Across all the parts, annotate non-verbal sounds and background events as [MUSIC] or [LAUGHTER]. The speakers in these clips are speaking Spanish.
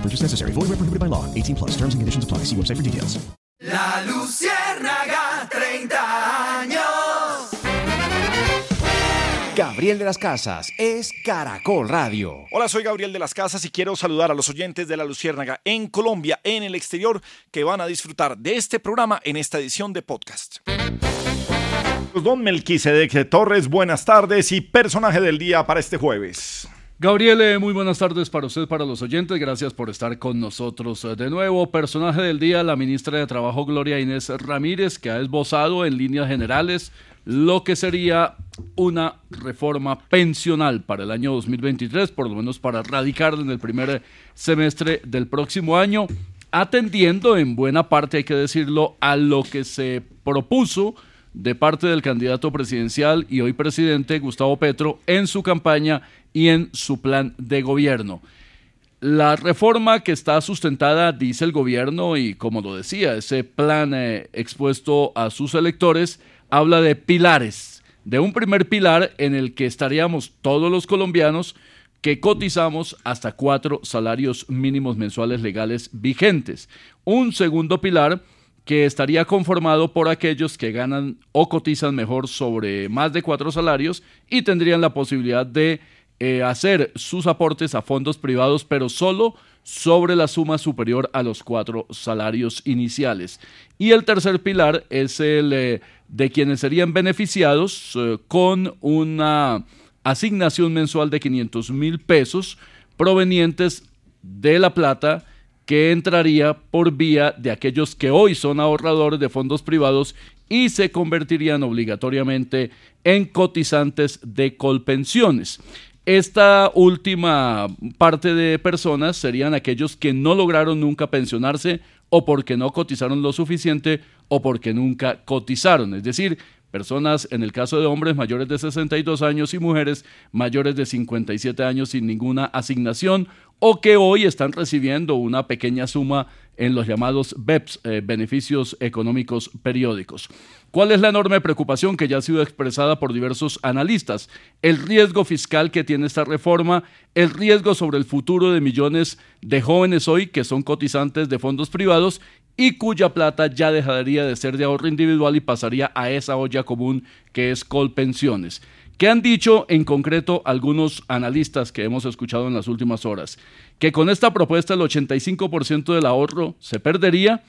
Purchase necessary. Void where prohibited by law. 18 plus. Terms and conditions apply. See website for details. La Luciérnaga, 30 años. Gabriel de las Casas es Caracol Radio. Hola, soy Gabriel de las Casas y quiero saludar a los oyentes de La Luciérnaga en Colombia, en el exterior, que van a disfrutar de este programa en esta edición de podcast. Don Melquisedec Torres, buenas tardes y personaje del día para este jueves. Gabriel, muy buenas tardes para usted, para los oyentes. Gracias por estar con nosotros eh, de nuevo. Personaje del día, la ministra de Trabajo Gloria Inés Ramírez, que ha esbozado en líneas generales lo que sería una reforma pensional para el año 2023, por lo menos para radicarla en el primer semestre del próximo año, atendiendo en buena parte, hay que decirlo, a lo que se propuso de parte del candidato presidencial y hoy presidente Gustavo Petro en su campaña y en su plan de gobierno. La reforma que está sustentada, dice el gobierno, y como lo decía, ese plan eh, expuesto a sus electores, habla de pilares, de un primer pilar en el que estaríamos todos los colombianos que cotizamos hasta cuatro salarios mínimos mensuales legales vigentes. Un segundo pilar que estaría conformado por aquellos que ganan o cotizan mejor sobre más de cuatro salarios y tendrían la posibilidad de eh, hacer sus aportes a fondos privados, pero solo sobre la suma superior a los cuatro salarios iniciales. Y el tercer pilar es el eh, de quienes serían beneficiados eh, con una asignación mensual de 500 mil pesos provenientes de la plata que entraría por vía de aquellos que hoy son ahorradores de fondos privados y se convertirían obligatoriamente en cotizantes de colpensiones. Esta última parte de personas serían aquellos que no lograron nunca pensionarse o porque no cotizaron lo suficiente o porque nunca cotizaron. Es decir, personas, en el caso de hombres mayores de 62 años y mujeres mayores de 57 años sin ninguna asignación o que hoy están recibiendo una pequeña suma en los llamados BEPS, eh, beneficios económicos periódicos. ¿Cuál es la enorme preocupación que ya ha sido expresada por diversos analistas? El riesgo fiscal que tiene esta reforma, el riesgo sobre el futuro de millones de jóvenes hoy que son cotizantes de fondos privados y cuya plata ya dejaría de ser de ahorro individual y pasaría a esa olla común que es Colpensiones. ¿Qué han dicho en concreto algunos analistas que hemos escuchado en las últimas horas? Que con esta propuesta el 85% del ahorro se perdería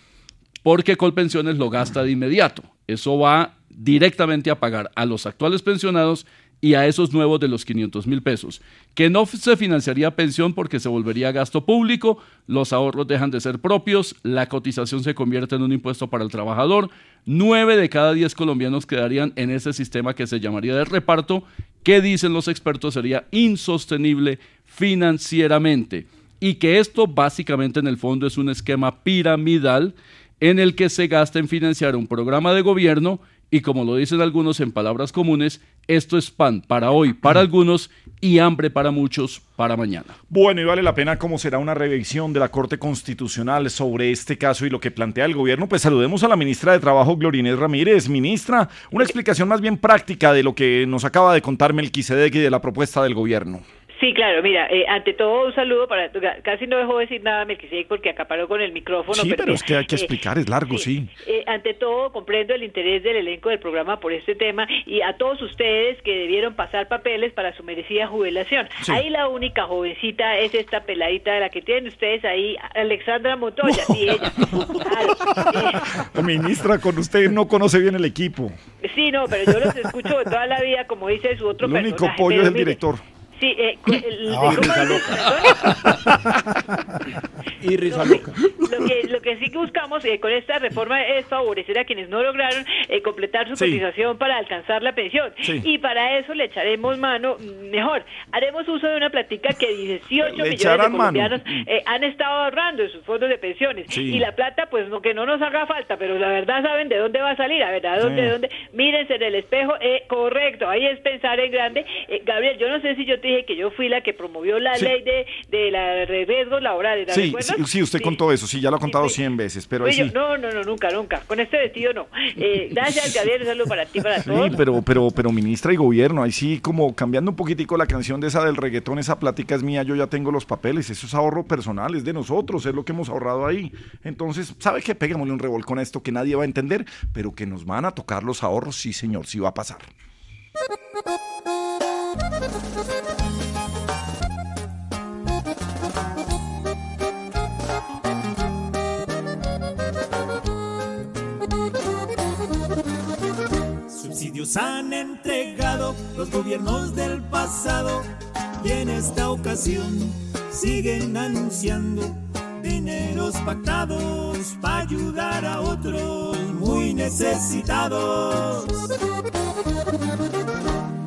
porque Colpensiones lo gasta de inmediato. Eso va directamente a pagar a los actuales pensionados y a esos nuevos de los 500 mil pesos, que no se financiaría pensión porque se volvería gasto público, los ahorros dejan de ser propios, la cotización se convierte en un impuesto para el trabajador, nueve de cada diez colombianos quedarían en ese sistema que se llamaría de reparto, que dicen los expertos sería insostenible financieramente y que esto básicamente en el fondo es un esquema piramidal en el que se gasta en financiar un programa de gobierno y como lo dicen algunos en palabras comunes, esto es pan para hoy, para algunos y hambre para muchos para mañana. Bueno, y vale la pena cómo será una revisión de la Corte Constitucional sobre este caso y lo que plantea el gobierno. Pues saludemos a la ministra de Trabajo, Glorines Ramírez. Ministra, una explicación más bien práctica de lo que nos acaba de contar Melquisedec y de la propuesta del gobierno. Sí, claro, mira, eh, ante todo un saludo para, casi no dejó decir nada Melquisedec porque acaparó con el micrófono. Sí, pero, es que hay que eh, explicar, es largo, sí. Eh, ante todo comprendo el interés del elenco del programa por este tema y a todos ustedes que debieron pasar papeles para su merecida jubilación. Ahí la única jovencita es esta peladita de la que tienen ustedes ahí, Alexandra Montoya, sí, ella. [LAUGHS] Ministra, con usted no conoce bien el equipo. Sí, no, pero yo los escucho toda la vida, como dice su otro El único pollo es el director. Sí, eh, el, risa loca. y risa loca. [LAUGHS] Lo que, lo que sí que buscamos eh, con esta reforma es favorecer a quienes no lograron eh, completar su cotización para alcanzar la pensión. Y para eso le echaremos mano, mejor, haremos uso de una plática que 18 millones de colombianos eh, han estado ahorrando en sus fondos de pensiones. Y la plata, pues no, que no nos haga falta, pero la verdad saben de dónde va a salir, a ver, ¿a dónde, dónde? Mírense en el espejo, correcto, ahí es pensar en grande. Gabriel, yo no sé si yo te dije que yo fui la que promovió la ley de, de la riesgos laborales. Sí, sí, sí, usted contó eso, sí, ya lo ha contado 100 veces, pero ahí sí. No, no, no, nunca, nunca. Con este vestido no. Eh, gracias, Gabriel, un saludo para ti, para todos. Sí, pero, pero, pero ministra y gobierno, ahí sí, como cambiando un poquitico la canción de esa del reggaetón, esa plática es mía, yo ya tengo los papeles, eso es ahorro personal, es de nosotros, es lo que hemos ahorrado ahí. Entonces, ¿sabe qué? Pégamosle un revolcón a esto que nadie va a entender, pero que nos van a tocar los ahorros, sí, señor, sí va a pasar. Subsidios han entregado los gobiernos del pasado y en esta ocasión siguen anunciando dineros pactados para ayudar a otros muy necesitados.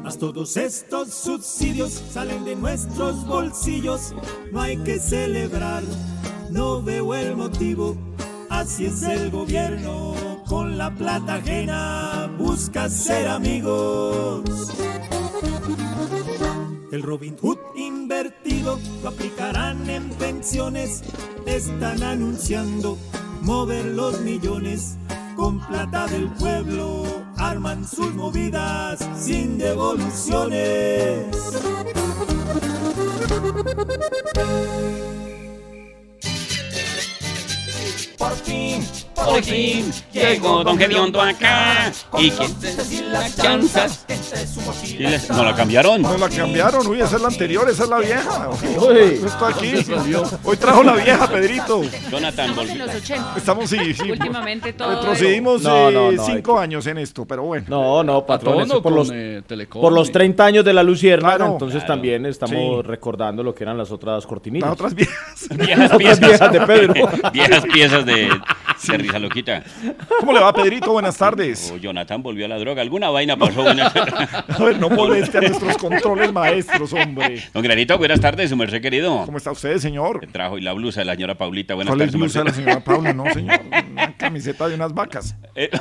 Mas todos estos subsidios salen de nuestros bolsillos, no hay que celebrar, no veo el motivo, así es el gobierno, con la plata ajena busca ser amigos. El Robin Hood invertido lo aplicarán en pensiones. Están anunciando mover los millones con plata del pueblo. Arman sus movidas sin devoluciones. Por fin, llegó Don Gediondo acá. ¿Y quién las chanzas? ¿No la cambiaron? No la cambiaron, uy, esa es la anterior, esa es la vieja. Uy, está aquí. Hoy trajo la vieja, Pedrito. Jonathan Estamos en los 80. Estamos, sí, sí. Últimamente todo. Retrocedimos No, no, eh, no, cinco años en esto, pero bueno. No, no, patrón, eso por los, eh, Telecom por los y- 30 años de la Luciérnaga, Claro. entonces Claro. también estamos Sí. recordando lo que eran las otras cortinillas. Las otras viejas. Viejas Otras piezas. viejas de Pedro. [LAUGHS] Viejas piezas de, de loquita. ¿Cómo le va, Pedrito? Buenas tardes. O Jonathan volvió a la droga. ¿Alguna vaina pasó? Buenas- [LAUGHS] A ver, no moleste a nuestros controles maestros, hombre. Don Granito, buenas tardes, su merced querido. ¿Cómo está usted, señor? Trajo y la blusa de la señora Paulita. Buenas ¿Cuál es tardes, blusa de la señora Paula? No, [LAUGHS] señor. Una camiseta de unas vacas. Eh, [LAUGHS]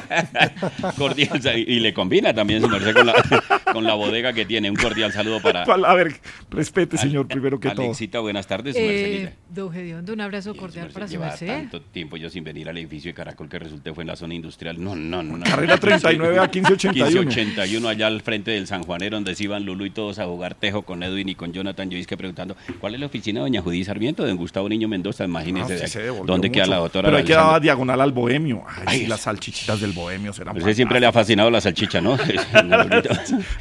[LAUGHS] cordial y le combina también su merced con la, [LAUGHS] con la bodega que tiene. Un cordial saludo para. [LAUGHS] A ver, respete, señor, primero que todo. Alexita. Buenas tardes, su. Eh, don Gediondo, un abrazo cordial para su Lleva merced. tanto tiempo yo sin venir al edificio de Caracol que resulté fue en la zona industrial. No, no, no. Carrera 39 a 1581. 1581 allá al frente del San Juanero donde se iban Lulu y todos a jugar tejo con Edwin y con Jonathan. Yo que preguntando, ¿cuál es la oficina de Doña Judí Sarmiento? De Gustavo Niño Mendoza, imagínese. Ah, de sí, aquí. se devolvió ¿Dónde queda mucho. la doctora? Pero ahí quedaba diagonal al bohemio. Ay, Ay, sí, las salchichitas del bohemio serán Pues a usted siempre le ha fascinado la salchicha, ¿no? [LAUGHS] [LAUGHS] no, pero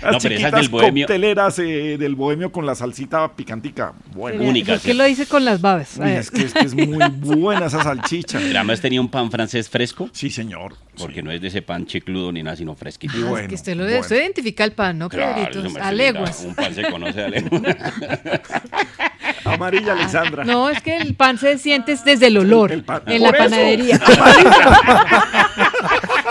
Las esas del bohemio. cocteleras eh, del bohemio con la salsita picantica. Bueno, Única, ¿Por qué sí. lo dice con las babas? Uy, es, que, es que es muy [LAUGHS] buena esa salchicha. Pero además tenía un pan francés fresco, Sí, señor. porque no es de ese pan chicludo ni nada, sino fresquito. Y Ah, es bueno, que usted lo bueno. identifica el pan, ¿no, Claro, a leguas. Un pan se conoce a leguas. Amarilla, Alexandra. No, es que el pan se siente desde el olor El pan- en la eso.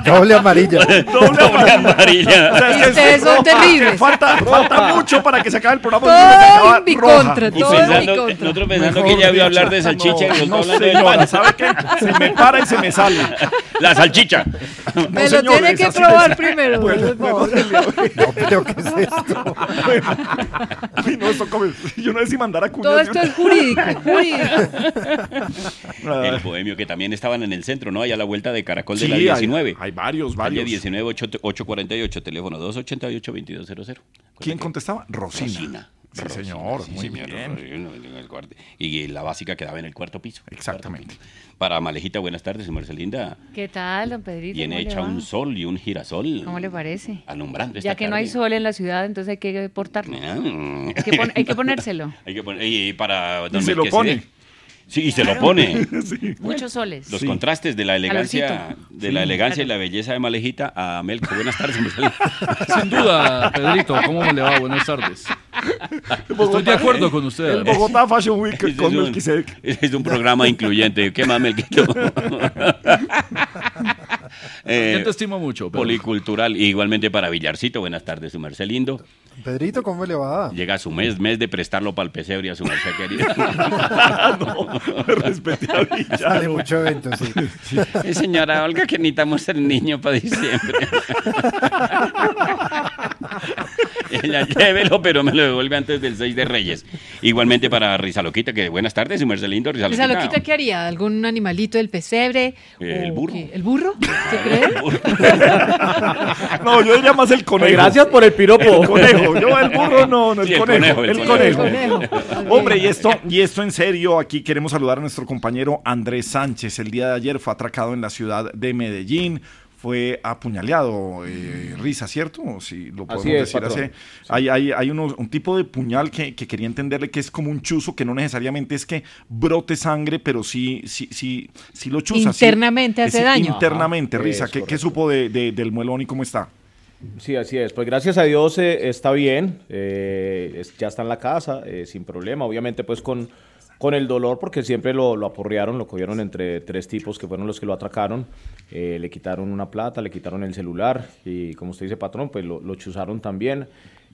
[LAUGHS] Doble amarilla. Doble amarilla. O sea, Ustedes es son terribles. Falta, falta mucho para que se acabe el programa. Todo y en mi contra, Y todo en mi pensando, contra. nosotros pensando Mejor que ella iba a hablar de salchicha y no, resultó no, hablando señora, pan. ¿sabe qué? Se me para y se me sale. La salchicha. Me lo tiene que probar primero. por favor. [LAUGHS] No, pero ¿qué es esto? Uy, no, esto come- Yo no sé si mandar a cuñar. Todo esto es jurídico, jurídico. [LAUGHS] El bohemio que también estaban en el centro, ¿no? Allá a la vuelta de Caracol de Sí, la hay- 19. Hay varios, Calle varios. 19 8 848, teléfono 288 2200. ¿Quién contestaba? Rosina. Rosina. Sí, Rosina, señor, sí, muy señor, bien. Rosina, el cuarto. Y la básica quedaba en el cuarto piso. Exactamente. Para Malejita, buenas tardes, Marcelinda. ¿Qué tal, don Pedrito? Viene ¿Cómo le hecha un sol y un girasol. ¿Cómo le parece? Alumbrando esta Ya que no hay tarde. sol en la ciudad, entonces hay que portarlo. Ah. Hay que, pon- hay que ponérselo. [LAUGHS] Hay que poner- y para don Y se lo pone. Sí, y se Claro. lo pone. [LAUGHS] Muchos soles. Los contrastes de la elegancia, Calorcito. de la elegancia y la belleza de Malejita a Melco. Buenas tardes. [LAUGHS] Sin duda, Pedrito, ¿cómo me le va? Buenas tardes. Estoy de acuerdo con usted. El Bogotá Fashion Week Ese con es un- es un programa incluyente. ¿Qué más, Melquito? [LAUGHS] Eh, Yo te estimo mucho. pero- policultural. Y igualmente para Villarcito. Buenas tardes, su merced lindo. Pedrito, ¿cómo le va? Llega su mes, mes de prestarlo para el pesebre a su merced [LAUGHS] querido. Respete a Villar. Sale mucho evento, sí. Eh, señora Olga, que necesitamos el niño para diciembre. [LAUGHS] [LAUGHS] Ella llévelo, pero me lo devuelve antes del 6 de Reyes. Igualmente para Rizaloquita, que buenas tardes, su merced lindo, ¿Esa Rizaloquita. loquita qué haría? ¿Algún animalito del pesebre? El ¿O burro. qué? ¿El burro? [LAUGHS] ¿Se cree? No, yo diría más el conejo. Gracias por el piropo. El conejo. Yo el burro no, no, el Sí, el conejo. conejo, El el conejo. conejo. Hombre, y esto, y esto en serio, aquí queremos saludar a nuestro compañero Andrés Sánchez. El día de ayer fue atracado en la ciudad de Medellín. Fue apuñaleado, eh, Risa, ¿cierto? Si lo podemos Así es, decir así. Hay, hay, hay unos- un tipo de puñal que, que quería entenderle que es como un chuzo, que no necesariamente es que brote sangre, pero sí, sí, sí, sí lo chuza. sí. Internamente hace Es daño. Internamente, Ajá, Risa. es ¿Qué, qué supo de, de- del muelón y cómo está? Sí, así es. Pues gracias a Dios eh, está bien, eh, es- ya está en la casa, eh, sin problema. Obviamente pues con, con el dolor porque siempre lo, lo aporrearon, lo cogieron entre tres tipos que fueron los que lo atracaron. Eh, le quitaron una plata, le quitaron el celular y como usted dice patrón, pues lo, lo chuzaron también.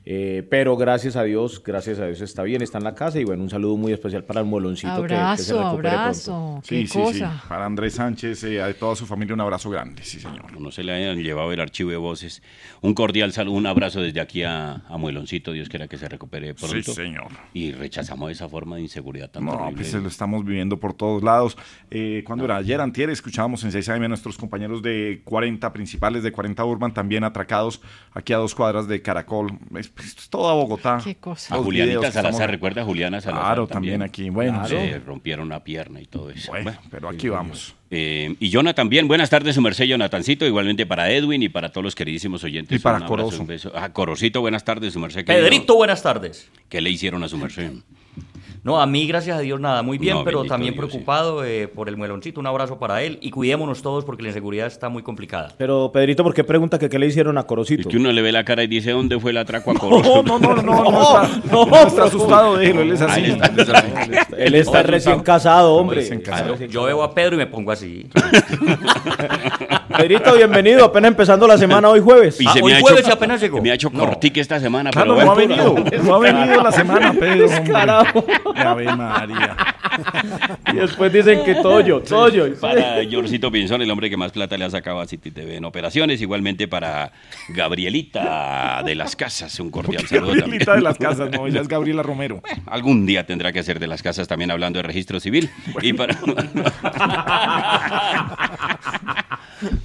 Eh, pero gracias a Dios, gracias a Dios está bien, está en la casa y bueno, un saludo muy especial para el mueloncito que- que, se Abrazo, recupere pronto. abrazo. Sí, Qué sí, sí. cosa. Para Andrés Sánchez, eh, a toda su familia, un abrazo grande, sí, señor. No se le hayan llevado el archivo de voces. Un cordial saludo, un abrazo desde aquí a, a Mueloncito. Dios quiera que se recupere pronto. Sí, señor. Y rechazamos esa forma de inseguridad tan No, terrible. pues lo estamos viviendo por todos lados. Eh, cuando era ayer, antier, escuchábamos en 6 AM a nuestros compañeros de 40 principales, de 40 Urban, también atracados aquí a dos cuadras de Caracol. Es, pues, esto es toda Bogotá. Qué cosa. A Julianita Salazar, estamos- ¿recuerda a Juliana Salazar? Claro, también aquí. Bueno, Se rompieron una pierna y todo eso. Bueno, pero aquí vamos. Eh, y Jonathan también, buenas tardes, su merced Jonathancito, igualmente para Edwin y para todos los queridísimos oyentes. Y para Un abrazo, Corozo. un beso. Ah, Corocito, buenas tardes, su merced. Pedrito, buenas tardes. ¿Qué le hicieron a su merced? No, a mí, gracias a Dios, nada, muy bien, No, pero también Dios, preocupado eh, por el mueloncito. Un abrazo para él y cuidémonos todos porque la inseguridad está muy complicada. Pero Pedrito, ¿por qué pregunta que qué le hicieron a Es Corocito? que uno le ve la cara y dice, ¿dónde fue el atraco a Corozo? No, no, no, no, [LAUGHS] no, está, no, está asustado, déjelo, él es así. Él está. Él está recién casado, hombre. Recién casado. Yo veo a Pedro y me pongo así. [LAUGHS] Pedrito, bienvenido. Apenas empezando la semana hoy jueves. Y Ah, se hoy me ha jueves hecho, apenas llegó. Me ha hecho No. cortique esta semana, Claro, pero no ha bueno. venido, [LAUGHS] no ha venido la semana, Pedro. Descarado. Ave María. Y después dicen que Toyo, Toyo. Para Yorcito Pinzón, el hombre que más plata le ha sacado a City TV en operaciones. Igualmente para Gabrielita de las Casas, un cordial saludo también. Gabrielita de las casas, no, ella es Gabriela Romero. Algún día tendrá que ser de las casas también hablando de registro civil. Y para, [LAUGHS]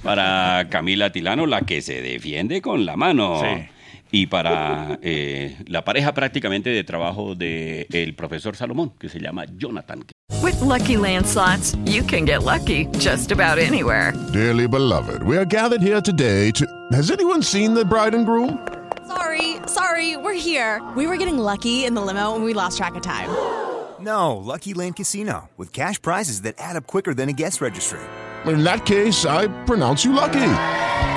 para Camila Tilano, la que se defiende con la mano. Sí. Y para eh, la pareja prácticamente de trabajo del el profesor Salomón, que se llama Jonathan. With Lucky Land slots, you can get lucky just about anywhere. Dearly beloved, we are gathered here today to. Has anyone seen the bride and groom? Sorry, sorry, we're here. We were getting lucky in the limo and we lost track of time. [GASPS] No, Lucky Land Casino, with cash prizes that add up quicker than a guest registry. In that case, I pronounce you lucky.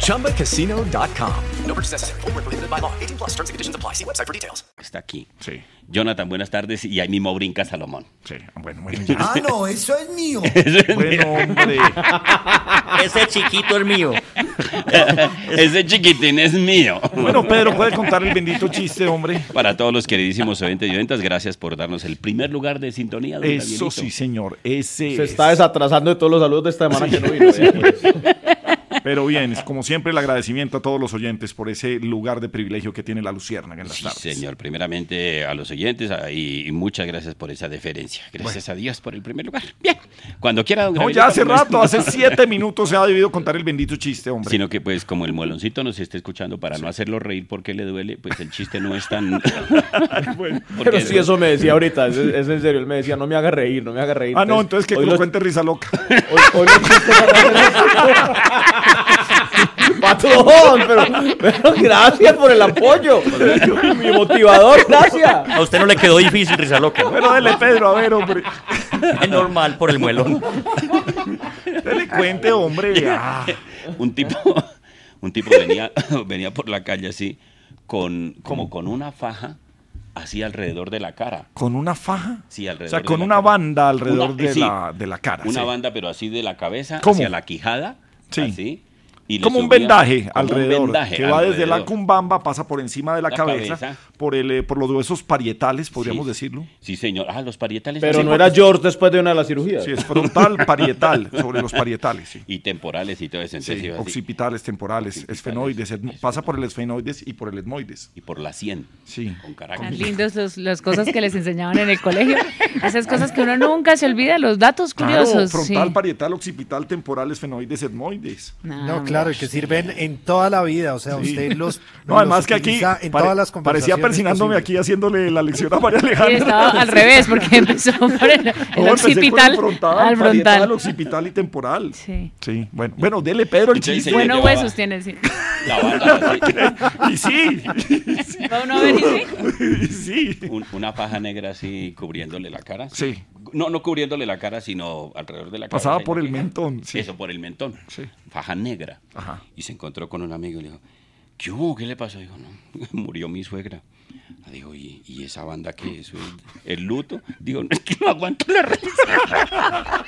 ChumbaCasino.com. No purchase necessary. Where prohibited by law. 18 plus terms and conditions apply. See website for details. Está aquí. Sí. Jonathan, buenas tardes. Y ahí mismo brinca Salomón. Sí, bueno, bueno. [LAUGHS] Ah, no, eso es mío. [LAUGHS] Bueno, hombre. Ese chiquito es mío. [LAUGHS] Ese chiquitín es mío. Bueno, Pedro, puede contar el bendito chiste, hombre. Para todos los queridísimos oyentes y oyentas, gracias por darnos el primer lugar de sintonía. Eso Danielito. sí, señor. Ese Se es. está desatrasando de todos los saludos de esta semana que no vino. ya, pues. Pero bien, es como siempre el agradecimiento a todos los oyentes por ese lugar de privilegio que tiene la Luciérnaga en las Sí, tardes. señor. Primeramente a los oyentes a- y, muchas gracias por esa deferencia. Gracias a Dios por el primer lugar. Bien. Cuando quiera, don No, ya hace rato, hace [LAUGHS] siete minutos se ha debido contar el bendito chiste, hombre. Sino que pues como el mueloncito nos está escuchando para no hacerlo reír porque le duele, pues el chiste no es tan... [LAUGHS] [LAUGHS] Pero sí, eso me decía ahorita, es, es en serio. Él me decía, no me haga reír, no me haga reír. Ah, no, entonces que hoy lo cuente risa loca. Hoy, hoy chistes van a ser- Patrón, pero, pero gracias por el apoyo. Mi motivador, gracias. A usted no le quedó difícil, risa loca. Pero dele, Pedro, a ver, hombre. Es normal por el muelón. Dele cuente, hombre. Ah. un tipo, un tipo venía, venía por la calle así, con, como con una faja así alrededor de la cara. ¿Con una faja? Sí, O alrededor sea, de con la una cara. banda alrededor Una- de, sí, la, de la cara. Una sí. banda, pero así de la cabeza ¿Cómo? hacia la quijada. Sí. Así. Y Como un vendaje un alrededor, vendaje que va desde la cumbamba, pasa por encima de la, La cabeza, cabeza. Por el eh, por los huesos parietales, podríamos Sí. decirlo. Sí, señor. Ah, los parietales. Pero no era George después de una de las cirugías. Sí, es frontal, [LAUGHS] parietal, sobre los parietales, sí. Y temporales y todo eso. Entonces Sí, occipitales, temporales, esfenoides, etmo- pasa por el esfenoides y por el etmoides. Y por la 100. Sí. Con Caracas. Tan lindos los- las cosas que les enseñaban en el colegio. Esas cosas que uno nunca se olvida, los datos Claro, curiosos. frontal, sí. parietal, occipital, temporal, esfenoides, etmoides. No, claro, y que sirven en toda la vida. O sea, Sí. usted los. No, además los que aquí en pare- todas las parecía conversaciones posibles. aquí haciéndole la lección a María Sí, Alejandra. estaba al [LAUGHS] revés, porque empezó por el, el No, occipital el frontal, al parietal, frontal. occipital y temporal. Sí. Sí, bueno, bueno, dele Pedro el chiste. llevaba huesos tiene, sí. La banda así. [LAUGHS] Y sí, Va uno a ver y sí. y sí. Un- una faja negra así cubriéndole la cara. Sí. No, no cubriéndole la cara, sino alrededor de la cara. Pasaba por el mentón, sí. Eso, por el mentón. Sí. Faja negra. Ajá. Y se encontró con un amigo y le dijo, ¿qué hubo? ¿Qué le pasó? Dijo, no, [LAUGHS] murió mi suegra. Dijo, ¿y, y esa banda qué? ¿Eso es el luto? Digo, no, es que no aguanto la risa.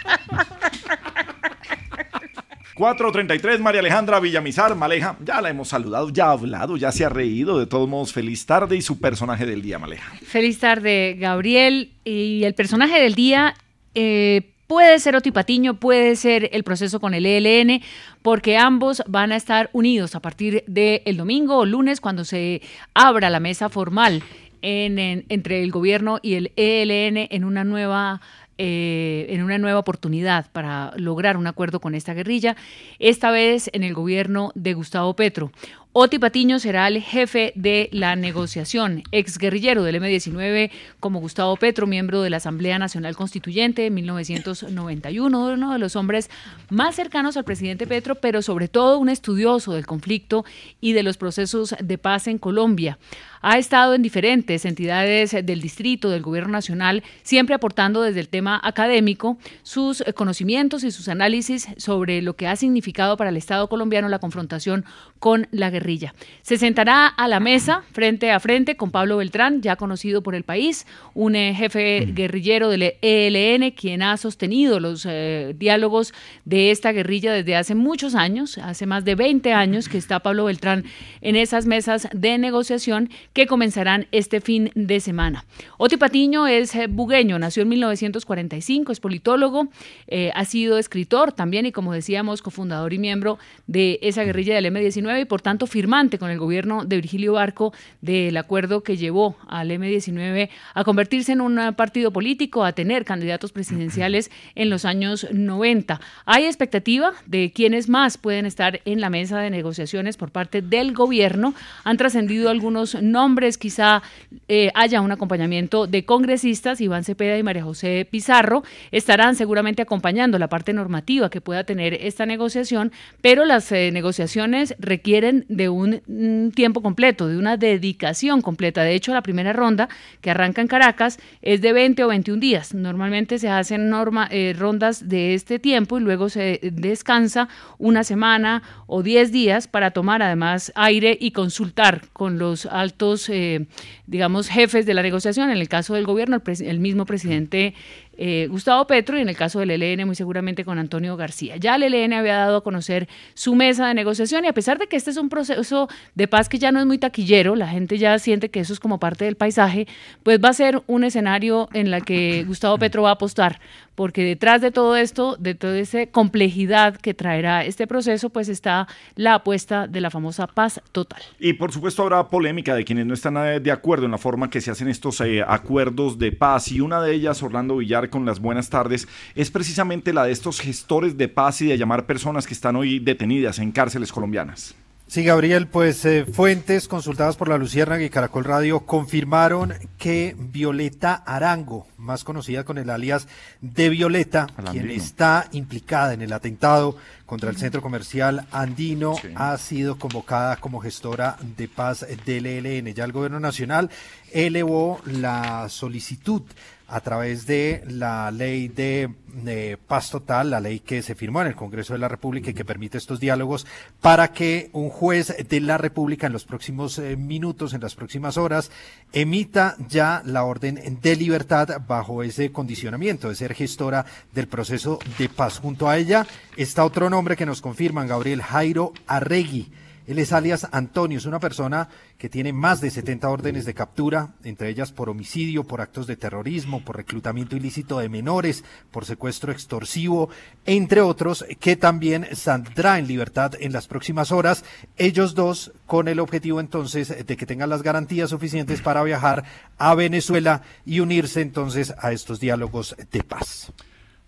433, María Alejandra Villamizar, Maleja, ya la hemos saludado, ya ha hablado, ya se ha reído, de todos modos, feliz tarde y su personaje del día, Maleja. Feliz tarde, Gabriel. Y el personaje del día eh, puede ser Oti Patiño, puede ser el proceso con el ELN, porque ambos van a estar unidos a partir del domingo o lunes cuando se abra la mesa formal en- en- entre el gobierno y el ELN en una nueva eh, en una nueva oportunidad para lograr un acuerdo con esta guerrilla, esta vez en el gobierno de Gustavo Petro. Oti Patiño será el jefe de la negociación, ex guerrillero del M-19 como Gustavo Petro, miembro de la Asamblea Nacional Constituyente en 1991, uno de los hombres más cercanos al presidente Petro, pero sobre todo un estudioso del conflicto y de los procesos de paz en Colombia. Ha estado en diferentes entidades del distrito, del gobierno nacional, siempre aportando desde el tema académico sus conocimientos y sus análisis sobre lo que ha significado para el Estado colombiano la confrontación con la guerrilla. Se sentará a la mesa frente a frente con Pablo Beltrán, ya conocido por el país, un eh, jefe guerrillero del ELN, quien ha sostenido los eh, diálogos de esta guerrilla desde hace muchos años, hace más de 20 años que está Pablo Beltrán en esas mesas de negociación que comenzarán este fin de semana. Oti Patiño es eh, bugueño, nació en 1945, es politólogo, eh, ha sido escritor también y como decíamos, cofundador y miembro de esa guerrilla del M-19 y por tanto firmante con el gobierno de Virgilio Barco del acuerdo que llevó al M-19 a convertirse en un partido político, a tener candidatos presidenciales en los años 90. Hay expectativa de quiénes más pueden estar en la mesa de negociaciones por parte del gobierno. Han trascendido algunos nombres, quizá eh, haya un acompañamiento de congresistas, Iván Cepeda y María José Pizarro, estarán seguramente acompañando la parte normativa que pueda tener esta negociación, pero las eh, negociaciones requieren de un, un tiempo completo, de una dedicación completa. De hecho, la primera ronda que arranca en Caracas es de 20 o 21 días. Normalmente se hacen norma, eh, rondas de este tiempo y luego se descansa una semana o 10 días para tomar además aire y consultar con los altos, eh, digamos, jefes de la negociación. En el caso del gobierno, el, el mismo presidente eh, Gustavo Petro y en el caso del ELN muy seguramente con Antonio García. Ya el ELN había dado a conocer su mesa de negociación y a pesar de que este es un proceso de paz que ya no es muy taquillero, la gente ya siente que eso es como parte del paisaje, pues va a ser un escenario en la que Gustavo Petro va a apostar, porque detrás de todo esto, de toda esa complejidad que traerá este proceso, pues está la apuesta de la famosa paz total. Y por supuesto habrá polémica de quienes no están eh, de acuerdo en la forma que se hacen estos eh, acuerdos de paz y una de ellas, Orlando Villar, con las buenas tardes, es precisamente la de estos gestores de paz y de llamar personas que están hoy detenidas en cárceles colombianas. Sí, Gabriel, pues eh, fuentes consultadas por la Luciérnaga y Caracol Radio confirmaron que Violeta Arango, más conocida con el alias de Violeta, quien está implicada en el atentado contra el centro comercial andino, ha sido convocada como gestora de paz del ELN. Ya el gobierno nacional elevó la solicitud a través de la ley de, paz total, la ley que se firmó en el Congreso de la República y que permite estos diálogos, para que un juez de la República en los próximos eh, minutos, en las próximas horas, emita ya la orden de libertad bajo ese condicionamiento de ser gestora del proceso de paz. Junto a ella está otro nombre que nos confirman, Gabriel Jairo Arregui. Él es alias Antonio, es una persona que tiene más de 70 órdenes de captura, entre ellas por homicidio, por actos de terrorismo, por reclutamiento ilícito de menores, por secuestro extorsivo, entre otros, que también saldrá en libertad en las próximas horas. Ellos dos con el objetivo entonces de que tengan las garantías suficientes para viajar a Venezuela y unirse entonces a estos diálogos de paz.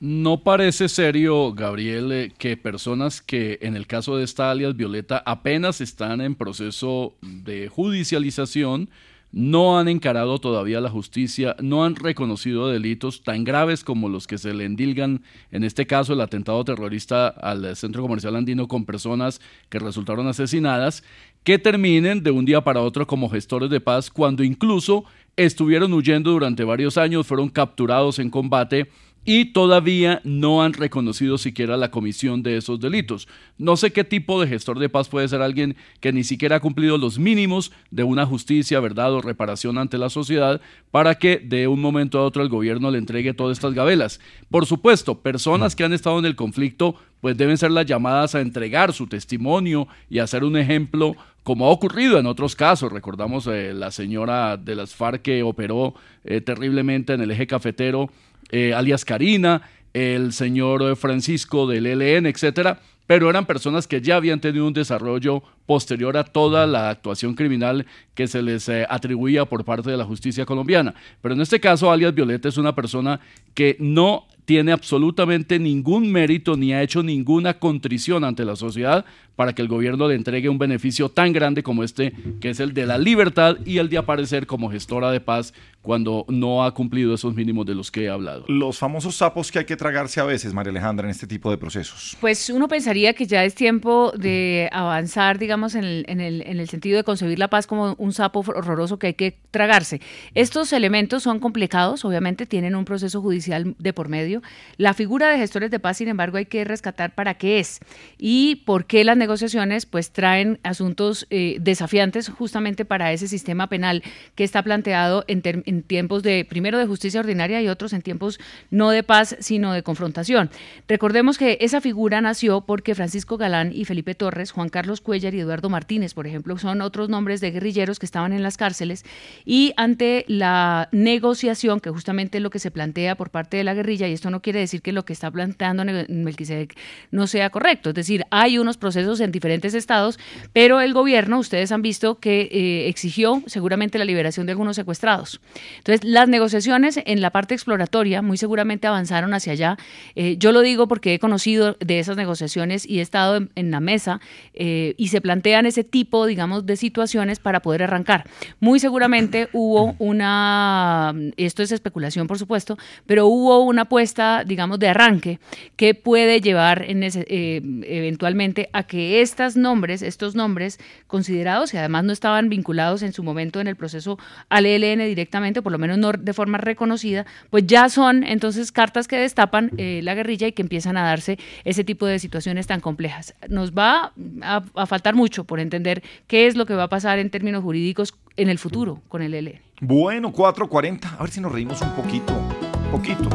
No parece serio, Gabriel, que personas que en el caso de esta alias Violeta apenas están en proceso de judicialización, no han encarado todavía la justicia, no han reconocido delitos tan graves como los que se le endilgan, en este caso el atentado terrorista al centro comercial andino con personas que resultaron asesinadas, que terminen de un día para otro como gestores de paz cuando incluso estuvieron huyendo durante varios años, fueron capturados en combate y todavía no han reconocido siquiera la comisión de esos delitos. No sé qué tipo de gestor de paz puede ser alguien que ni siquiera ha cumplido los mínimos de una justicia, verdad o reparación ante la sociedad para que de un momento a otro el gobierno le entregue todas estas gabelas. Por supuesto, personas que han estado en el conflicto pues deben ser las llamadas a entregar su testimonio y a ser un ejemplo como ha ocurrido en otros casos. Recordamos eh, la señora de las FARC que operó eh, terriblemente en el eje cafetero eh, alias Karina, el señor eh, Francisco del ELN, etcétera, pero eran personas que ya habían tenido un desarrollo posterior a toda la actuación criminal que se les eh, atribuía por parte de la justicia colombiana. Pero en este caso, alias Violeta es una persona que no tiene absolutamente ningún mérito ni ha hecho ninguna contrición ante la sociedad para que el gobierno le entregue un beneficio tan grande como este, que es el de la libertad y el de aparecer como gestora de paz cuando no ha cumplido esos mínimos de los que he hablado. Los famosos sapos que hay que tragarse a veces, María Alejandra, en este tipo de procesos. Pues uno pensaría que ya es tiempo de avanzar, digamos, en el, en, el, en el sentido de concebir la paz como un sapo horroroso que hay que tragarse. Estos elementos son complicados, obviamente tienen un proceso judicial de por medio. La figura de gestores de paz, sin embargo, hay que rescatar para qué es y por qué las negociaciones pues traen asuntos eh, desafiantes justamente para ese sistema penal que está planteado en, en tiempos de, primero de justicia ordinaria y otros en tiempos no de paz, sino de confrontación. Recordemos que esa figura nació porque Francisco Galán y Felipe Torres, Juan Carlos Cuellar y Eduardo Martínez, por ejemplo, son otros nombres de guerrilleros que estaban en las cárceles y ante la negociación, que justamente es lo que se plantea por parte de la guerrilla, y esto no quiere decir que lo que está planteando Melquisedec no sea correcto, es decir, hay unos procesos en diferentes estados, pero el gobierno, ustedes han visto que eh, exigió seguramente la liberación de algunos secuestrados. Entonces, las negociaciones en la parte exploratoria muy seguramente avanzaron hacia allá. Eh, yo lo digo porque he conocido de esas negociaciones y he estado en, la mesa eh, y se plantean ese tipo, digamos, de situaciones para poder arrancar. Muy seguramente hubo una, esto es especulación por supuesto, pero hubo una apuesta digamos, de arranque que puede llevar eh, eventualmente a que estos nombres, estos nombres considerados, y además no estaban vinculados en su momento en el proceso al ELN directamente, por lo menos no de forma reconocida, pues ya son entonces cartas que destapan eh, la guerrilla y que empiezan a darse ese tipo de situaciones tan complejas. Nos va a, a faltar mucho por entender qué es lo que va a pasar en términos jurídicos en el futuro con el ELN. Bueno, 4.40. A ver si nos reímos un poquito. Poquito.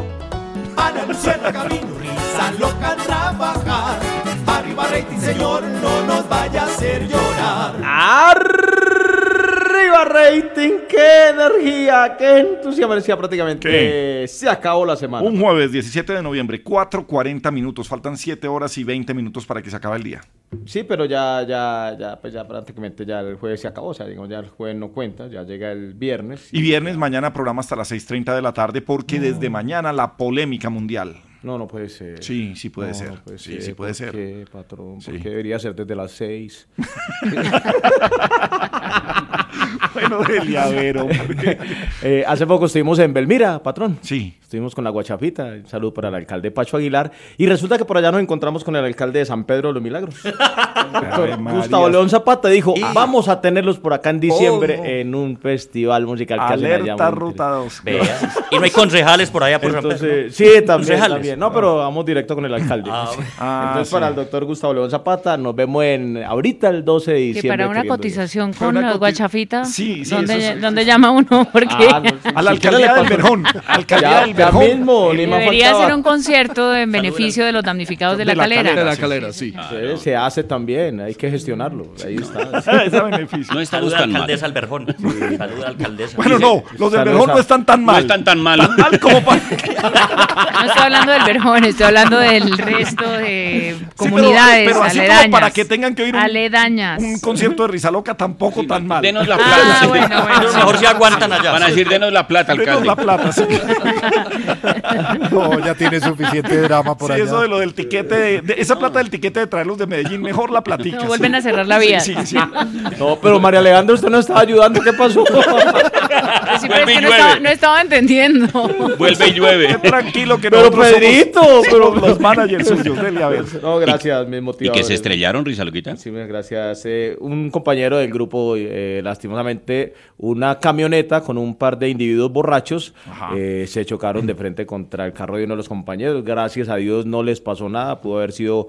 Ana Luciana Camino, risa loca trabajar. Arriba rating, señor, no nos vaya a hacer llorar. Arriba rating, qué energía, qué entusiasmo. Decía prácticamente ¿Qué? eh, se acabó la semana. Un jueves 17 de noviembre, 4.40 minutos. Faltan 7 horas y 20 minutos para que se acabe el día. Sí, pero ya, ya, ya, pues ya prácticamente ya el jueves se acabó, o sea, digamos, ya el jueves no cuenta, ya llega el viernes. Y viernes mañana programa hasta las 6.30 de la tarde porque desde mañana la polémica mundial. No, no puede ser. Sí, sí puede No, ser. no puede sí, ser. sí puede ¿Por ser. qué, patrón? Sí. Porque debería ser desde las seis. [LAUGHS] [LAUGHS] [LAUGHS] bueno, ver, hombre. Eh, hace poco estuvimos en Belmira, patrón. Sí. Estuvimos con la Guachapita. Un saludo para el alcalde Pacho Aguilar. Y resulta que por allá nos encontramos con el alcalde de San Pedro de los Milagros. [LAUGHS] Gustavo León Zapata dijo, Y- vamos a tenerlos por acá en diciembre en un festival musical que hacen allá. Alerta muy Ruta 2. Vea. Y no hay concejales por allá por San Pedro, Entonces, ¿no? sí, también. No, pero vamos directo con el alcalde. Ah. [LAUGHS] Ah, Entonces, sí. para el doctor Gustavo León Zapata, nos vemos en ahorita el 12 de Que diciembre. para una cotización con los coti- Sí, sí, ¿dónde, eso sí. dónde llama uno? Porque Ah, no, [LAUGHS] A la alcaldía del Verjón. Alcaldía Ya, del Verjón. mismo, debería faltaba. ser un concierto en [LAUGHS] beneficio de los damnificados de la, De la calera. De la calera, sí. Sí, se hace también, hay que gestionarlo. Ahí está. [LAUGHS] Ese beneficio. No estamos Saluda tan mal. alcaldesa Alberjón. Saluda alcaldesa. Bueno, no, los del Verjón no están tan No mal. están tan mal. Tan mal como para... No estoy hablando del Verjón, estoy hablando del resto de comunidades pero así como para que tengan que oír un- Aledañas. Un concierto de Risa Loca tampoco tan mal. Denos la Ah, plata. bueno, bueno. Pero mejor si aguantan allá. Van a decir, denos la plata, Denos alcalde. la plata, sí. [LAUGHS] No, ya tiene suficiente drama por Sí, allá. eso de lo del tiquete, de, de- esa plata del tiquete de traerlos de Medellín, mejor la platica. No, vuelven a cerrar la vía. Sí, sí, sí. No, pero María Alejandra, usted no estaba ayudando, ¿qué pasó? [LAUGHS] Sí, pero es Vuelve y que no estaba, no estaba entendiendo. Vuelve y llueve. Tranquilo que Pero nosotros somos- Pedrito, [LAUGHS] somos pero- los [LAUGHS] managers suyos, dele a ver. No, gracias, mis ¿Y motivadores. que se estrellaron, Risa Loquita? Sí, muchas gracias. Eh, un compañero del grupo, eh, lastimosamente, una camioneta con un par de individuos borrachos eh, se chocaron de frente contra el carro de uno de los compañeros. Gracias a Dios no les pasó nada. Pudo haber sido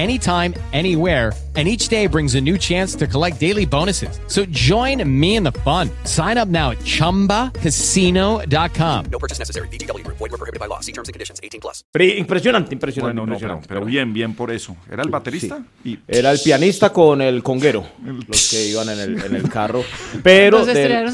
anytime, anywhere. And each day brings a new chance to collect daily bonuses. So join me in the fun. Sign up now at chumbacasino.com. No purchase necessary. VGW Group. Void were prohibited by law. See terms and conditions. 18 plus. Pre- impresionante, impresionante. Bueno, no, pero, impresionante. pero bien, bien por eso. ¿Era el baterista? Y Era el pianista con el conguero, [LAUGHS] los que iban en el, en el [LAUGHS] carro. Pero Los del-.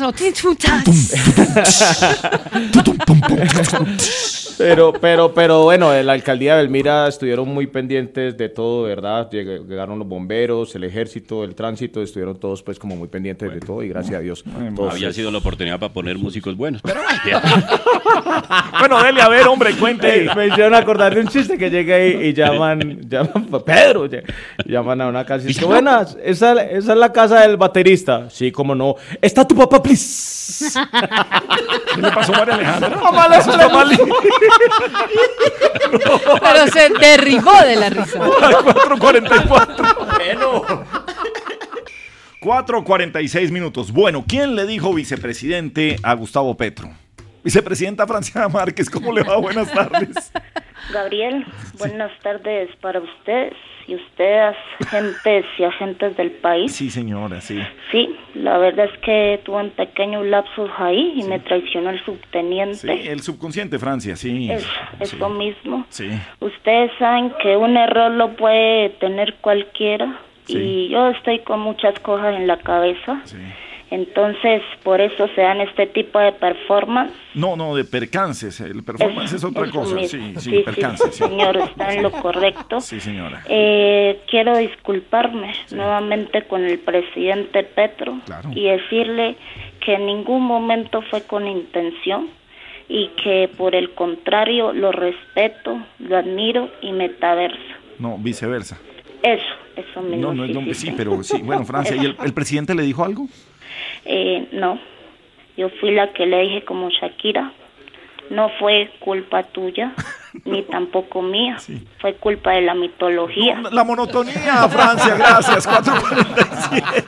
Pero, pero, pero bueno, en la alcaldía de Belmira estuvieron muy pendientes de todo, ¿verdad? Lleg- Llegaron los bomberos, el ejército, el tránsito, estuvieron todos pues como muy pendientes de todo y gracias a Dios. todos, Había sido la oportunidad para poner músicos buenos. Pero [LAUGHS] Bueno, dele a ver, hombre, cuente. Ey, me hicieron acordar de un chiste que llega ahí y llaman, llaman a Pedro, ll- llaman a una casa y dice, buenas, esa, esa es la casa del baterista. Sí, como no. ¿Está tu papá, please? ¿Qué le pasó a María Alejandra? [LAUGHS] Mamá, le-. [LAUGHS] Pero se derribó de la risa. 4.44. Bueno. 4.46 minutos. Bueno, ¿quién le dijo vicepresidente a Gustavo Petro? Vicepresidenta Francia Márquez, ¿cómo le va? Buenas tardes. [LAUGHS] Gabriel, buenas tardes para ustedes y ustedes, agentes y agentes del país. Sí, señora, sí. Sí, la verdad es que tuve un pequeño lapsus ahí y me traicionó el Sí, subteniente. el subconsciente, Francia, sí. Es, es sí. lo mismo. Sí. Ustedes saben que un error lo puede tener cualquiera y yo estoy con muchas cosas en la cabeza. Entonces, por eso se dan este tipo de performance. No, no, de percances. El performance es, otra cosa. Sí, sí, percances. sí. señor, está en lo correcto. Sí, señora. Eh, quiero disculparme nuevamente con el presidente Petro y decirle que en ningún momento fue con intención y que por el contrario lo respeto, lo admiro y metaverso. No, viceversa. Eso, eso mismo. No, no sí. pero sí. Bueno, Francia, ¿y el, el [LAUGHS] presidente le dijo algo? Eh, no, yo fui la que le dije como Shakira, no fue culpa tuya, [LAUGHS] ni tampoco mía, fue culpa de la mitología. La monotonía, Francia, gracias. 447.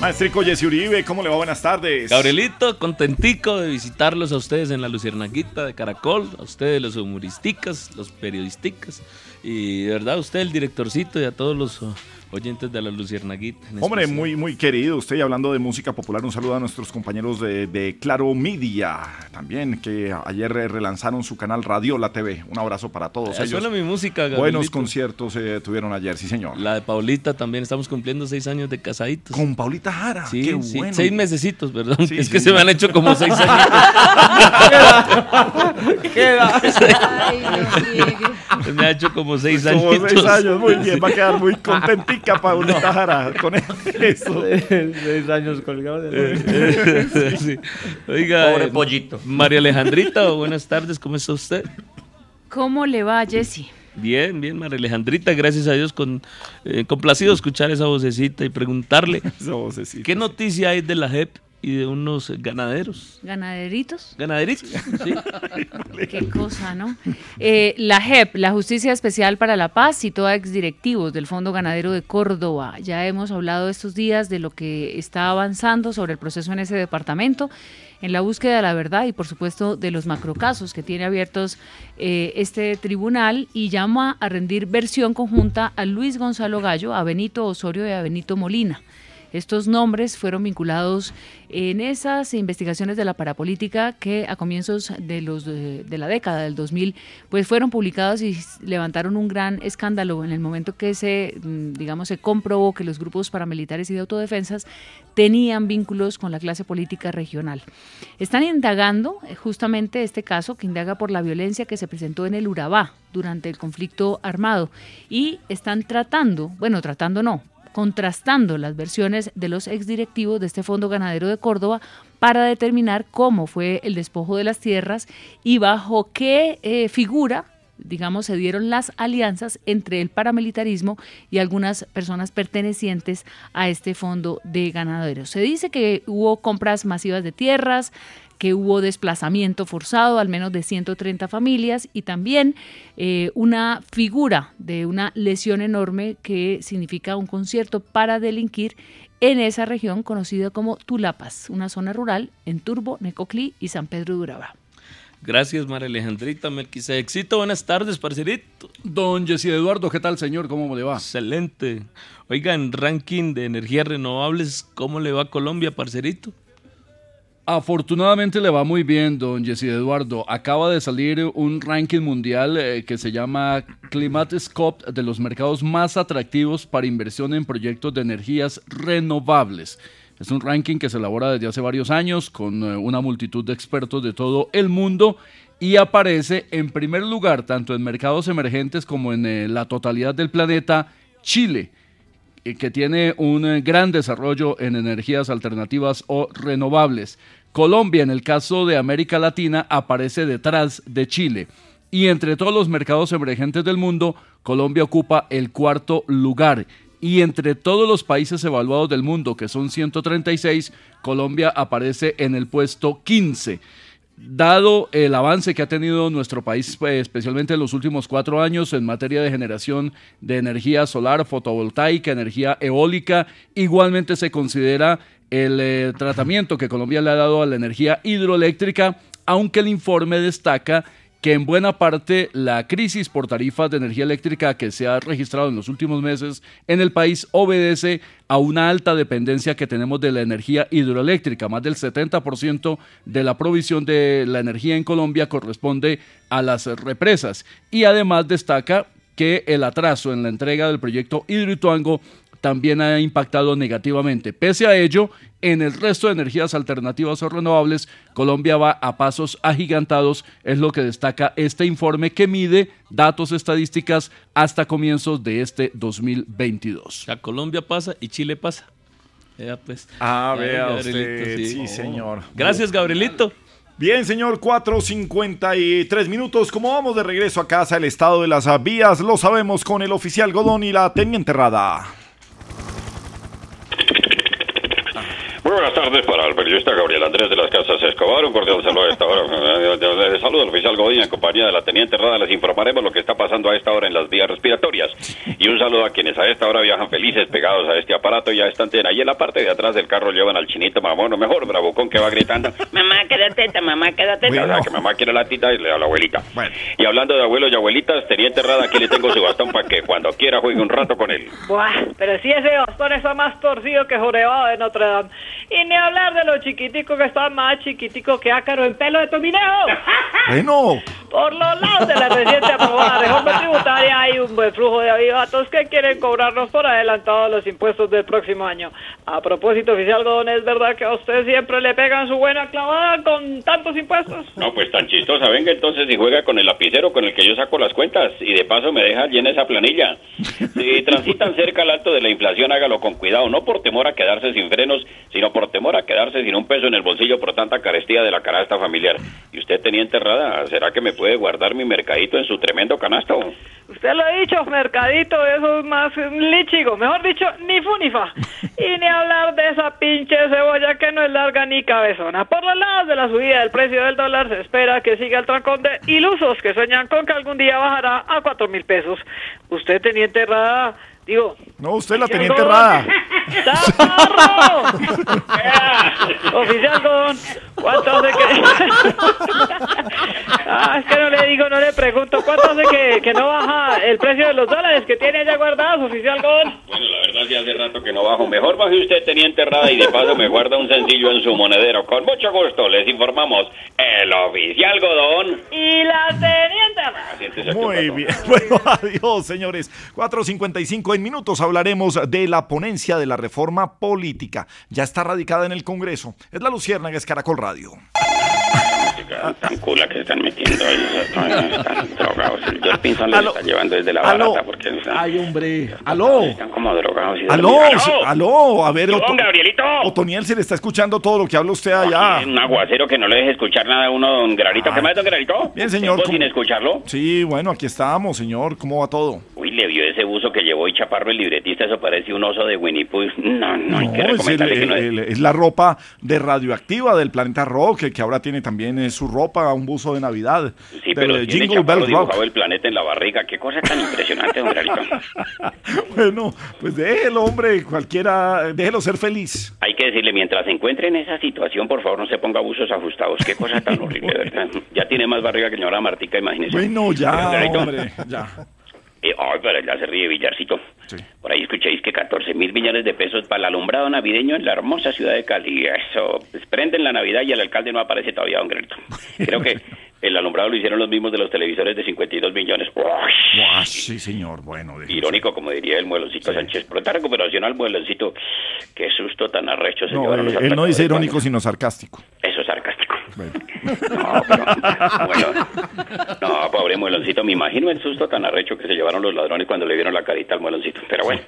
Maestrico Jesse Uribe, ¿cómo le va? Buenas tardes. Gabrielito, contentico de visitarlos a ustedes en la Luciernaguita de Caracol, a ustedes los humoristicas, los periodisticas, y de verdad a usted el directorcito y a todos los oyentes de la Luciernaguita. en Hombre, especial. muy, muy querido. Usted y hablando de música popular, un saludo a nuestros compañeros de, de Claro Media, también, que ayer relanzaron su canal Radiola TV. Un abrazo para todos Ah, ellos. suena mi música, Buenos Gabrielito. conciertos eh, tuvieron ayer, sí, señor. La de Paulita también, estamos cumpliendo seis años de casaditos. Con Paulita Jara, sí, qué sí, bueno. seis mesecitos, perdón. Sí, es sí. que se me han hecho como seis [LAUGHS] años. Queda. [LAUGHS] Se [LAUGHS] me ha hecho como seis años. Como seis años, muy bien. Va a quedar muy [LAUGHS] contentica Paulita Jara con eso. [LAUGHS] Seis años colgados. Sí. Oiga, Pobre eh, pollito. María Alejandrita, buenas tardes, ¿cómo está usted? ¿Cómo le va, Jesse? Bien, bien, María Alejandrita, gracias a Dios, con, eh, complacido escuchar esa vocecita y preguntarle, Esa vocecita. ¿qué noticia hay de la JEP y de unos ganaderos? ¿Ganaderitos? ¿Ganaderitos? Sí. [LAUGHS] Qué cosa, ¿no? Eh, la JEP, la Justicia Especial para la Paz, citó a exdirectivos del Fondo Ganadero de Córdoba. Ya hemos hablado estos días de lo que está avanzando sobre el proceso en ese departamento, en la búsqueda de la verdad y, por supuesto, de los macrocasos que tiene abiertos eh, este tribunal y llama a rendir versión conjunta a Luis Gonzalo Gallo, a Benito Osorio y a Benito Molina. Estos nombres fueron vinculados en esas investigaciones de la parapolítica que a comienzos de, los, de, de la década del 2000 pues fueron publicados y levantaron un gran escándalo en el momento que se, mm, digamos, se comprobó que los grupos paramilitares y de autodefensas tenían vínculos con la clase política regional. Están indagando eh, justamente este caso que indaga por la violencia que se presentó en el Urabá durante el conflicto armado y están tratando, bueno, tratando no, contrastando las versiones de los exdirectivos de este Fondo Ganadero de Córdoba para determinar cómo fue el despojo de las tierras y bajo qué eh, figura digamos, se dieron las alianzas entre el paramilitarismo y algunas personas pertenecientes a este fondo de ganaderos. Se dice que hubo compras masivas de tierras, que hubo desplazamiento forzado, al menos de 130 familias, y también eh, una figura de una lesión enorme que significa un concierto para delinquir en esa región conocida como Tulapas, una zona rural en Turbo, Necoclí y San Pedro de Urabá. Gracias, María Alejandrita Melquisedecito. Buenas tardes, parcerito. Don Jesse Eduardo, ¿qué tal, señor? ¿Cómo le va? Excelente. Oiga, en ranking de energías renovables, ¿cómo le va a Colombia, parcerito? Afortunadamente le va muy bien, don Jesse Eduardo. Acaba de salir un ranking mundial eh, que se llama Climate Scope de los mercados más atractivos para inversión en proyectos de energías renovables. Es un ranking que se elabora desde hace varios años con eh, una multitud de expertos de todo el mundo y aparece en primer lugar tanto en mercados emergentes como en eh, la totalidad del planeta Chile que tiene un eh, gran desarrollo en energías alternativas o renovables. Colombia, en el caso de América Latina, aparece detrás de Chile. Y entre todos los mercados emergentes del mundo, Colombia ocupa el cuarto lugar. Y entre todos los países evaluados del mundo, que son 136, Colombia aparece en el puesto 15 dado el avance que ha tenido nuestro país, pues, especialmente en los últimos cuatro años en materia de generación de energía solar, fotovoltaica, energía eólica, igualmente se considera el eh, tratamiento que Colombia le ha dado a la energía hidroeléctrica, aunque el informe destaca que en buena parte la crisis por tarifas de energía eléctrica que se ha registrado en los últimos meses en el país obedece a una alta dependencia que tenemos de la energía hidroeléctrica. Más del 70% de la provisión de la energía en Colombia corresponde a las represas. Y además destaca que el atraso en la entrega del proyecto Hidroituango también ha impactado negativamente. Pese a ello, en el resto de energías alternativas o renovables, Colombia va a pasos agigantados, es lo que destaca este informe que mide datos estadísticas hasta comienzos de este 2022. La Colombia pasa y Chile pasa. Ya pues. Ah, vea Gabrielito, usted, sí, Oh. señor. Gracias, Gabrielito. Bien, señor, 4.53 minutos. Como vamos de regreso a casa, el estado de las vías lo sabemos con el oficial Godón y la teniente Rada. Buenas tardes para el periodista Gabriel Andrés de las Casas Escobar. Un cordial saludo a esta hora. Eh, Saludo al oficial Godín en compañía de la Teniente Rada. Les informaremos lo que está pasando a esta hora en las vías respiratorias. Y un saludo a quienes a esta hora viajan felices pegados a este aparato. Ya están ahí en la parte de atrás del carro llevan al chinito mamón, o mejor, bravucón que va gritando. [LAUGHS] Mamá, quédate teta, mamá, quédate teta. O sea, que mamá quiere la tita y le da a la abuelita. Y hablando de abuelos y abuelitas, Teniente Rada, aquí le tengo su bastón para que cuando quiera juegue un rato con él. Buah, pero si ese bastón está más torcido que jorobado de Notre Dame. Y ni hablar de los chiquiticos que están más chiquiticos que ácaro en pelo de tominejo. [LAUGHS] Bueno, Por los lados de la reciente aprobada reforma tributaria hay un buen flujo de avivatos que quieren cobrarnos por adelantado los impuestos del próximo año. A propósito, oficial Godón, ¿es verdad que a usted siempre le pegan su buena clavada con tantos impuestos? No, pues tan chistosa. Venga entonces y juega con el lapicero con el que yo saco las cuentas y de paso me deja llena esa planilla. Si transitan cerca al alto de la inflación, hágalo con cuidado, no por temor a quedarse sin frenos, sino por temor a quedarse sin un peso en el bolsillo por tanta carestía de la canasta familiar. ¿Y usted tenía enterrada? ¿Será que me puede guardar mi mercadito en su tremendo canasto? Usted lo ha dicho, mercadito, eso es más lichigo, mejor dicho, ni fu ni fa. Y ni hablar de esa pinche cebolla que no es larga ni cabezona. Por los lados de la subida del precio del dólar se espera que siga el trancón de ilusos que sueñan con que algún día bajará a cuatro mil pesos. Usted tenía enterrada, digo... no, usted la tenía Oficial enterrada. ¡Chaparro! Oficial Godón, ¿cuánto hace que...? [LAUGHS] ah, es que no le digo, no le pregunto, ¿cuánto hace que, que no baja el precio de los dólares que tiene allá guardados, oficial Godón? Bueno, la verdad sí hace rato que no bajo. Mejor baje usted tenía enterrada y de paso me guarda un sencillo en su monedero. Con mucho gusto les informamos el oficial Godón. Y la teniente aquí un Muy bien. [LAUGHS] Bueno, adiós, señores. 4.55 en minutos hablaremos de la ponencia de la reforma política. Ya está radicada en el Congreso. Es la Luciérnaga, es Caracol Radio. Que se están metiendo ahí. Están, drogados. El George Pinson Aló. está llevando desde la Aló. barata porque están, Ay, hombre. Aló. están como drogados. y Aló. se- Aló. A ver, Gabrielito. Otoniel se le está escuchando todo lo que habla usted allá. Un aguacero que no le deje escuchar nada a uno, don Gerarito. ¿Qué más, don Gerarito? Bien, señor. ¿Tiempo ¿cómo- sin escucharlo? Sí, bueno, aquí estamos, señor. ¿Cómo va todo? Uy, le vio ese buzo que llevó y Chaparro, el libretista, eso parece un oso de Winnie Pooh. [LAUGHS] No, no, hay que No, es, el- que no el- es la ropa de radioactiva del planeta rock, que, que ahora tiene también eh, su ropa, un buzo de Navidad. Sí, pero eh, tiene Jingle Bell Rock. el planeta en la barriga. Qué cosa tan impresionante, don. [LAUGHS] Bueno, pues déjelo, hombre, cualquiera, déjelo ser feliz. Hay que decirle, mientras se encuentre en esa situación, por favor, no se ponga abusos ajustados. Qué cosa tan horrible, ¿verdad? Ya tiene más barriga que señora Martica, imagínese. Bueno, ya, hombre, ya. Eh, ay, pero ya se ríe Villarcito. Por ahí escucháis que 14 mil millones de pesos para el alumbrado navideño en la hermosa ciudad de Cali. Eso, pues, prenden la Navidad y el alcalde no aparece todavía, don Gerarito. [LAUGHS] Creo que el alumbrado lo hicieron los mismos de los televisores de 52 millones. Uy, Ah, sí, señor, bueno. Irónico, como diría el mueloncito Sánchez. Pronta recuperación al mueloncito. Qué susto tan arrecho se No, los eh, él no dice irónico, sino sarcástico. eso es sarcástico. No, pero, [LAUGHS] bueno, no, pobre mueloncito, me imagino el susto tan arrecho que se llevaron los ladrones cuando le vieron la carita al mueloncito. Pero bueno,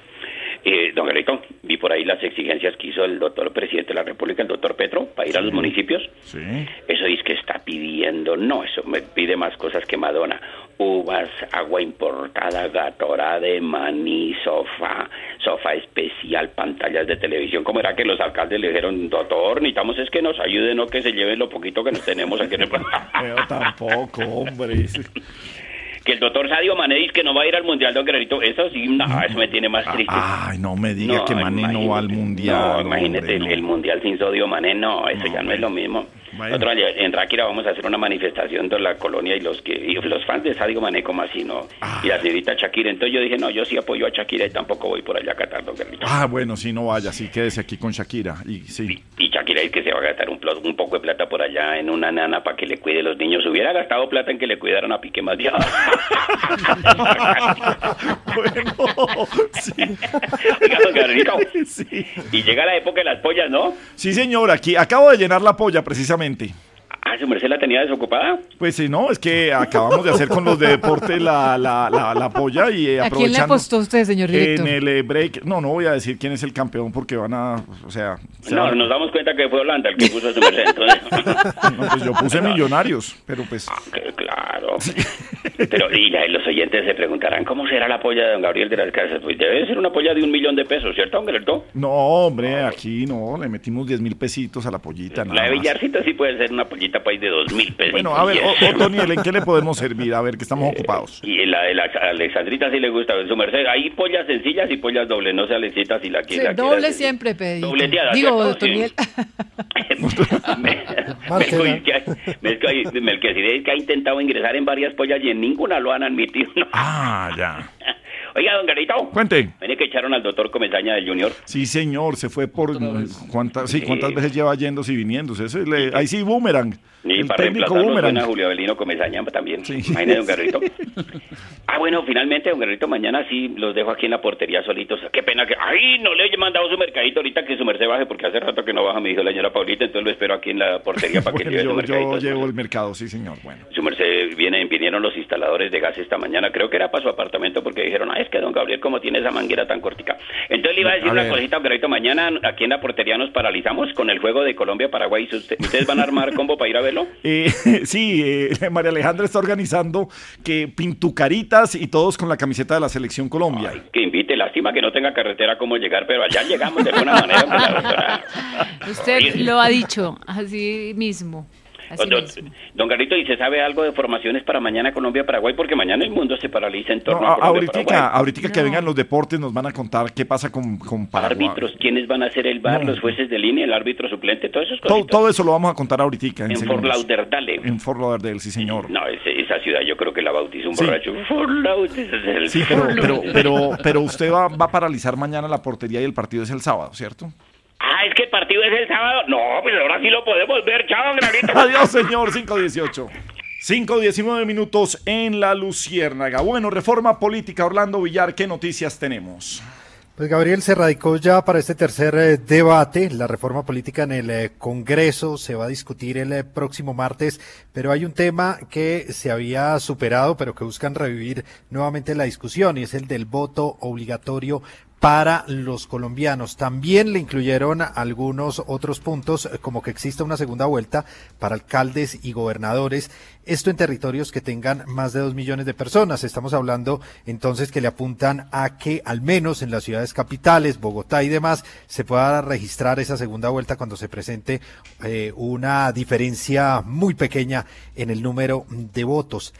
eh, don Gerito, vi por ahí las exigencias que hizo el doctor presidente de la República, el doctor Petro, para ir a los municipios. Sí. Eso es que está pidiendo, no, eso me pide más cosas que Madonna. Uvas, agua importada, gatorade, maní, sofá, sofá especial, pantallas de televisión. ¿Cómo era que los alcaldes le dijeron, doctor, necesitamos es que nos ayuden, no que se lleven lo poquito que nos tenemos aquí en el? [LAUGHS] Pero tampoco, hombre. [LAUGHS] que el doctor Sadio Mané dice que no va a ir al Mundial, don Guerrerito. Eso sí, no, eso me tiene más triste. Ay, no me diga que Mané no va al Mundial. No, imagínate, el, el Mundial sin Sadio Mané, no, eso ya no es lo mismo. Nosotros en Ráquira vamos a hacer una manifestación de la colonia y los que y los fans de Sadio Mané como así, ¿no? Y la señorita Shakira. Entonces yo dije, no, yo sí apoyo a Shakira y tampoco voy por allá a Qatar, don Guerrerito. Ah, bueno, sí, no vaya, sí, quédese aquí con Shakira. Y, sí. Y Shakira es que se va a gastar un, plo- un poco de plata por allá en una nana para que le cuide los niños. Hubiera gastado plata en que le cuidaran a Piqué más [LAUGHS] bien. Oiga, don Guerrerito. Y llega la época de las pollas, ¿no? Sí, señor, aquí acabo de llenar la polla precisamente. Exactamente. Ah, su merced la tenía desocupada. Pues sí, no, es que acabamos de hacer con los de deporte la, la, la, la polla y eh, ¿A quién le apostó usted, señor director? en el eh, break. No, no voy a decir quién es el campeón porque van a, o sea, se No, van- nos damos cuenta que fue Holanda el que puso a su merced. Entonces, [LAUGHS] no, pues yo puse millonarios, pero pues que claro. Pero y los oyentes se preguntarán, ¿cómo será la polla de don Gabriel de las Casas? Pues debe ser una polla de un millón de pesos, ¿cierto, don Guerrero? no, hombre, aquí no, le metimos 10 mil pesitos a la pollita. La nada de más. Villarcito sí puede ser una pollita país de dos mil pesos. Bueno, a ver, Otoniel, ¿en qué le podemos servir? A ver, que estamos ocupados. Y la de la Alexandrita sí le gusta, su merced. Hay pollas sencillas y pollas dobles, no se Alexita si la Sí, quiere. la quiere doble hacer. siempre, Pedrito. Dobleteada, Digo, ¿cierto? Sí. Toniel. Melquiades Melquiades que ha intentado ingresar en varias pollas y en ninguna lo han admitido. Ah, ya. Oiga, don Garito. Cuente. Viene que echaron al doctor Comesaña del Junior. Sí, señor, se fue por... ¿Cuántas, sí, ¿cuántas veces lleva yéndose y viniéndose? Ese le- ahí sí, boomerang. Y el para técnico reemplazarlo boomerang. suena Julio Avelino Comesaña también. Imagínese, don [LAUGHS] Guerrito. Ah, bueno, finalmente, don Guerrito, mañana sí los dejo aquí en la portería solitos. Qué pena que... ¡Ay, no le he mandado su mercadito ahorita que su merced baje! Porque hace rato que no baja, me dijo la señora Paulita, entonces lo espero aquí en la portería [LAUGHS] para que lleve su yo, mercadito. yo llevo el mercado, sí, señor. Bueno. Su merced, viene, vinieron los instaladores de gas esta mañana, creo que era para su apartamento, porque dijeron, ah, es que don Gabriel, como tiene esa manguera tan cortica. Entonces le iba a decir A una ver. cosita, Gabrielito, mañana aquí en la portería nos paralizamos con el juego de Colombia-Paraguay. Usted- ¿Ustedes van a armar [LAUGHS] combo para ir a verlo? Eh, [LAUGHS] sí, eh, María Alejandra está organizando que pintucaritas y todos con la camiseta de la Selección Colombia. Que invite, lástima que no tenga carretera cómo llegar, pero allá llegamos de alguna manera. [LAUGHS] Usted lo ha dicho así mismo. Así Don, mismo. don Carlito, ¿y se sabe algo de formaciones para mañana Colombia-Paraguay? Porque mañana el mundo se paraliza en No, torno a- a Colombia-Paraguay. ahorita, ahorita que vengan los deportes nos van a contar qué pasa con, con Paraguay. Árbitros, ¿quiénes van a ser el bar? No. Los jueces de línea, el árbitro suplente, Todo, cosas. todo eso lo vamos a contar ahorita. En, En. Fort Lauderdale. En Fort Lauderdale, sí, señor. No, ese- esa ciudad yo creo que la bautizó un Sí. borracho. Fort Lauderdale. Sí, pero, pero, pero, pero usted va, va a paralizar mañana la portería y el partido es el sábado, ¿cierto? Ah, es que el partido es el sábado. No, pues ahora sí lo podemos ver. Chao, Granito. [LAUGHS] Adiós, señor. 518. 5.19 minutos en la Luciérnaga. Bueno, reforma política. Orlando Villar, ¿qué noticias tenemos? Pues Gabriel se radicó ya para este tercer eh, debate. La reforma política en el eh, Congreso se va a discutir el eh, próximo martes, pero hay un tema que se había superado, pero que buscan revivir nuevamente la discusión, y es el del voto obligatorio para los colombianos. También le incluyeron algunos otros puntos, eh, como que exista una segunda vuelta para alcaldes y gobernadores, esto en territorios que tengan más de dos millones de personas. Estamos hablando entonces que le apuntan a que al menos en las ciudades capitales, Bogotá y demás, se pueda registrar esa segunda vuelta cuando se presente eh, una diferencia muy pequeña en el número de votos.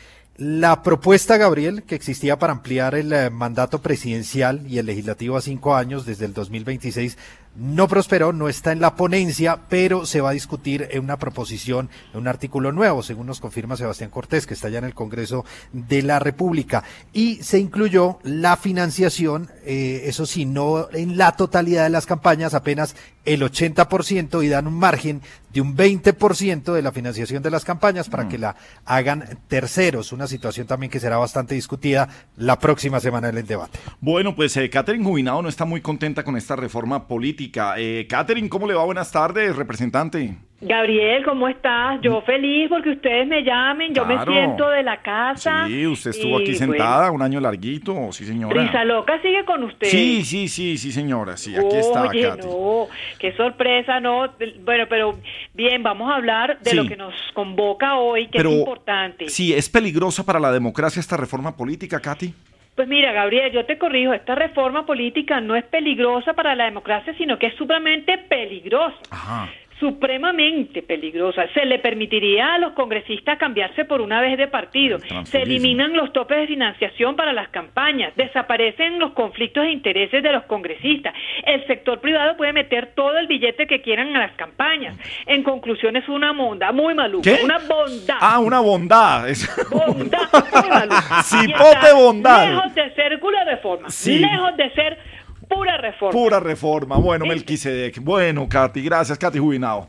La propuesta, Gabriel, que existía para ampliar el eh, mandato presidencial y el legislativo a cinco años desde el 2026 no prosperó, no está en la ponencia, pero se va a discutir en una proposición, en un artículo nuevo, según nos confirma Sebastián Cortés, que está ya en el Congreso de la República. Y se incluyó la financiación, eh, eso sí, no en la totalidad de las campañas, apenas el 80% y dan un margen de un 20% de la financiación de las campañas para que la hagan terceros, una situación también que será bastante discutida la próxima semana en el debate. Bueno, pues eh, Catherine Jubinado no está muy contenta con esta reforma política. Eh, Catherine, ¿cómo le va? Buenas tardes, representante. Gabriel, ¿cómo estás? Yo feliz porque ustedes me llamen, yo Claro. me siento de la casa. Sí, usted estuvo y, aquí bueno, sentada un año larguito, sí señora. Risa loca sigue con usted. Sí, sí, sí, sí señora, sí, aquí está Oye, Katy. no, qué sorpresa, no. Bueno, pero bien, vamos a hablar de Sí. lo que nos convoca hoy, que Pero es importante. sí, es peligrosa para la democracia esta reforma política, Katy. Pues mira, Gabriel, yo te corrijo, esta reforma política no es peligrosa para la democracia, sino que es sumamente peligrosa. Ajá. Supremamente peligrosa. Se le permitiría a los congresistas cambiarse por una vez de partido. Se eliminan los topes de financiación para las campañas. Desaparecen los conflictos de intereses de los congresistas. El sector privado puede meter todo el billete que quieran en las campañas. En conclusión, es una bondad muy maluca. Una bondad. Ah, una bondad. Bondad muy [LAUGHS] maluca. Cipote bondad. Lejos de ser cura reforma. Lejos de ser pura reforma. Pura reforma. Bueno, Melquisedec. Bueno, Katy, gracias, Katy Jubinao.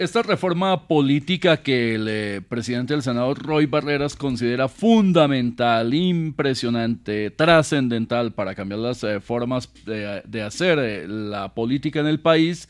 Esta reforma política que el eh, presidente del Senado, Roy Barreras, considera fundamental, impresionante, trascendental para cambiar las eh, formas de, hacer eh, la política en el país,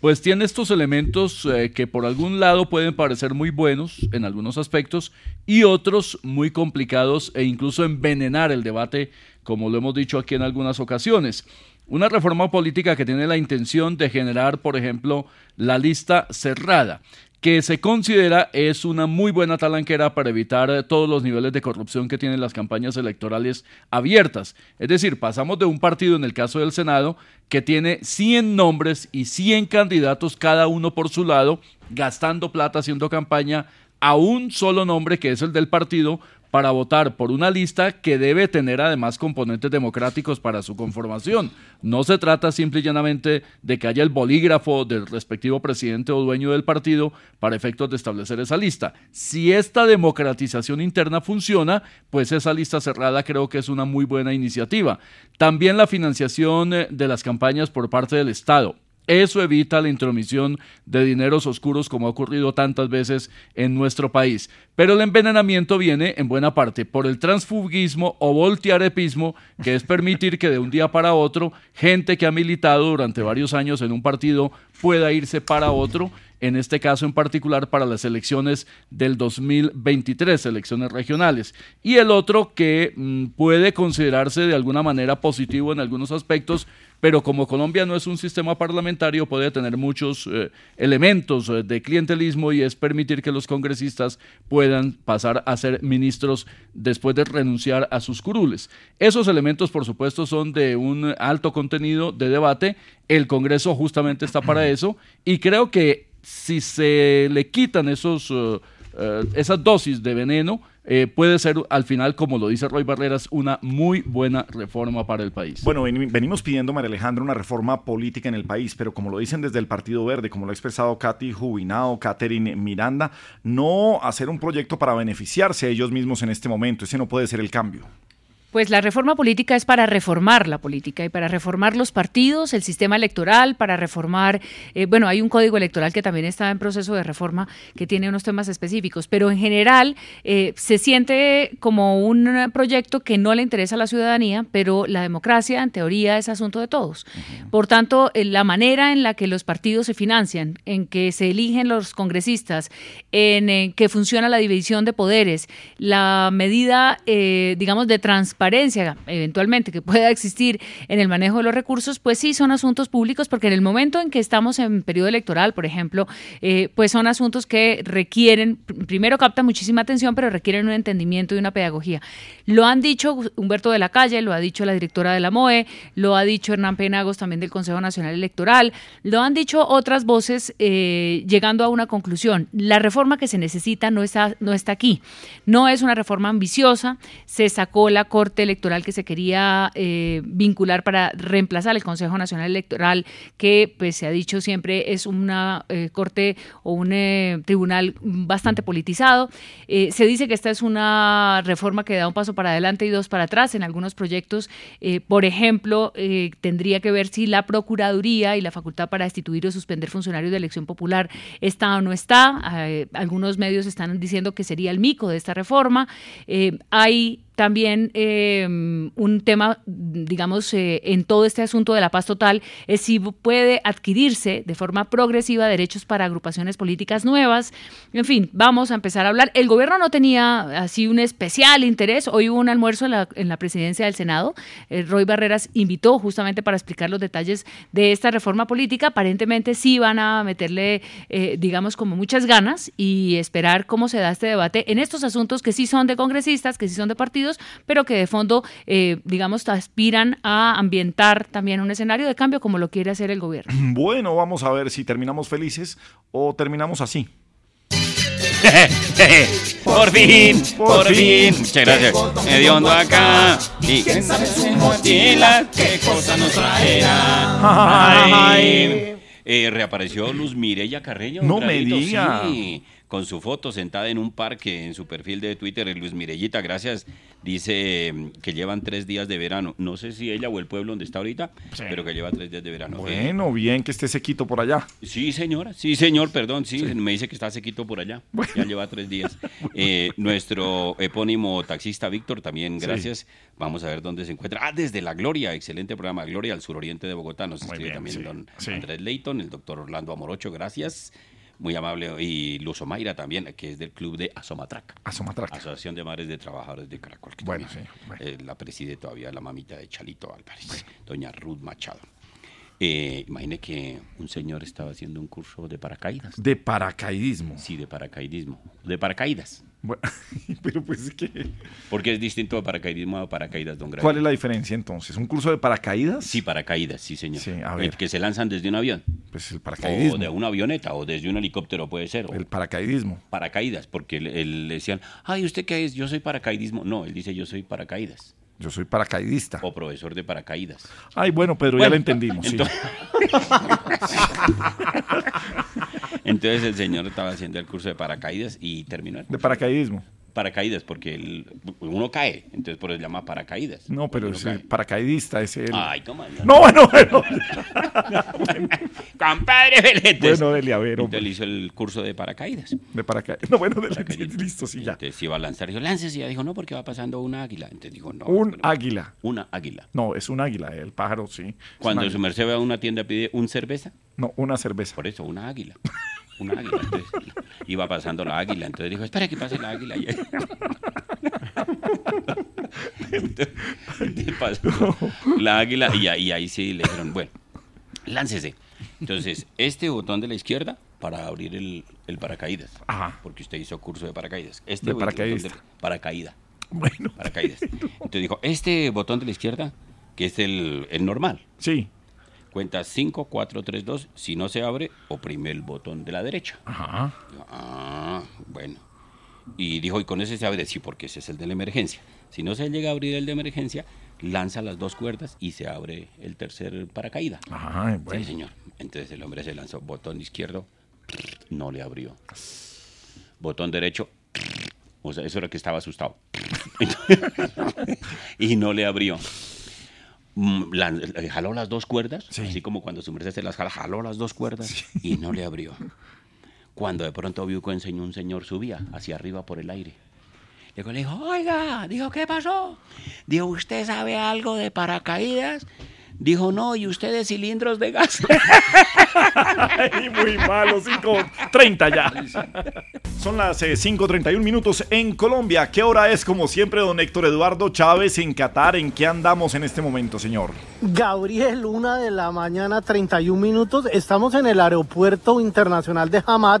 pues tiene estos elementos que por algún lado pueden parecer muy buenos en algunos aspectos y otros muy complicados e incluso envenenar el debate como lo hemos dicho aquí en algunas ocasiones. Una reforma política que tiene la intención de generar, por ejemplo, la lista cerrada, que se considera es una muy buena talanquera para evitar todos los niveles de corrupción que tienen las campañas electorales abiertas. Es decir, pasamos de un partido, en el caso del Senado, que tiene 100 nombres y 100 candidatos, cada uno por su lado, gastando plata haciendo campaña, a un solo nombre, que es el del partido, para votar por una lista que debe tener además componentes democráticos para su conformación. No se trata simple y llanamente de que haya el bolígrafo del respectivo presidente o dueño del partido para efectos de establecer esa lista. Si esta democratización interna funciona, pues esa lista cerrada creo que es una muy buena iniciativa. También la financiación eh, de las campañas por parte del Estado. Eso evita la intromisión de dineros oscuros como ha ocurrido tantas veces en nuestro país. Pero el envenenamiento viene en buena parte por el transfugismo o voltearepismo, que es permitir que de un día para otro gente que ha militado durante varios años en un partido pueda irse para otro en este caso en particular para las elecciones del 2023, elecciones regionales. Y el otro que mm, puede considerarse de alguna manera positivo en algunos aspectos, pero como Colombia no es un sistema parlamentario, puede tener muchos eh, elementos eh, de clientelismo y es permitir que los congresistas puedan pasar a ser ministros después de renunciar a sus curules. Esos elementos, por supuesto, son de un alto contenido de debate. El Congreso justamente está para [CLEARS THROAT] eso y creo que si se le quitan esos, uh, uh, esas dosis de veneno, eh, puede ser al final, como lo dice Roy Barreras, una muy buena reforma para el país. Bueno, venimos pidiendo, María Alejandra, una reforma política en el país, pero como lo dicen desde el Partido Verde, como lo ha expresado Katy Jubinao, Catherine Miranda, no hacer un proyecto para beneficiarse a ellos mismos en este momento. Ese no puede ser el cambio. Pues la reforma política es para reformar la política y para reformar los partidos, el sistema electoral, para reformar, eh, bueno, hay un código electoral que también está en proceso de reforma que tiene unos temas específicos, pero en general eh, se siente como un proyecto que no le interesa a la ciudadanía, pero la democracia en teoría es asunto de todos. Por tanto, eh, la manera en la que los partidos se financian, en que se eligen los congresistas, en, que funciona la división de poderes, la medida, digamos, de transparencia, transparencia eventualmente que pueda existir en el manejo de los recursos, pues sí son asuntos públicos porque en el momento en que estamos en periodo electoral, por ejemplo, eh, pues son asuntos que requieren, primero captan muchísima atención, pero requieren un entendimiento y una pedagogía. Lo han dicho Humberto de la Calle, lo ha dicho la directora de la MOE, lo ha dicho Hernán Penagos también del Consejo Nacional Electoral, lo han dicho otras voces eh, llegando a una conclusión. La reforma que se necesita no está, no está aquí. No es una reforma ambiciosa, se sacó la Corte electoral que se quería eh, vincular para reemplazar el Consejo Nacional Electoral, que pues se ha dicho siempre es una eh, corte o un eh, tribunal bastante politizado. se dice que esta es una reforma que da un paso para adelante y dos para atrás en algunos proyectos. por ejemplo, tendría que ver si la Procuraduría y la facultad para destituir o suspender funcionarios de elección popular está o no está. algunos medios están diciendo que sería el mico de esta reforma. hay también em, un tema, digamos, eh, en todo este asunto de la paz total, es si puede adquirirse de forma progresiva derechos para agrupaciones políticas nuevas. En fin, vamos a empezar a hablar. El gobierno no tenía así un especial interés. Hoy hubo un almuerzo en la, en la presidencia del Senado. Eh, Roy Barreras invitó justamente para explicar los detalles de esta reforma política. Aparentemente sí van a meterle, eh, digamos, como muchas ganas y esperar cómo se da este debate en estos asuntos que sí son de congresistas, que sí son de partidos pero que de fondo, eh, digamos, aspiran a ambientar también un escenario de cambio como lo quiere hacer el gobierno. [CLEARS THROAT] Bueno, vamos a ver si terminamos felices o terminamos así. [LAUGHS] por fin, por fin. Muchas gracias. Hediondo acá. Y qué qué cosa nos traerá. [LAUGHS] Ay. Eh, reapareció Luz Mireya Carreño. No me diga. Sí con su foto sentada en un parque en su perfil de Twitter, Luis Mirellita, gracias, dice mm, que llevan tres días de verano. No sé si ella o el pueblo donde está ahorita, pero que lleva tres días de verano. Bueno, bien que esté sequito por allá. Sí, señora, sí, señor, perdón, sí, me dice que está sequito por allá. Ya lleva tres días. [LAUGHS] Eh, nuestro epónimo taxista Víctor, también gracias. Vamos a ver dónde se encuentra. Ah, desde La Gloria, excelente programa, Gloria, al suroriente de Bogotá. Nos escribe también don Andrés Leighton, el doctor Orlando Amorocho, gracias muy amable, y Luz Omaira también, que es del club de Asomatrac. Asomatrac. Asociación de Madres de Trabajadores de Caracol. bueno, sí. Eh, la preside todavía la mamita de Chalito Álvarez, doña Ruth Machado. Eh, imagine que un señor estaba haciendo un curso de paracaídas. ¿De paracaidismo? Sí, de paracaidismo. De paracaídas. Bueno, [LAUGHS] pero pues que... Porque es distinto de paracaidismo a paracaídas, don Gracias. ¿Cuál es la diferencia entonces? ¿Un curso de paracaídas? Sí, paracaídas, sí, señor. Sí, a ver. que se lanzan desde un avión. Pues el paracaidismo. O de una avioneta, o desde un helicóptero puede ser. El paracaidismo. Paracaídas, porque él, le decían, ay, ¿usted qué es? Yo soy paracaidismo. No, él dice, yo soy paracaídas. Yo soy paracaidista. O profesor de paracaídas. Ay, bueno, Pedro, ya lo entendimos. Entonces... [LAUGHS] [LAUGHS] entonces el señor estaba haciendo el curso de paracaídas y terminó. De paracaidismo paracaídas porque uno cae, entonces por eso se llama paracaídas. No, pero es el paracaidista, es el... Ay, cómo no. bueno, [LAUGHS] bueno. Compadre Veletes. Bueno, Delia, a ver, Entonces él hizo el curso de paracaídas. De paracaídas. No, bueno, Delia, listo, sí, ya. Entonces iba a lanzar, dijo, lances, y ella dijo, no, porque va pasando una águila. Entonces dijo, no. Un águila. Una águila. No, es un águila, el pájaro, sí. Cuando su merced va a una tienda pide un cerveza. No, una cerveza. Por eso, una águila. [LAUGHS] Una águila. Entonces, [LAUGHS] iba pasando la águila. Entonces dijo, espera que pase la águila. [LAUGHS] la águila y, y ahí sí le dijeron, bueno, láncese. Entonces, este botón de la izquierda para abrir el, el paracaídas. Ajá. Porque usted hizo curso de paracaídas. Este de paracaídas. paracaídas. Bueno. Paracaídas. Entonces dijo, este botón de la izquierda, que es el, el normal. Sí. Cuenta 5, 4, 3, 2. Si no se abre, oprime el botón de la derecha. Ajá. Ah, bueno. Y dijo, y con ese se abre, sí, porque ese es el de la emergencia. Si no se llega a abrir el de emergencia, lanza las dos cuerdas y se abre el tercer paracaídas. Ajá, bueno. Sí, señor. Entonces el hombre se lanzó, botón izquierdo, no le abrió. Botón derecho, o sea, eso era que estaba asustado. [LAUGHS] y no le abrió. Mm, jaló las dos cuerdas, así como cuando su merced se las jala, jaló las dos cuerdas y no le abrió. Cuando de pronto vio que un señor subía hacia arriba por el aire. Le dijo, oiga, dijo, ¿qué pasó? Dijo, ¿usted sabe algo de paracaídas? Dijo, no, ¿y ustedes cilindros de gas? [LAUGHS] muy malo, 5.30 ya. Son las 5.31 eh, minutos en Colombia. ¿Qué hora es, como siempre, don Héctor Eduardo Chávez en Qatar? ¿En qué andamos en este momento, señor? Gabriel, una de la mañana, 31 minutos. Estamos en el aeropuerto internacional de Hamad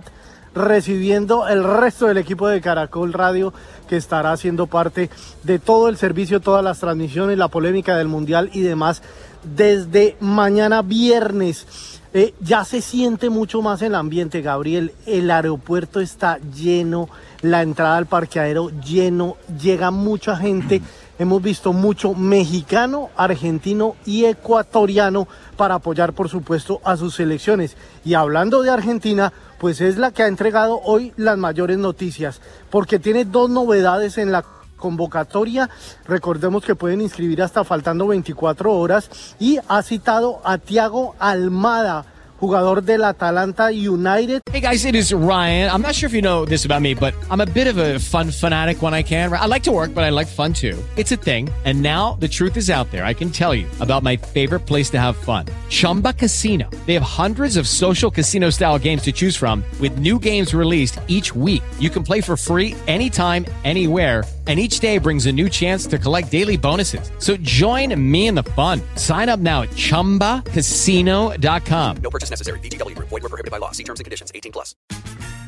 recibiendo el resto del equipo de Caracol Radio que estará haciendo parte de todo el servicio, todas las transmisiones, la polémica del Mundial y demás desde mañana viernes. Eh, ya se siente mucho más el ambiente, Gabriel. El aeropuerto está lleno, la entrada al parqueadero lleno, llega mucha gente. [CLEARS THROAT] Hemos visto mucho mexicano, argentino y ecuatoriano para apoyar, por supuesto, a sus selecciones. Y hablando de Argentina, pues es la que ha entregado hoy las mayores noticias, porque tiene dos novedades en la convocatoria. Recordemos que pueden inscribir hasta faltando 24 horas y ha citado a Tiago Almada jugador del Atalanta United. Hey guys, it is Ryan. I'm not sure if you know this about me, but I'm a bit of a fun fanatic when I can. I like to work, but I like fun too. It's a thing. And now the truth is out there. I can tell you about my favorite place to have fun. Chumba Casino. They have hundreds of social casino style games to choose from with new games released each week. You can play for free anytime, anywhere and each day brings a new chance to collect daily bonuses. So join me in the fun. Sign up now at ChumbaCasino.com. No purchase necessary. VGW. Void were prohibited by law. See terms and conditions. 18 plus.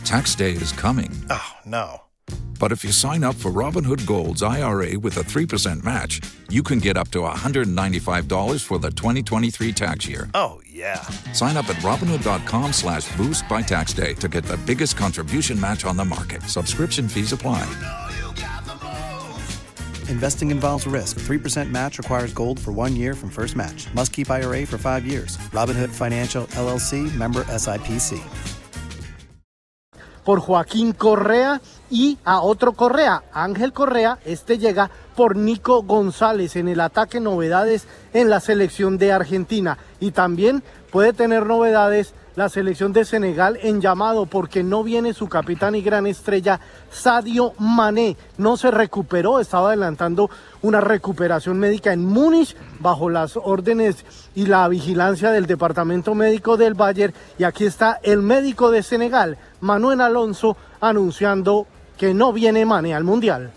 Tax day is coming. Oh, no But if you sign up for Robinhood Gold's IRA with a 3% match, you can get up to $195 for the 2023 tax year. Oh, yeah. Sign up at Robinhood.com slash boost by tax day to get the biggest contribution match on the market. Subscription fees apply. Investing involves risk. 3% match requires gold for one year from first match. Must keep IRA for five years. Robinhood Financial LLC member SIPC. Por Joaquín Correa y a otro Correa, Ángel Correa. Este llega por Nico González en el ataque. Novedades en la selección de Argentina. Y también puede tener novedades la selección de Senegal en llamado porque no viene su capitán y gran estrella Sadio Mané. No se recuperó, estaba adelantando una recuperación médica en Múnich bajo las órdenes y la vigilancia del Departamento Médico del Bayern. Y aquí está el médico de Senegal, Manuel Alonso, anunciando que no viene Mané al Mundial.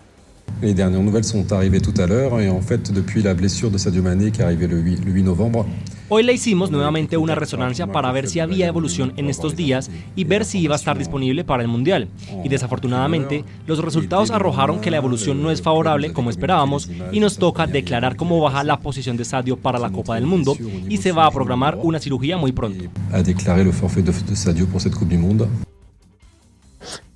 Les dernières nouvelles sont arrivées tout à l'heure et en fait depuis la blessure de Sadio Mané qui est arrivée le 8, le 8 novembre, Hoy le hicimos nuevamente una resonancia para ver si había evolución en estos días y ver si iba a estar disponible para el Mundial. Y desafortunadamente, los resultados arrojaron que la evolución no es favorable como esperábamos y nos toca declarar cómo baja la posición de Sadio para la Copa del Mundo y se va a programar una cirugía muy pronto. a déclaré le forfait de, Sadio pour cette Coupe du Monde.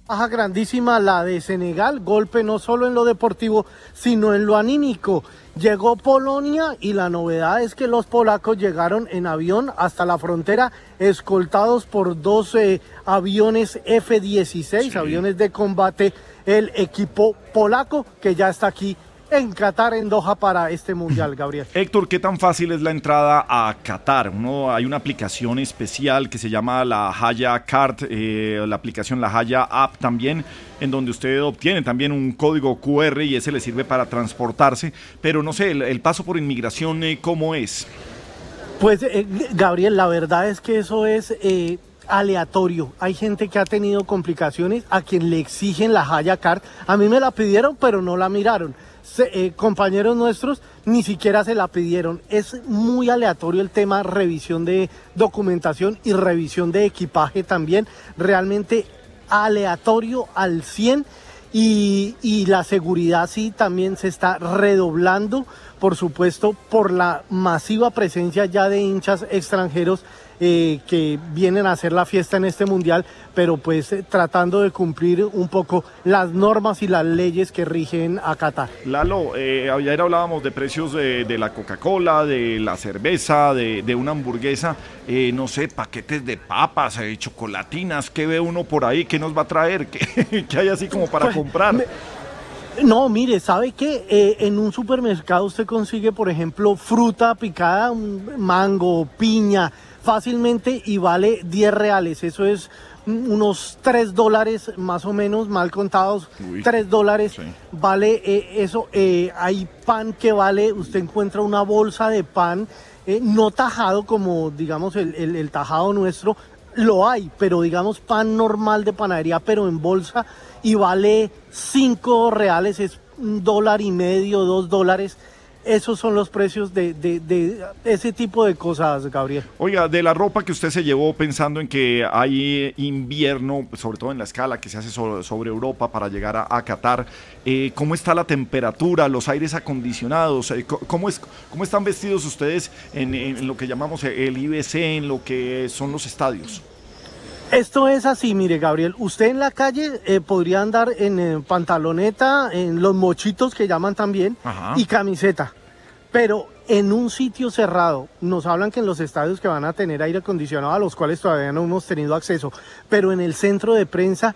Baja grandísima la de Senegal, golpe no solo en lo deportivo, sino en lo anímico. Llegó Polonia y la novedad es que los polacos llegaron en avión hasta la frontera, escoltados por 12 aviones F-16, aviones de combate, el equipo polaco que ya está aquí en Qatar, en Doha, para este mundial, Gabriel. [LAUGHS] Héctor, ¿qué tan fácil es la entrada a Qatar? Uno, hay una aplicación especial que se llama la Haya Card, eh, la aplicación la Haya App también, en donde usted obtiene también un código QR y ese le sirve para transportarse. Pero no sé, el, el paso por inmigración, eh, ¿cómo es? Pues, eh, Gabriel, la verdad es que eso es aleatorio. Hay gente que ha tenido complicaciones a quien le exigen la Haya Card. A mí me la pidieron, pero no la miraron. Se- eh, compañeros nuestros ni siquiera se la pidieron. Es muy aleatorio el tema revisión de documentación y revisión de equipaje también. Realmente aleatorio al 100 y, y la seguridad sí también se está redoblando, por supuesto, por la masiva presencia ya de hinchas extranjeros eh, que vienen a hacer la fiesta en este mundial, pero pues eh, tratando de cumplir un poco las normas y las leyes que rigen a Qatar. Lalo, eh, ayer hablábamos de precios de, de la Coca-Cola, de la cerveza, de, de una hamburguesa, eh, no sé, paquetes de papas, chocolatinas, ¿qué ve uno por ahí? ¿Qué nos va a traer? [LAUGHS] ¿Qué, qué hay así como para Pues, comprar? No, mire, ¿sabe qué? Eh, en un supermercado usted consigue, por ejemplo, fruta picada, un mango, piña, fácilmente y vale 10 reales. Eso es mm, unos 3 dólares más o menos, mal contados, Uy, 3 dólares. Vale eh, eso. eh, hay pan que vale, usted encuentra una bolsa de pan eh, no tajado como, digamos, el, el- el tajado nuestro. Lo hay, pero digamos pan normal de panadería, pero en bolsa y vale 5 reales, es un dólar y medio, dos dólares. Esos son los precios de, de- de ese tipo de cosas, Gabriel. Oiga, de la ropa que usted se llevó pensando en que hay invierno, sobre todo en la escala que se hace sobre, Europa para llegar a, Qatar, eh, ¿cómo está la temperatura, los aires acondicionados? Eh, ¿cómo, es, ¿Cómo están vestidos ustedes en, en lo que llamamos el IBC, en lo que son los estadios? Esto es así, mire Gabriel, usted en la calle eh, podría andar en eh, pantaloneta, en los mochitos que llaman también, Ajá. y camiseta, pero en un sitio cerrado, nos hablan que en los estadios que van a tener aire acondicionado, a los cuales todavía no hemos tenido acceso, pero en el centro de prensa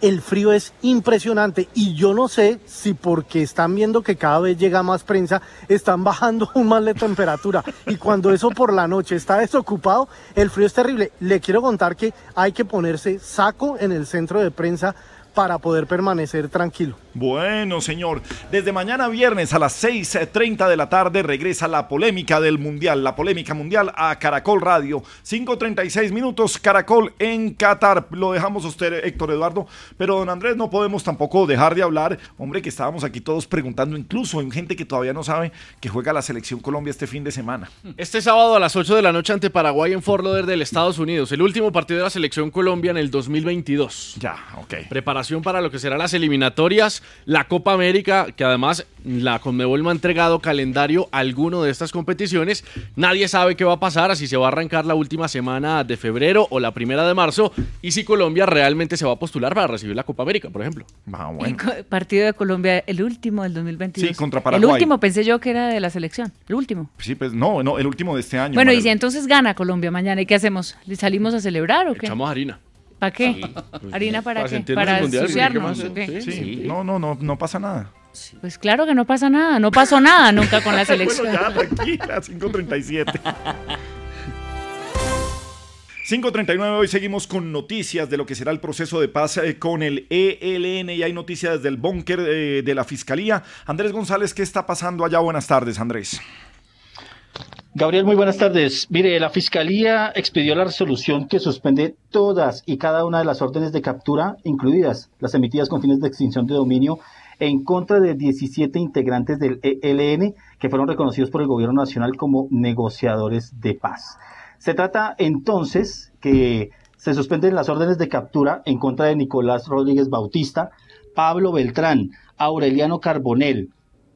el frío es impresionante y yo no sé si porque están viendo que cada vez llega más prensa, están bajando aún más la temperatura y cuando eso por la noche está desocupado, el frío es terrible. Le quiero contar que hay que ponerse saco en el centro de prensa para poder permanecer tranquilo. Bueno, señor, desde mañana viernes a las 6.30 de la tarde regresa la polémica del Mundial, la polémica mundial a Caracol Radio. 5.36 minutos, Caracol en Qatar. Lo dejamos a usted, Héctor Eduardo, pero don Andrés, no podemos tampoco dejar de hablar, hombre, que estábamos aquí todos preguntando, incluso en gente que todavía no sabe que juega la selección Colombia este fin de semana. Este sábado a las 8 de la noche ante Paraguay en Fort Lauderdale, Estados Unidos. El último partido de la selección Colombia en el 2022. Ya, ok. Preparación preparación para lo que serán las eliminatorias, la Copa América, que además la Conmebol no ha entregado calendario alguno de estas competiciones. Nadie sabe qué va a pasar, si se va a arrancar la última semana de febrero o la primera de marzo, y si Colombia realmente se va a postular para recibir la Copa América, por ejemplo. Ah, El partido de Colombia, el último del 2022. Sí, contra El Paraguay. último pensé yo que era de la selección, el último. Sí, pues no, no, el último de este año. Bueno, y si entonces gana Colombia mañana, ¿y qué hacemos? ¿Le salimos a celebrar o qué? Echamos harina. ¿Para qué? ¿Harina para, Para qué? ¿Para ensuciarnos No, no, no, no pasa nada. Pues claro que no pasa nada, no pasó nada nunca con la [LAUGHS] selección. bueno, ya, tranquila, 537. 539, [LAUGHS] hoy seguimos con noticias de lo que será el proceso de paz eh, con el ELN y hay noticias desde el búnker eh, de la Fiscalía. Andrés González, ¿qué está pasando allá? Buenas tardes, Andrés. Gabriel, muy buenas tardes. Mire, la Fiscalía expidió la resolución que suspende todas y cada una de las órdenes de captura, incluidas las emitidas con fines de extinción de dominio, en contra de 17 integrantes del ELN que fueron reconocidos por el Gobierno Nacional como negociadores de paz. Se trata entonces que se suspenden las órdenes de captura en contra de Nicolás Rodríguez Bautista, Pablo Beltrán, Aureliano Carbonel,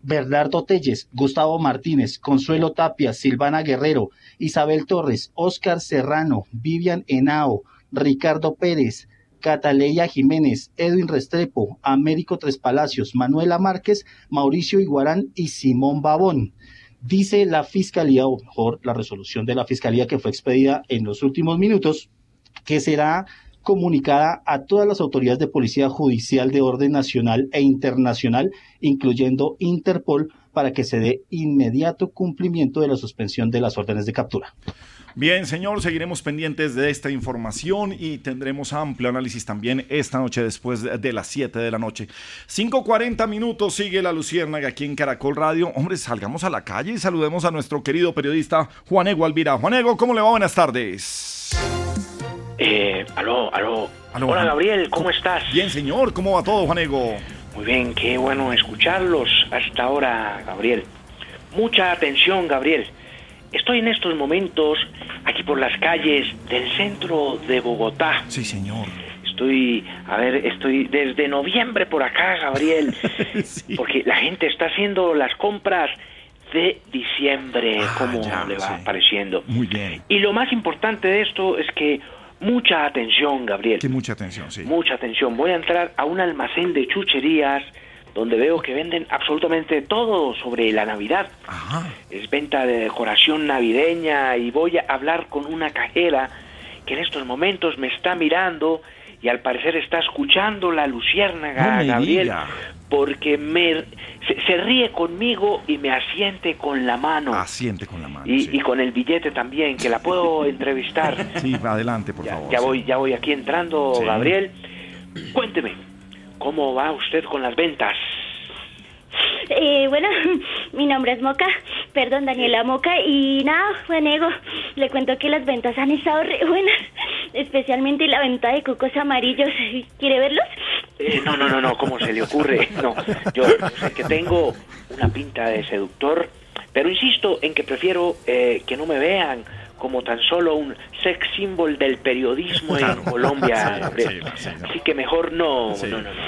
Bernardo Telles, Gustavo Martínez, Consuelo Tapia, Silvana Guerrero, Isabel Torres, Óscar Serrano, Vivian Henao, Ricardo Pérez, Cataleya Jiménez, Edwin Restrepo, Américo Tres Palacios, Manuela Márquez, Mauricio Iguarán y Simón Babón. Dice la Fiscalía, o mejor, la resolución de la Fiscalía que fue expedida en los últimos minutos, que será comunicada a todas las autoridades de policía judicial de orden nacional e internacional, incluyendo Interpol, para que se dé inmediato cumplimiento de la suspensión de las órdenes de captura. Bien, señor, seguiremos pendientes de esta información y tendremos amplio análisis también esta noche después de las 7 de la noche. 5.40 minutos sigue la Luciérnaga aquí en Caracol Radio. Hombre, salgamos a la calle y saludemos a nuestro querido periodista Juanego Alvira. Juanego, ¿cómo le va? Buenas tardes. Eh, aló, aló. Aló, Hola Gabriel, ¿cómo estás? Bien, señor, ¿cómo va todo, Juanego? Muy bien, qué bueno escucharlos hasta ahora, Gabriel. Mucha atención, Gabriel. Estoy en estos momentos aquí por las calles del centro de Bogotá. Sí, señor. Estoy, a ver, estoy desde noviembre por acá, Gabriel. [LAUGHS] Porque la gente está haciendo las compras de diciembre, como le va pareciendo. Muy bien. Y lo más importante de esto es que mucha atención, Gabriel. Que mucha atención, sí. Mucha atención. Voy a entrar a un almacén de chucherías donde veo que venden absolutamente todo sobre la Navidad. Es venta de decoración navideña y voy a hablar con una cajera que en estos momentos me está mirando y al parecer está escuchando la luciérnaga, No Gabriel, diga. Porque me se, se ríe conmigo y me asiente con la mano. Asiente con la mano. Y, sí. y con el billete también, que la puedo [LAUGHS] entrevistar. Sí, adelante, por favor. Ya sí. voy, ya voy aquí entrando, Sí. Gabriel. Cuénteme, ¿cómo va usted con las ventas? Eh, bueno, [LAUGHS] mi nombre es Moca, perdón, Daniela Moca, y nada, Juanego, le cuento que las ventas han estado re buenas, [LAUGHS] especialmente la venta de cucos amarillos. [LAUGHS] ¿Quiere verlos? Eh, no, no, no, no, ¿cómo se le ocurre? No, yo sé que tengo una pinta de seductor, pero insisto en que prefiero eh, que no me vean como tan solo un sex symbol del periodismo en. Colombia. Sí, Gabriel. sí, sí, no. Así que mejor no, Sí. no, no, no.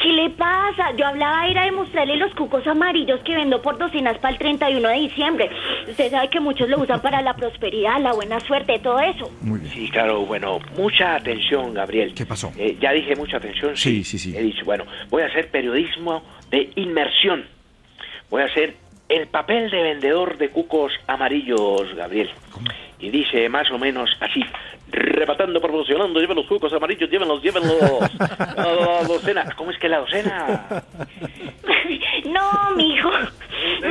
¿Qué le pasa? Yo hablaba era de mostrarle los cucos amarillos que vendo por docenas para el 31 de diciembre. Usted sabe que muchos lo usan para la prosperidad, la buena suerte, todo eso. Muy bien. Sí, claro, bueno, mucha atención, Gabriel. ¿Qué pasó? Eh, ya dije mucha atención. Sí, sí, sí. He dicho, bueno, voy a hacer periodismo de inmersión. Voy a hacer el papel de vendedor de cucos amarillos, Gabriel. Y dice más o menos así, reparando, promocionando, lleven los cucos amarillos, llévenlos, llévenlos. [LAUGHS] la docena. ¿Cómo es que la docena? [LAUGHS] No, mijo.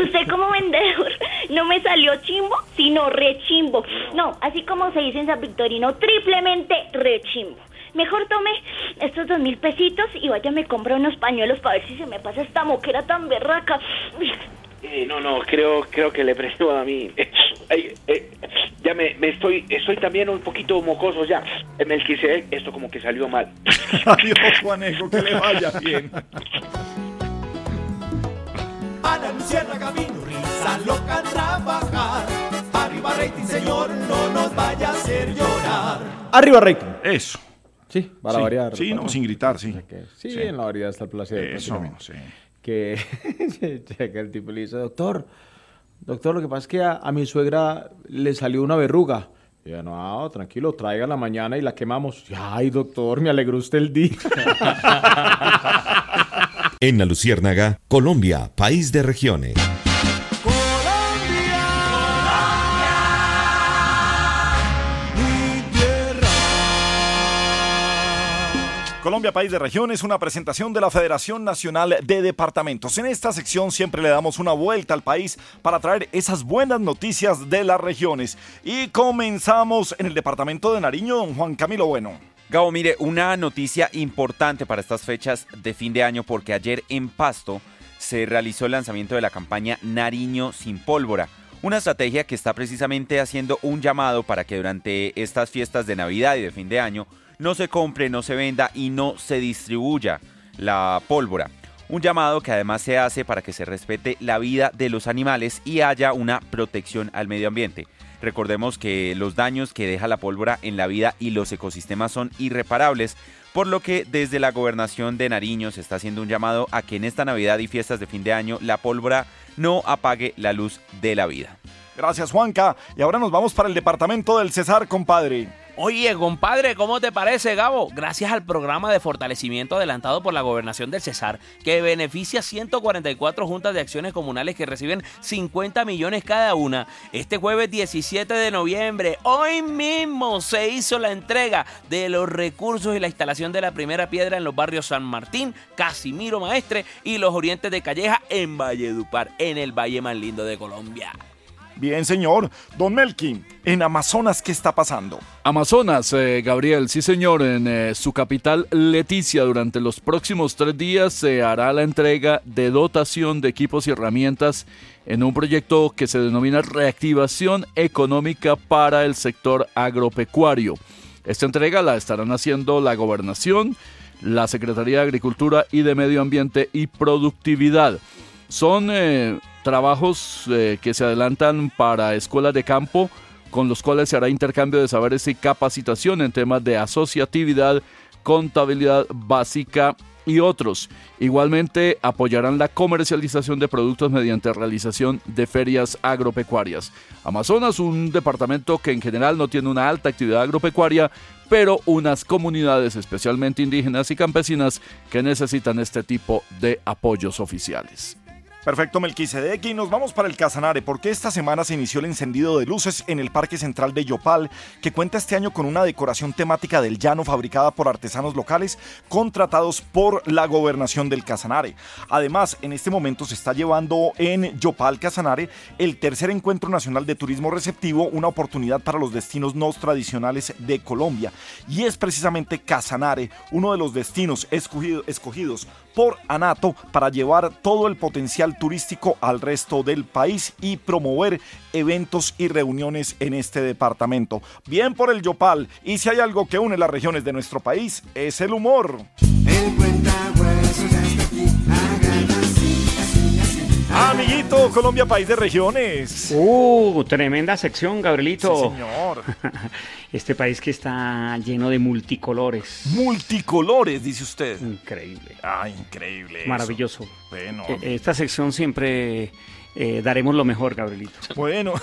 Usted como vendedor no me salió chimbo, sino rechimbo. No, así como se dice en San Victorino, triplemente rechimbo. Mejor tome estos dos mil pesitos y vaya me compra unos pañuelos para ver si se me pasa esta moquera tan berraca. Eh, no, no, creo, creo que le presto a mí. [LAUGHS] Ay, eh, ya me, me estoy, estoy también un poquito mocoso ya. Eh, Melquisedec, esto como que salió mal. [LAUGHS] [LAUGHS] Adiós, Juanego, que le vaya bien. A la luciérnaga vino risa loca trabajar. Arriba rating, señor, no nos vaya a hacer llorar. Arriba rating. Eso. Sí, para Sí, variar. sí, para- no, sin gritar, sí. Sí, Sí. en la variedad está el placer. Eso, sí. Que [LAUGHS] el tipo le dice, doctor, doctor, lo que pasa es que a, mi suegra le salió una verruga. Y yo, no, tranquilo, traiga la mañana y la quemamos. Ay, doctor, me alegró usted el día. [LAUGHS] En la Luciérnaga, Colombia, país de regiones. Colombia, país de regiones, una presentación de la Federación Nacional de Departamentos. En esta sección siempre le damos una vuelta al país para traer esas buenas noticias de las regiones. Y comenzamos en el departamento de Nariño, don Juan Camilo Bueno. Gabo, mire, una noticia importante para estas fechas de fin de año porque ayer en Pasto se realizó el lanzamiento de la campaña Nariño sin pólvora. Una estrategia que está precisamente haciendo un llamado para que durante estas fiestas de Navidad y de fin de año no se compre, no se venda y no se distribuya la pólvora. Un llamado que además se hace para que se respete la vida de los animales y haya una protección al medio ambiente. Recordemos que los daños que deja la pólvora en la vida y los ecosistemas son irreparables, por lo que desde la gobernación de Nariño se está haciendo un llamado a que en esta Navidad y fiestas de fin de año la pólvora no apague la luz de la vida. Gracias, Juanca. Y ahora nos vamos para el departamento del Cesar, compadre. Oye, compadre, ¿cómo te parece, Gabo? Gracias al programa de fortalecimiento adelantado por la gobernación del Cesar, que beneficia 144 juntas de acciones comunales que reciben 50 millones cada una. Este jueves 17 de noviembre, hoy mismo, se hizo la entrega de los recursos y la instalación de la primera piedra en los barrios San Martín, Casimiro Maestre y los Orientes de Calleja en Valledupar, en el valle más lindo de Colombia. Bien, señor. Don Melkin, en Amazonas, ¿qué está pasando? Amazonas, eh, Gabriel, sí señor, en eh, su capital Leticia durante los próximos tres días se hará la entrega de dotación de equipos y herramientas en un proyecto que se denomina Reactivación Económica para el Sector Agropecuario. Esta entrega la estarán haciendo la gobernación, la Secretaría de Agricultura y de Medio Ambiente y Productividad. Son eh, trabajos eh, que se adelantan para escuelas de campo con los cuales se hará intercambio de saberes y capacitación en temas de asociatividad, contabilidad básica y otros. Igualmente apoyarán la comercialización de productos mediante realización de ferias agropecuarias. Amazonas, un departamento que en general no tiene una alta actividad agropecuaria, pero unas comunidades especialmente indígenas y campesinas que necesitan este tipo de apoyos oficiales. Perfecto, Melquisedec. Y nos vamos para el Casanare, porque esta semana se inició el encendido de luces en el Parque Central de Yopal, que cuenta este año con una decoración temática del llano fabricada por artesanos locales contratados por la gobernación del Casanare. Además, en este momento se está llevando en Yopal, Casanare, el tercer encuentro nacional de turismo receptivo, una oportunidad para los destinos no tradicionales de Colombia. Y es precisamente Casanare, uno de los destinos escogido- escogidos por Anato para llevar todo el potencial turístico al resto del país y promover eventos y reuniones en este departamento. Bien por el Yopal, y si hay algo que une las regiones de nuestro país, es el humor. Amiguito, Colombia, país de regiones. Uh, tremenda sección, Gabrielito. Sí, señor. [LAUGHS] Este país que está lleno de multicolores. Multicolores, dice usted. Increíble. Ah, increíble. eso. Maravilloso. Bueno. Eh, Esta sección siempre eh, daremos lo mejor, Gabrielito. Bueno.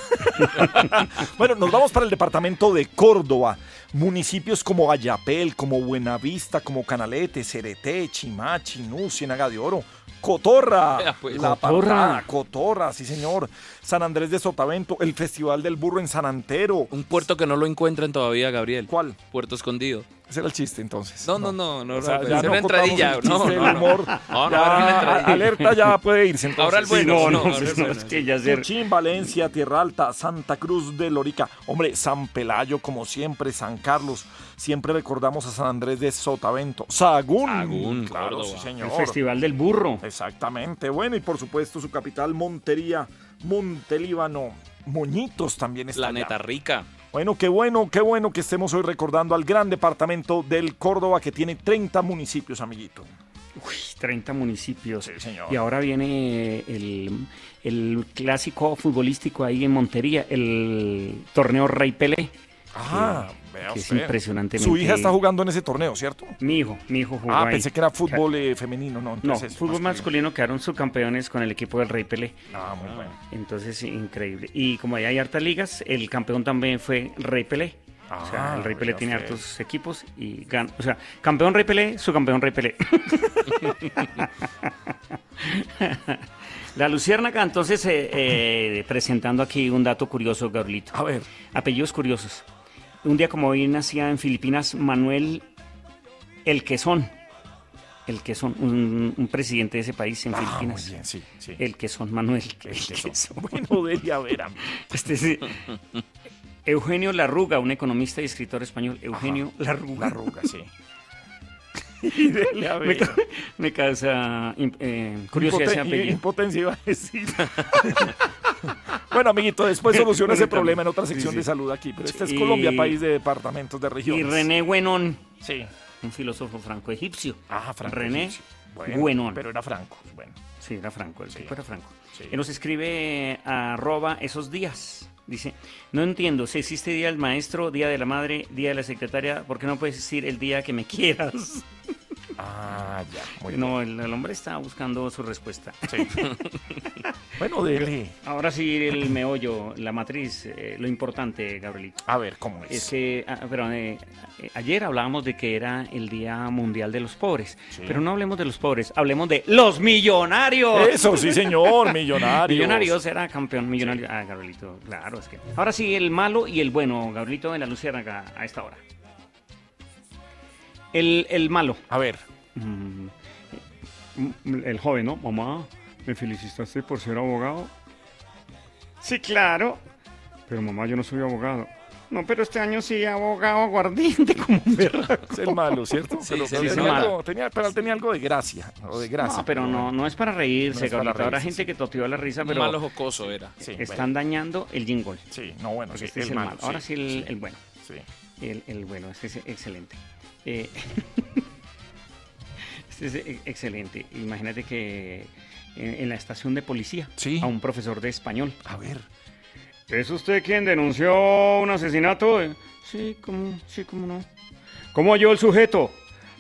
[LAUGHS] bueno, nos vamos para el departamento de Córdoba. Municipios como Ayapel, como Buenavista, como Canalete, Cereté, Chimá, Chinú, Ciénaga de Oro, Cotorra, pues. La Cotorra. Cotorra, sí señor. San Andrés de Sotavento, el Festival del Burro en San Antero. Un puerto que no lo encuentran todavía, Gabriel. ¿Cuál? Puerto Escondido. Ese era el chiste entonces. No, no, no, no, O sea, no, ya es no entradilla. el No, chiste no, no. humor. No, no, Ya. Alerta ya puede irse entonces. Ahora el bueno. no, no, no, no, no, es bueno. es que ya se- Chuchín, Valencia, Tierra Alta, Santa Cruz de Lorica. Hombre, San Pelayo, como siempre, San Carlos. Siempre recordamos a San Andrés de Sotavento. Sagún. Sagún, claro, Córdoba. sí, señor. El Festival del Burro. Exactamente. Bueno, y por supuesto su capital, Montería, Montelíbano. Moñitos también está Planeta allá. Rica. Bueno, qué bueno, qué bueno que estemos hoy recordando al gran departamento del Córdoba que tiene 30 municipios, amiguito. Uy, 30 municipios. Sí, señor. Y ahora viene el, el clásico futbolístico ahí en Montería, el torneo Rey Pelé. Ah, Vea que es impresionantemente... Su hija está jugando en ese torneo, ¿cierto? Mi hijo, mi hijo jugó Ah, ahí. pensé que era fútbol eh, femenino, no. No, entonces fútbol masculino quedaron subcampeones con el equipo del Rey Pelé. Ah, muy bueno. Entonces, increíble. Y como ahí hay hartas ligas, el campeón también fue Rey Pelé. o sea, Ah, el Rey Pelé tiene hartos equipos y gana. O sea, campeón Rey Pelé, su campeón Rey Pelé. [LAUGHS] La Luciérnaga, entonces, eh, eh, presentando aquí un dato curioso, Gabrielito. A ver. Apellidos curiosos. Un día como hoy nacía en Filipinas Manuel El Quesón. El Quesón, un, un presidente de ese país en Ah, Filipinas. muy bien, sí, sí. El Quesón, Manuel. El queso. Quesón. [LAUGHS] Bueno, debería haber. Este sí. Eugenio Larruga, un economista y escritor español. Eugenio Larruga. Larruga, sí. [LAUGHS] [LAUGHS] Y dele Me, me causa eh, curiosidad ese Impoten- apellido. Impotencia iba a decir. Bueno, amiguito, después soluciona ese problema en otra sección Sí, de sí. salud aquí. Pero este es Y- Colombia, país de departamentos, de regiones. Y René Guenón. Sí. Un filósofo franco-egipcio. Ah, franco. René. Bueno, Guenón. Pero era franco. Bueno. Sí, era Franco, el tipo era Franco. Sí. Él nos escribe arroba esos días. Dice, no entiendo, si existe Día del Maestro, Día de la Madre, Día de la Secretaria, ¿por qué no puedes decir el día que me quieras? [LAUGHS] Ah, ya. Muy no, el, el hombre está buscando su respuesta. Sí. [LAUGHS] bueno, dele. Ahora sí, el meollo, la matriz, eh, lo importante, Gabrielito. A ver, ¿cómo es? Es que, ah, pero, eh, eh, ayer hablábamos de que era el Día Mundial de los Pobres, pero no hablemos de los pobres, hablemos de los millonarios. Eso, sí, señor, [LAUGHS] millonarios. millonarios era campeón, millonario. Ah, Gabrielito, claro, es que. Ahora sí, el malo y el bueno, Gabrielito de la Luciérnaga a esta hora. El, el malo. A ver. Mm, el joven, ¿no? Mamá, ¿me felicitaste por ser abogado? Sí, claro. Pero mamá, yo no soy abogado. No, pero este año sí abogado aguardiente [LAUGHS] como un berraco. Es el malo, ¿cierto? Sí, pero, sí, pero es tenía malo. algo, tenía, pero tenía algo de gracia. O de gracia. No, pero no, no es para reírse, No. Habrá reírse, gente sí. que toteó la risa, pero malo jocoso era. Sí, están dañando el jingle. Sí, no, bueno, sí, este el es el malo, malo. Ahora sí, sí, el, sí. el bueno. Sí. El, el bueno, este es excelente. Eh, [LAUGHS] este es e- excelente. Imagínate que en, en la estación de policía, a un profesor de español. A ver. ¿Es usted quien denunció un asesinato? Eh, Sí, como, sí, cómo no. ¿Cómo halló el sujeto?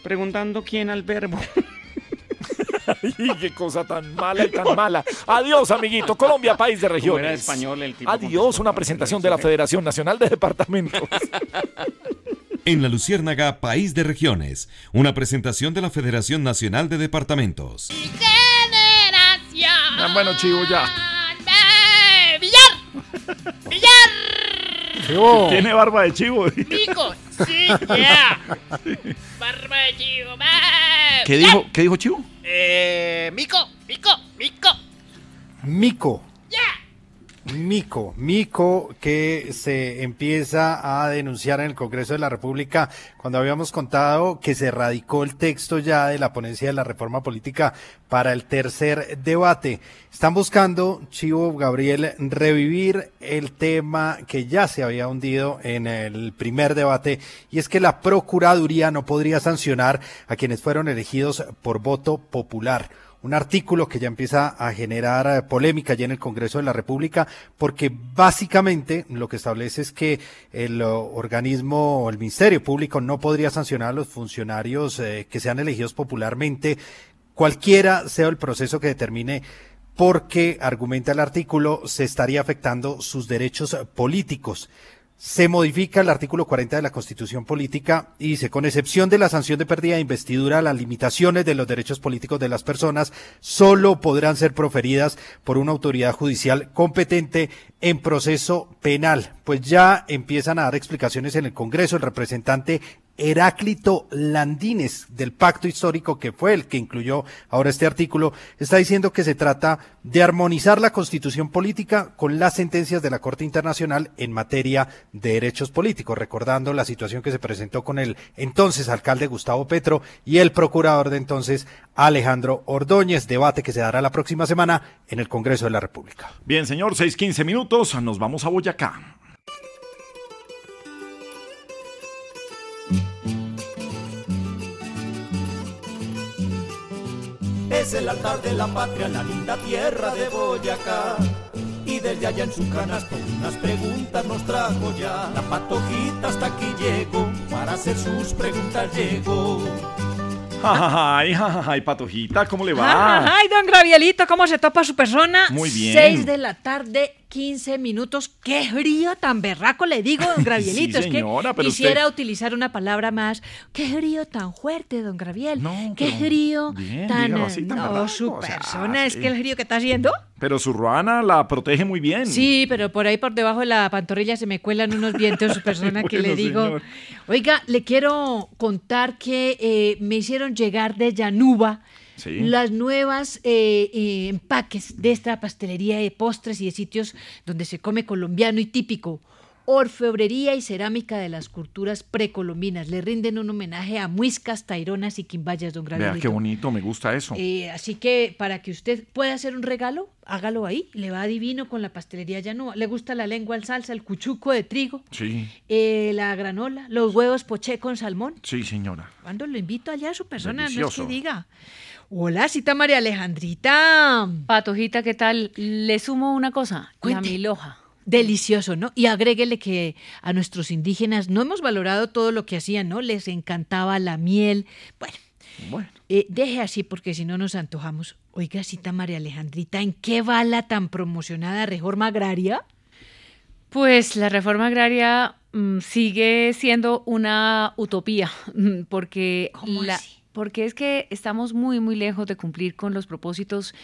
Preguntando quién al verbo. [LAUGHS] Ay, qué cosa tan mala y tan mala. Adiós, amiguito. Colombia, país de Como regiones. era español el tipo Adiós, una presentación de la Federación Nacional de Departamentos. [LAUGHS] En la Luciérnaga, País de Regiones, una presentación de la Federación Nacional de Departamentos. Generación. Ah, bueno, chivo, ya. ¡Eh, ¡Villar! [LAUGHS] ¡Villar! Tiene barba de chivo. ¡Pico! [LAUGHS] ¡Sí, yeah! ¡Barba de chivo! ¿Qué dijo, ¿Qué dijo chivo? Eh, Mico, Mico, Mico. Mico. Mico, Mico que se empieza a denunciar en el Congreso de la República cuando habíamos contado que se radicó el texto ya de la ponencia de la reforma política para el tercer debate. Están buscando, Chivo Gabriel, revivir el tema que ya se había hundido en el primer debate y es que la Procuraduría no podría sancionar a quienes fueron elegidos por voto popular un artículo que ya empieza a generar eh, polémica ya en el Congreso de la República, porque básicamente lo que establece es que el oh, organismo o el Ministerio Público no podría sancionar a los funcionarios eh, que sean elegidos popularmente, cualquiera sea el proceso que determine porque, argumenta el artículo, se estaría afectando sus derechos eh, políticos. Se modifica el artículo 40 de la Constitución Política y dice, con excepción de la sanción de pérdida de investidura, las limitaciones de los derechos políticos de las personas solo podrán ser proferidas por una autoridad judicial competente en proceso penal. Pues ya empiezan a dar explicaciones en el Congreso el representante Heráclito Landines del pacto histórico que fue el que incluyó ahora este artículo, está diciendo que se trata de armonizar la constitución política con las sentencias de la Corte Internacional en materia de derechos políticos, recordando la situación que se presentó con el entonces alcalde Gustavo Petro y el procurador de entonces Alejandro Ordóñez, debate que se dará la próxima semana en el Congreso de la República. Bien, señor, 6:15 minutos. Nos vamos a Boyacá. Es el altar de la patria, la linda tierra de Boyacá. y desde allá en su canasto unas preguntas nos trajo ya. La patojita hasta aquí llegó, para hacer sus preguntas llegó. [LAUGHS] Ay, ay, patojita, ¿cómo le va? Ay, don Gravielito, ¿cómo se topa su persona? Muy bien. 6 de la tarde, 15 minutos. ¡Qué frío tan berraco le digo, don [LAUGHS] Gravielito! Sí, es que señora, quisiera usted- utilizar una palabra más. ¡Qué frío tan fuerte, don Graviel! ¡Qué pero frío bien, tan... así, tan no, berraco, su o sea, persona, es sí. que el frío que está haciendo... Pero su ruana la protege muy bien. Sí, pero por ahí por debajo de la pantorrilla se me cuelan unos vientos, su [LAUGHS] persona que le digo. señor. Oiga, le quiero contar que eh, me hicieron llegar de Yanuba Sí. las nuevas eh, eh, empaques de esta pastelería de postres y de sitios donde se come colombiano y típico. Orfebrería y cerámica de las culturas precolombinas. Le rinden un homenaje a muiscas, taironas y quimbayas, don Vea Gravielito. qué bonito, me gusta eso. Eh, así que para que usted pueda hacer un regalo, hágalo ahí. Le va divino con la pastelería Llanoa. Le gusta la lengua al salsa, el cuchuco de trigo, Sí, eh, la granola, los huevos poché con salmón. sí, señora. Cuando lo invito allá a su persona, no es que diga. Hola, cita María Alejandrita. Patojita, ¿qué tal? Le sumo una cosa, la miloja. Delicioso, ¿no? Y agréguele que a nuestros indígenas no hemos valorado todo lo que hacían, ¿no? Les encantaba la miel. Bueno, Bueno. eh, deje así porque si no nos antojamos. Oiga, cita María Alejandrita, ¿en qué va la tan promocionada reforma agraria? Pues la reforma agraria mm, sigue siendo una utopía, [LAUGHS] porque, la- porque es que estamos muy, muy lejos de cumplir con los propósitos,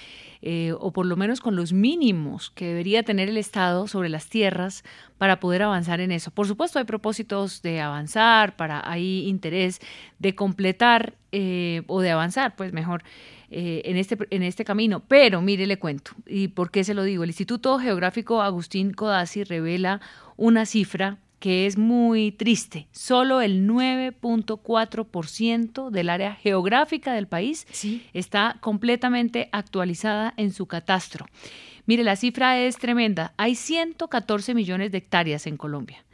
eh, o por lo menos con los mínimos que debería tener el Estado sobre las tierras para poder avanzar en eso. Por supuesto, hay propósitos de avanzar, para hay interés de completar eh, o de avanzar, pues mejor, eh, en, este, en este camino. Pero mire, le cuento, y por qué se lo digo. El Instituto Geográfico Agustín Codazzi revela una cifra que es muy triste. Solo el 9.4% del área geográfica del país está completamente actualizada en su catastro. Mire, la cifra es tremenda. Hay 114 millones de hectáreas en Colombia.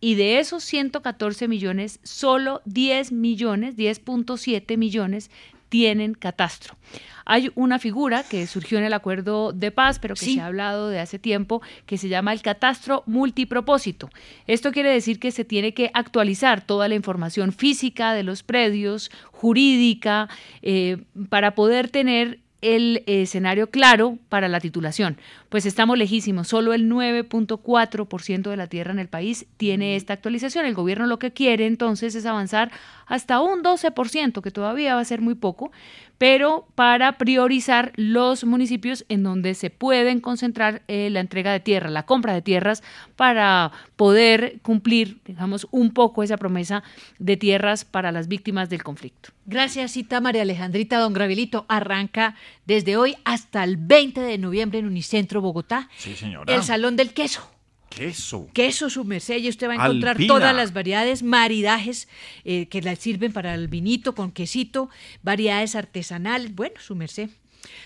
Y de esos 114 millones, solo 10 millones, 10.7 millones tienen catastro. Hay una figura que surgió en el acuerdo de paz, pero que se ha hablado de hace tiempo, que se llama el catastro multipropósito. Esto quiere decir que se tiene que actualizar toda la información física de los predios, jurídica, eh, para poder tener el escenario claro para la titulación. Pues estamos lejísimos, solo el 9.4% de la tierra en el país tiene esta actualización. El gobierno lo que quiere entonces es avanzar hasta un 12%, que todavía va a ser muy poco, pero para priorizar los municipios en donde se pueden concentrar eh, la entrega de tierra, la compra de tierras, para poder cumplir, digamos, un poco esa promesa de tierras para las víctimas del conflicto. Gracias, cita María Alejandrita. Don Gravilito arranca desde hoy hasta el 20 de noviembre en Unicentro, Bogotá, Sí, señora. el Salón del Queso. Queso. Queso, su merced, y usted va a encontrar Alpina. todas las variedades, maridajes eh, que le sirven para el vinito con quesito, variedades artesanales. Bueno, su merced.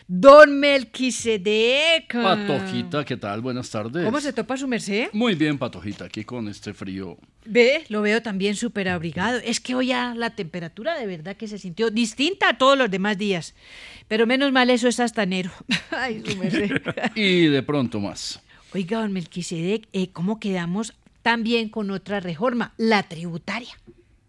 Don Melquisedec. Patojita, ¿qué tal? Buenas tardes. ¿Cómo se topa su merced? Muy bien, Patojita, aquí con este frío. Ve, lo veo también súper abrigado. Es que hoy ya la temperatura de verdad que se sintió distinta a todos los demás días. Pero menos mal eso es hasta enero. [LAUGHS] Ay, su merced. [LAUGHS] Y de pronto más. Oiga, don Melquisedec, eh, ¿cómo quedamos también con otra reforma, la tributaria?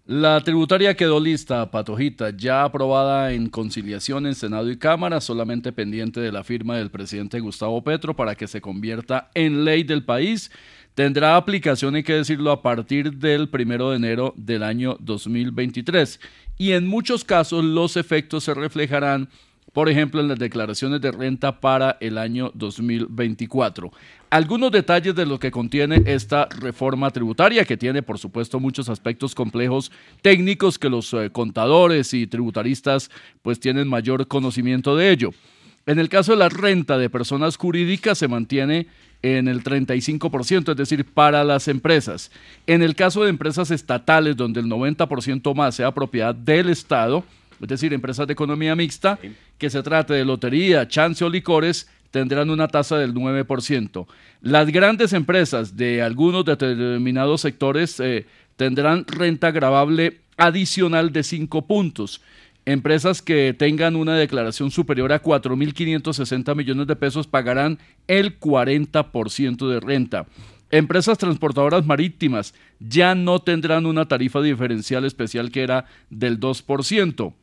La tributaria quedó lista, Patojita, ya aprobada en conciliación en Senado y Cámara, solamente pendiente de la firma del presidente Gustavo Petro para que se convierta en ley del país. Tendrá aplicación, hay que decirlo, a partir del primero de enero del año 2023. Y en muchos casos los efectos se reflejarán por ejemplo, en las declaraciones de renta para el año 2024. Algunos detalles de lo que contiene esta reforma tributaria, que tiene, por supuesto, muchos aspectos complejos técnicos que los eh, contadores y tributaristas pues tienen mayor conocimiento de ello. En el caso de la renta de personas jurídicas se mantiene en el 35%, es decir, para las empresas. En el caso de empresas estatales, donde el 90% más sea propiedad del Estado, es decir, empresas de economía mixta, que se trate de lotería, chance o licores, tendrán una tasa del 9%. Las grandes empresas de algunos determinados sectores eh, tendrán renta gravable adicional de 5 puntos. Empresas que tengan una declaración superior a 4.560 millones de pesos pagarán el 40% de renta. Empresas transportadoras marítimas ya no tendrán una tarifa diferencial especial que era del 2%.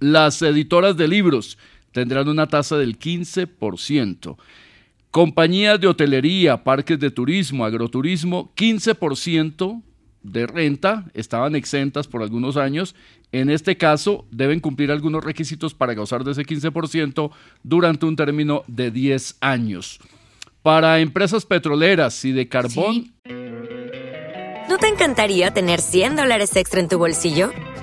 Las editoras de libros tendrán una tasa del 15%. Compañías de hotelería, parques de turismo, agroturismo, 15% de renta, estaban exentas por algunos años. En este caso, deben cumplir algunos requisitos para gozar de ese 15% durante un término de 10 años. Para empresas petroleras y de carbón... ¿No te encantaría tener 100 dólares extra en tu bolsillo?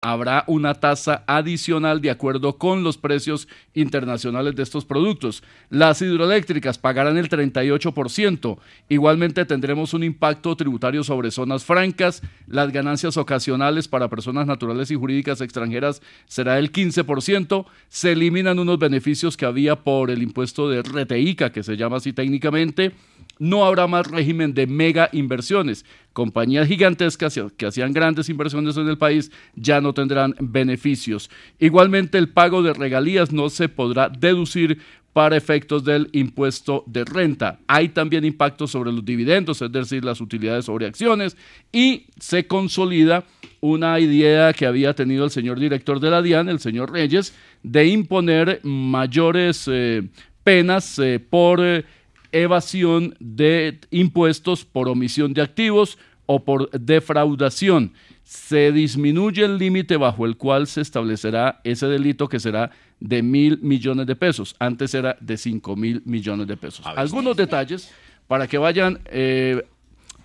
Habrá una tasa adicional de acuerdo con los precios internacionales de estos productos. Las hidroeléctricas pagarán el 38%. Igualmente tendremos un impacto tributario sobre zonas francas. Las ganancias ocasionales para personas naturales y jurídicas extranjeras será el 15%. Se eliminan unos beneficios que había por el impuesto de RTICA, que se llama así técnicamente no habrá más régimen de mega inversiones. Compañías gigantescas que hacían grandes inversiones en el país ya no tendrán beneficios. Igualmente el pago de regalías no se podrá deducir para efectos del impuesto de renta. Hay también impactos sobre los dividendos, es decir, las utilidades sobre acciones, y se consolida una idea que había tenido el señor director de la DIAN, el señor Reyes, de imponer mayores eh, penas eh, por... Eh, evasión de impuestos por omisión de activos o por defraudación. Se disminuye el límite bajo el cual se establecerá ese delito que será de mil millones de pesos. Antes era de cinco mil millones de pesos. Algunos detalles para que vayan eh,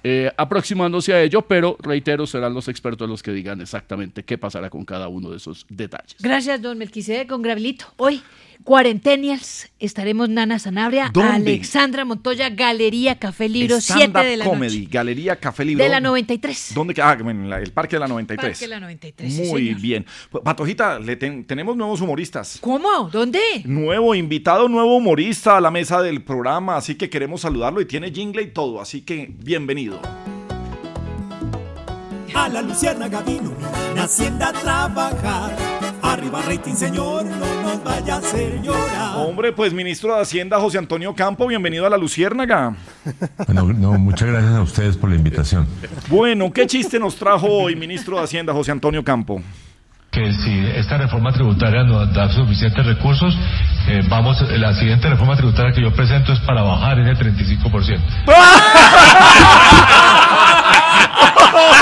eh, aproximándose a ello, pero reitero, serán los expertos los que digan exactamente qué pasará con cada uno de esos detalles. Gracias, don Melquisede, con Gravilito. Hoy, Cuarentenials, estaremos Nana Sanabria, Alexandra Montoya, Galería Café Libro, 7 de la Comedy, noche. Galería Café Libro. De la 93. ¿Dónde? Ah, en la- el Parque de la 93. Parque de la 93, sí, Muy bien. Pues, Patojita, le ten- tenemos nuevos humoristas. ¿Cómo? ¿Dónde? Nuevo invitado, nuevo humorista a la mesa del programa, así que queremos saludarlo y tiene jingle y todo, así que bienvenido. A la luciérnaga vino en Hacienda a trabajar. Arriba rating, señor, no nos vaya a hacer llorar. Hombre, pues ministro de Hacienda José Antonio Campo, bienvenido a la Luciérnaga. [LAUGHS] Bueno, no, muchas gracias a ustedes por la invitación. Bueno, ¿qué chiste nos trajo hoy ministro de Hacienda José Antonio Campo? Que si esta reforma tributaria nos da suficientes recursos, eh, vamos, la siguiente reforma tributaria que yo presento es para bajar ese 35%. [LAUGHS]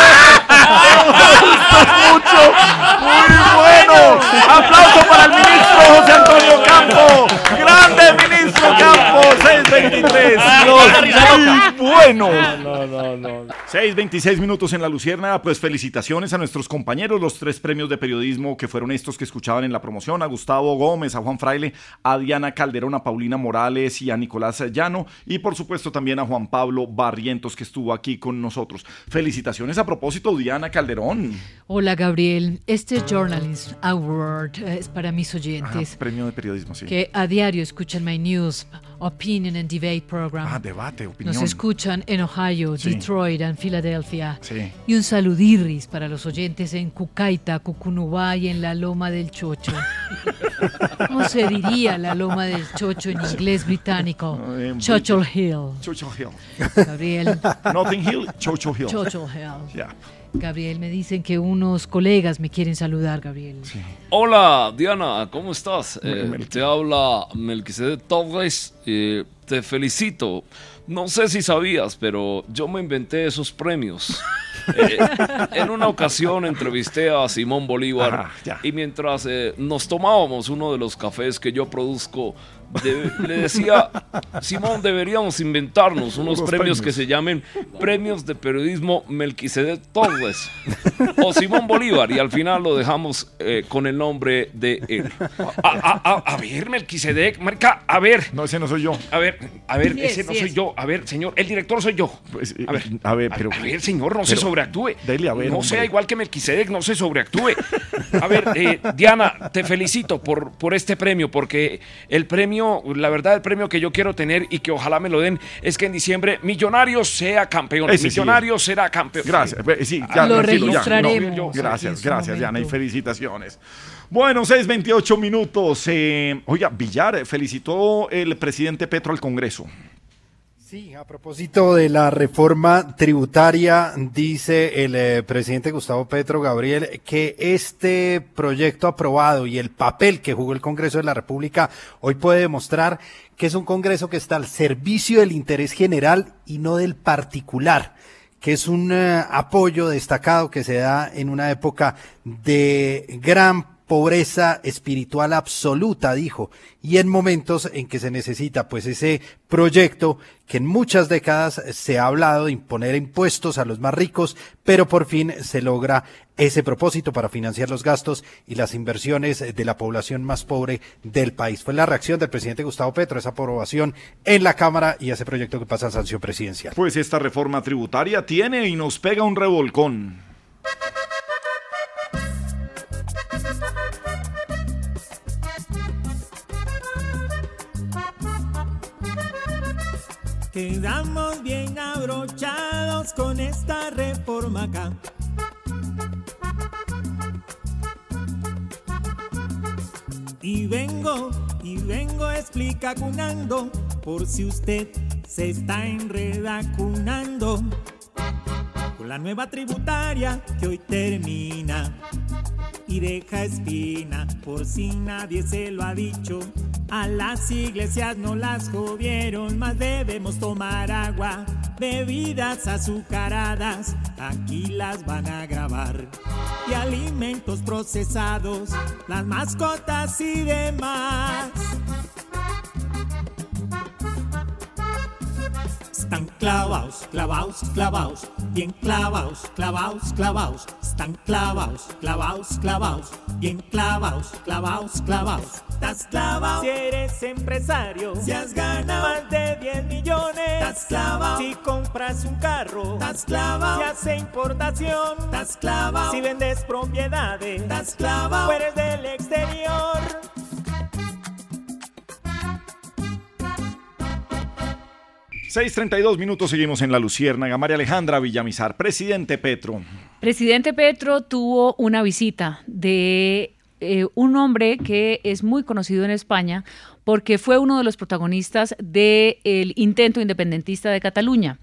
mucho, muy bueno. Aplauso para el ministro José Antonio Campo. Grande ministro Campo, 623. Dios, muy bueno. 6.26 minutos en la Lucierna. Pues felicitaciones a nuestros compañeros, los tres premios de periodismo que fueron estos que escuchaban en la promoción: a Gustavo Gómez, a Juan Fraile, a Diana Calderón, a Paulina Morales y a Nicolás Llano. Y por supuesto también a Juan Pablo Barrientos que estuvo aquí con nosotros. Felicitaciones a propósito, Diana Calderón. Hola, Gabriel. Este Journalist Award eh, es para mis Ajá, oyentes premio de periodismo, sí. que a diario escuchan My News, Opinion and Debate Program. Ah, debate, opinión. Nos escuchan en Ohio, Sí. Detroit and Filadelfia. Sí. Y un saludirris para los oyentes en Cucaita, Cucunubá y en la Loma del Chocho. [LAUGHS] ¿Cómo se diría la loma del chocho en inglés británico? Chocho Hill. Chocho Hill. Gabriel. Notting Hill, Chocho Hill. Chocho Hill. Ya. Gabriel, me dicen que unos colegas me quieren saludar, Gabriel. Hola, Diana, ¿cómo estás? Eh, te habla Melquisedec Torres. eh, te felicito. No sé si sabías, pero yo me inventé esos premios. [LAUGHS] Eh, en una ocasión entrevisté a Simón Bolívar Ajá, y mientras eh, nos tomábamos uno de los cafés que yo produzco, de- le decía, Simón, deberíamos inventarnos unos Unos premios, premios. que se llamen Premios de Periodismo Melquisedec Torres o Simón Bolívar y al final lo dejamos eh, con el nombre de él. A, a- a- a ver, Melquisedec, marca, a ver. No, ese no soy yo. A ver, a ver, Sí ese es, no soy es. yo. A ver, señor, el director soy yo. a ver, a ver, pero. a ver, señor, no se sobreactúe. Dele, a ver, no hombre. sea igual que Melquisedec, no se sobreactúe. A ver, eh, Diana, te felicito por, por este premio, porque el premio, la verdad, el premio que yo quiero tener y que ojalá me lo den es que en diciembre Millonarios sea campeón. Ese sí Millonarios será campeón. Gracias. Sí, ya, Lo tranquilo, ya. registraremos No, gracias, gracias, Diana, y felicitaciones. Bueno, 6:28 minutos. Eh, oiga, Villar eh, felicitó el presidente Petro al Congreso. Sí, a propósito de la reforma tributaria, dice el eh, presidente Gustavo Petro Gabriel que este proyecto aprobado y el papel que jugó el Congreso de la República hoy puede demostrar que es un Congreso que está al servicio del interés general y no del particular que es un eh, apoyo destacado que se da en una época de gran pobreza espiritual absoluta, dijo, y en momentos en que se necesita pues ese proyecto que en muchas décadas se ha hablado de imponer impuestos a los más ricos, pero por fin se logra ese propósito para financiar los gastos y las inversiones de la población más pobre del país. Fue la reacción del presidente Gustavo Petro, esa aprobación en la Cámara y ese proyecto que pasa a sanción presidencial. Pues esta reforma tributaria tiene y nos pega un revolcón. Quedamos bien abrochados con esta reforma acá. Y vengo, y vengo explicacunando por si usted se está enredacunando con la nueva tributaria que hoy termina y deja espina por si nadie se lo ha dicho. A las iglesias no las jodieron, más debemos tomar agua, bebidas azucaradas, aquí las van a grabar. Y alimentos procesados, las mascotas y demás. Están clavaos, clavaos, clavaos, bien clavaos, clavaos, clavaos. Están clavaos, clavaos, clavaos, bien clavaos, clavaos, clavaos. Estás clavao si eres empresario, si has ganado más de 10 millones. Estás clavao si compras un carro, estás clavao si hace importación, estás clavao si vendes propiedades, estás clavao o eres del exterior. Seis treinta y dos minutos seguimos en la Luciérnaga. María Alejandra Villamizar, presidente Petro. Presidente Petro tuvo una visita de eh, un hombre que es muy conocido en España porque fue uno de los protagonistas del intento independentista de Cataluña.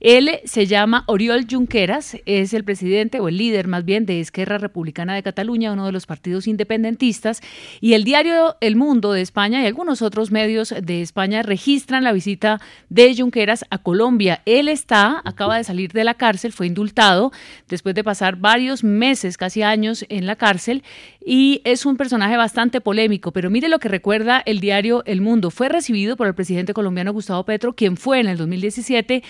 Él se llama Oriol Junqueras, es el presidente o el líder más bien de Esquerra Republicana de Cataluña, uno de los partidos independentistas, y el diario El Mundo de España y algunos otros medios de España registran la visita de Junqueras a Colombia. Él está, acaba de salir de la cárcel, fue indultado después de pasar varios meses, casi años en la cárcel, y es un personaje bastante polémico, pero mire lo que recuerda el diario El Mundo. Fue recibido por el presidente colombiano Gustavo Petro, quien fue en el 2017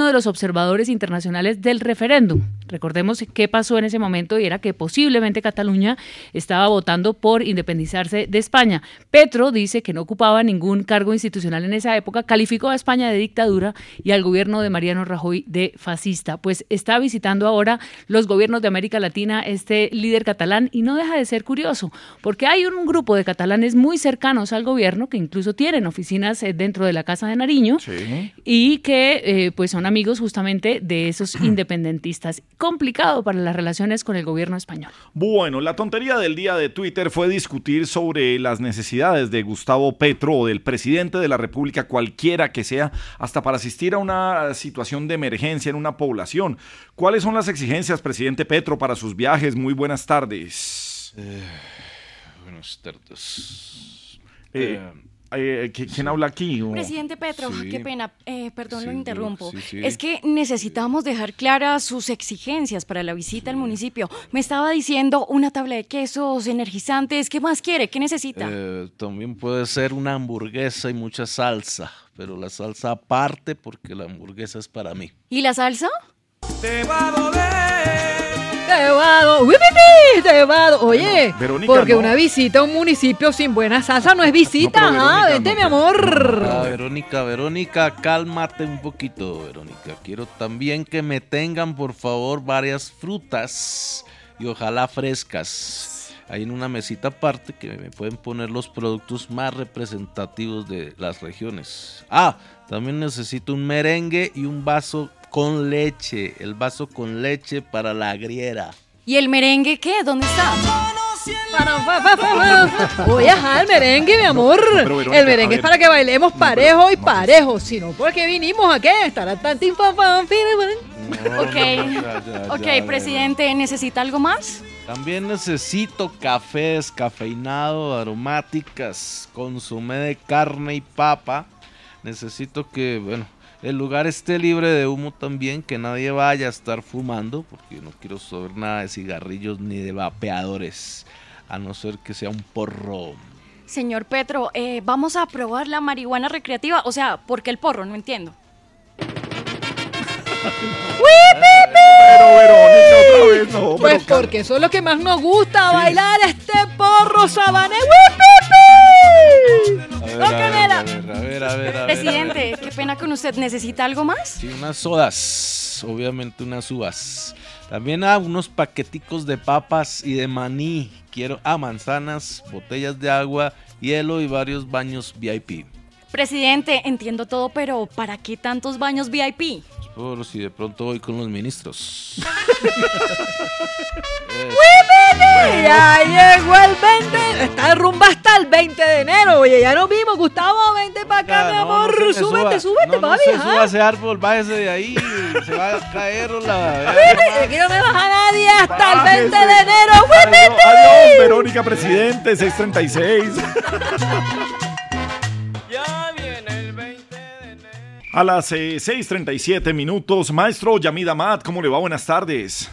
uno de los observadores internacionales del referéndum. Recordemos qué pasó en ese momento y era que posiblemente Cataluña estaba votando por independizarse de España. Petro dice que no ocupaba ningún cargo institucional en esa época, calificó a España de dictadura y al gobierno de Mariano Rajoy de fascista. Pues está visitando ahora los gobiernos de América Latina este líder catalán y no deja de ser curioso, porque hay un grupo de catalanes muy cercanos al gobierno que incluso tienen oficinas eh, dentro de la Casa de Nariño y que eh, pues son amigos justamente de esos [CLEARS THROAT] independentistas. Complicado para las relaciones con el gobierno español. Bueno, la tontería del día de Twitter fue discutir sobre las necesidades de Gustavo Petro o del presidente de la República, cualquiera que sea, hasta para asistir a una situación de emergencia en una población. ¿Cuáles son las exigencias, presidente Petro, para sus viajes? Muy buenas tardes. Eh, buenas tardes. Eh, eh, ¿Quién habla aquí? Presidente Petro, Sí. qué pena, eh, perdón, lo interrumpo. sí, sí. Es que necesitamos dejar claras sus exigencias para la visita al municipio. Me estaba diciendo una tabla de quesos, energizantes, ¿qué más quiere? ¿Qué necesita? Eh, también puede ser una hamburguesa y mucha salsa, pero la salsa aparte porque la hamburguesa es para mí. ¿Y la salsa? Te va a doler. Te va a do- ¡Wipipi! Te va a do- Oye, Verónica, porque no. una visita a un municipio sin buena salsa no es visita, No, ajá, Verónica, vente no, mi amor. Ah, Verónica, Verónica, cálmate un poquito, Verónica. Quiero también que me tengan, por favor, varias frutas y ojalá frescas. Hay en una mesita aparte que me pueden poner los productos más representativos de las regiones. Ah, también necesito un merengue y un vaso con leche. El vaso con leche para la griera. ¿Y el merengue qué? ¿Dónde está? Oye, ajá, el merengue, mi amor. pero el merengue a es para que bailemos parejo y parejo. Si no, ¿por qué vinimos a qué? Estará tan tin, fan, fan, fin, fin. Ok, ya, ya, ok, ya, presidente, ¿necesita algo más? También necesito café descafeinado, aromáticas, consomé de carne y papa. Necesito que, bueno, el lugar esté libre de humo también, que nadie vaya a estar fumando, porque no quiero saber nada de cigarrillos ni de vapeadores, a no ser que sea un porro. Señor Petro, eh, vamos a probar la marihuana recreativa. O sea, ¿por qué el porro? No entiendo. Pero Verónica, otra vez no. Pues pero porque eso es lo que más nos gusta, Sí. bailar este porro sabané. Presidente, qué pena con usted. ¿Necesita algo más? Sí, unas sodas, obviamente unas uvas. También a unos paqueticos de papas y de maní. Quiero a manzanas, botellas de agua, hielo y varios baños VIP. Presidente, entiendo todo, pero ¿para qué tantos baños VIP? Por si de pronto voy con los ministros. [LAUGHS] ¡Wipipi! Ya llegó el 20. Está de rumba hasta el 20 de enero. Oye, ya nos vimos. Gustavo, vente para acá, mi amor. No se me súbete, suba, súbete, no, no papi. se ajá. suba ese árbol, bájese de ahí, se va a caer la... [LAUGHS] Aquí no me baja nadie hasta el 20 de Bájese. enero. Adiós, adiós, Verónica, presidente, 636. [LAUGHS] A las eh, 6:37 minutos, maestro Yamid Amad, ¿cómo le va? Buenas tardes.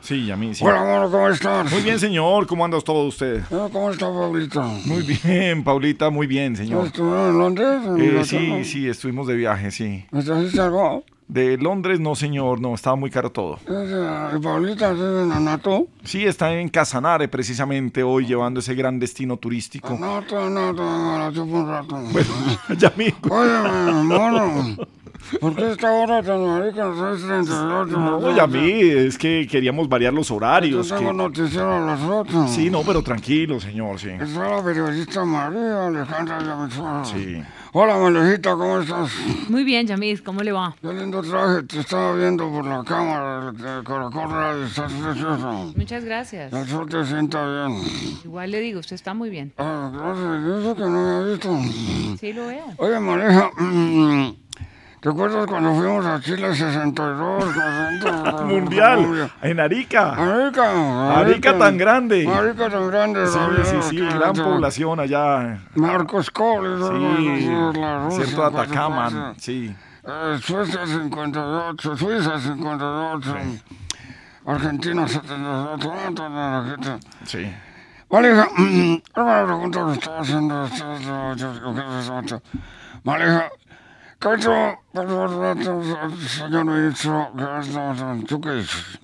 Sí, Yamid, sí. Hola, amor, ¿cómo estás? Muy bien, señor. ¿Cómo anda todo usted? ¿Cómo está, Pablito? Muy bien, Paulita, muy bien, señor. ¿Estuvieron en Londres? en Eh, Inglaterra? sí, sí, estuvimos de viaje, sí. ¿Me trajiste algo? De Londres, no, señor, no, estaba muy caro todo. ¿Y Paulita vive en Anato? Sí, está en Casanare precisamente hoy llevando ese gran destino turístico. Anato, Anato, Anato, por un rato. Yamid. Oye, mono, ¿por qué esta hora tan marica? Son 38. No, Yamid, es que queríamos variar los horarios. Yo tengo noticiero a las 8. Sí, no, pero tranquilo, señor, sí. Es la periodista María Alejandra Llamazuela. Sí. Hola, Malejita, ¿cómo estás? Muy bien, Yamid, ¿cómo le va? Qué lindo traje, te estaba viendo por la cámara de Caracol Radio, estás precioso. Muchas gracias. El sol te sienta bien. Igual le digo, usted está muy bien. Ah, gracias, yo sé que no me he visto. Sí, lo veo. Oye, Mareja, [CLEARS THROAT] mm, ¿te acuerdas cuando fuimos a Chile 62? [LAUGHS] Mundial, en Arica. Arica. Arica tan grande. Arica tan grande. Sí, sí, sí, gran población allá. Marcos Coles. Sí, la Rusia, cierto Atacama, sí. Eh, Suecia 58, Suiza 58, Argentina 78, Sí. Maleja, una pregunta que estaba haciendo. Maleja, ¿qué favor, señor ministro? ¿Qué es ¿Tú qué dices?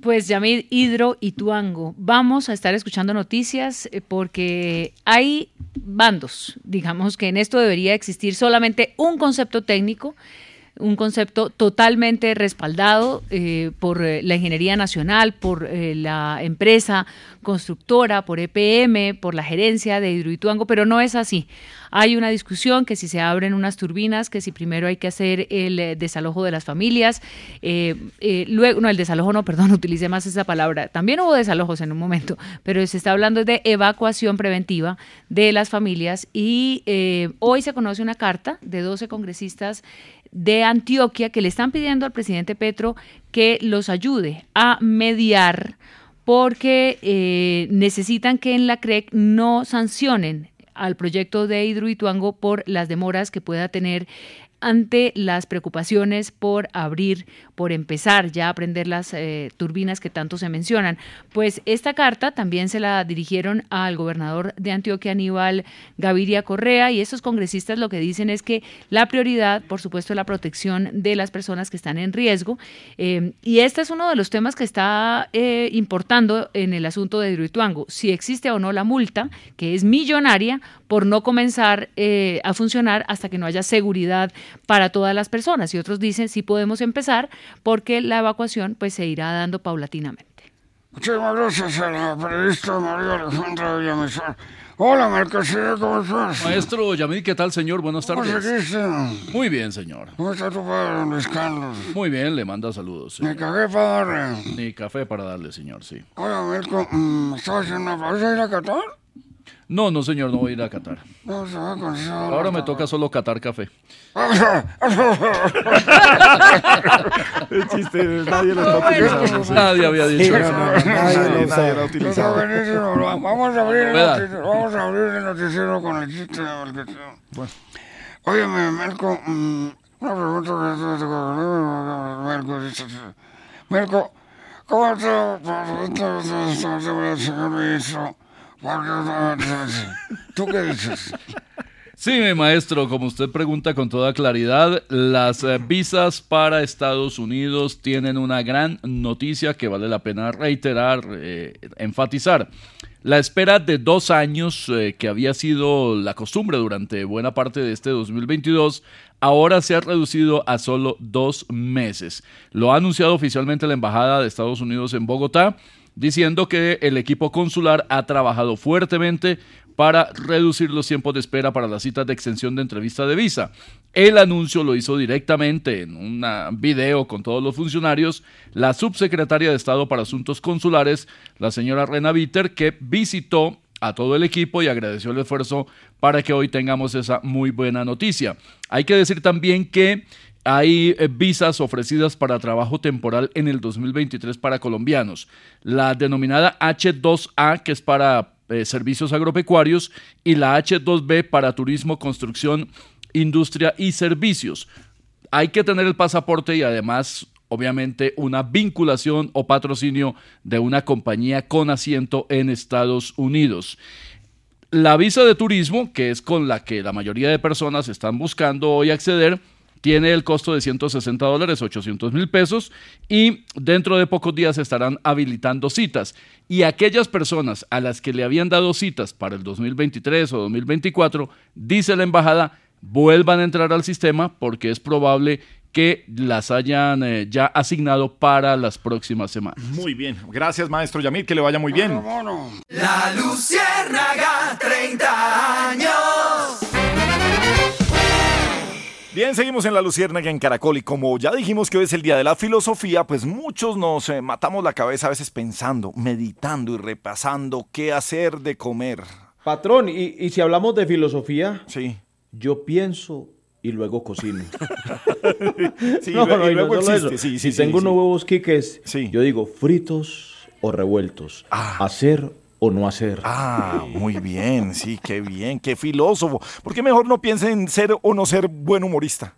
Pues Yamid, Hidro y Tuango, vamos a estar escuchando noticias eh, porque hay bandos. Digamos que en esto debería existir solamente un concepto técnico un concepto totalmente respaldado eh, por eh, la Ingeniería Nacional, por eh, la empresa constructora, por EPM, por la gerencia de Hidroituango, pero no es así. Hay una discusión que si se abren unas turbinas, que si primero hay que hacer el desalojo de las familias, luego, no, el desalojo no, perdón, [LAUGHS] utilicé más esa palabra. También hubo desalojos en un momento, pero se está hablando de evacuación preventiva de las familias y hoy se conoce una carta de 12 congresistas de Antioquia que le están pidiendo al presidente Petro que los ayude a mediar porque eh, necesitan que en la CREC no sancionen al proyecto de Hidroituango por las demoras que pueda tener ante las preocupaciones por abrir, por empezar ya a prender las eh, turbinas que tanto se mencionan. Pues esta carta también se la dirigieron al gobernador de Antioquia, Aníbal Gaviria Correa, y estos congresistas lo que dicen es que la prioridad, por supuesto, es la protección de las personas que están en riesgo. Eh, y este es uno de los temas que está eh, importando en el asunto de Hidroituango, si existe o no la multa, que es millonaria, por no comenzar a funcionar hasta que no haya seguridad para todas las personas. Y otros dicen sí podemos empezar porque la evacuación pues se irá dando paulatinamente. Muchísimas gracias a la periodista María Alejandra Villamizar. Hola, Marcosía, ¿cómo estás? Maestro Yamil, ¿qué tal, señor? Buenas tardes. ¿Cómo seguiste? Muy bien, señor. ¿Cómo está tu padre, Luis Carlos? Muy bien, le manda saludos. Ni café para darle. Ni café para darle, señor, sí. Hola, Mirko, mm, ¿estás haciendo una pausa ir a Qatar? No, no, señor, no voy a ir a Qatar. No, se va a Ahora me toca solo catar café. [LAUGHS] El chiste, nadie lo está utilizando. Nadie había dicho eso. Nadie, nadie lo ha utilizado. Vamos a abrir el noticiero, vamos a abrir el noticiero con el chiste bueno. Oye, Melco, una pregunta dice, Melco, ¿cómo está el señor ministro? ¿Tú qué dices? Sí, mi maestro, como usted pregunta con toda claridad, las eh, visas para Estados Unidos tienen una gran noticia que vale la pena reiterar, eh, enfatizar. La espera de dos años, eh, que había sido la costumbre durante buena parte de este 2022, ahora se ha reducido a solo dos meses. Lo ha anunciado oficialmente la Embajada de Estados Unidos en Bogotá diciendo que el equipo consular ha trabajado fuertemente para reducir los tiempos de espera para las citas de extensión de entrevista de visa. El anuncio lo hizo directamente en un video con todos los funcionarios la subsecretaria de Estado para Asuntos Consulares, la señora Rena Bitter, que visitó a todo el equipo y agradeció el esfuerzo para que hoy tengamos esa muy buena noticia. Hay que decir también que hay eh, visas ofrecidas para trabajo temporal en el 2023 para colombianos. La denominada H2A, que es para eh, servicios agropecuarios, y la H2B para turismo, construcción, industria y servicios. Hay que tener el pasaporte y además, obviamente, una vinculación o patrocinio de una compañía con asiento en Estados Unidos. La visa de turismo, que es con la que la mayoría de personas están buscando hoy acceder, tiene el costo de 160 dólares, 800 mil pesos, y dentro de pocos días estarán habilitando citas. Y aquellas personas a las que le habían dado citas para el 2023 o 2024, dice la embajada, vuelvan a entrar al sistema porque es probable que las hayan eh, ya asignado para las próximas semanas. Muy bien, gracias maestro Yamil, que le vaya muy bien. La Luciérnaga, 30 años. Bien, seguimos en la Luciérnaga en Caracol y como ya dijimos que hoy es el día de la filosofía, pues muchos nos eh, matamos la cabeza a veces pensando, meditando y repasando qué hacer de comer. Patrón, y, si hablamos de filosofía, sí. yo pienso y luego cocino. [LAUGHS] [LAUGHS] sí, no, no, y luego existe. Sí, si tengo unos huevos quiques, yo digo fritos o revueltos, ah. hacer o no hacer. Ah, muy bien, sí, qué bien, qué filósofo. ¿Por qué mejor no piensa en ser o no ser buen humorista?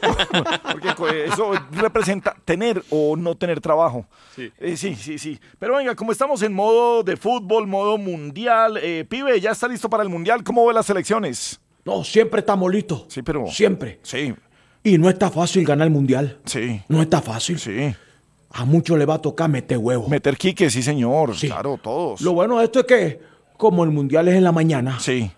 [LAUGHS] Porque eso representa tener o no tener trabajo. Sí. Eh, sí, sí, sí. Pero venga, como estamos en modo de fútbol, modo mundial, eh, pibe, ya está listo para el mundial. ¿Cómo ve las elecciones? No, siempre estamos listos. Sí, pero. Siempre. Sí. Y no está fácil ganar el mundial. Sí. No está fácil. Sí. A muchos le va a tocar meter huevos. Meter quique, sí, señor. Claro, todos. Lo bueno de esto es que, como el mundial es en la mañana, sí.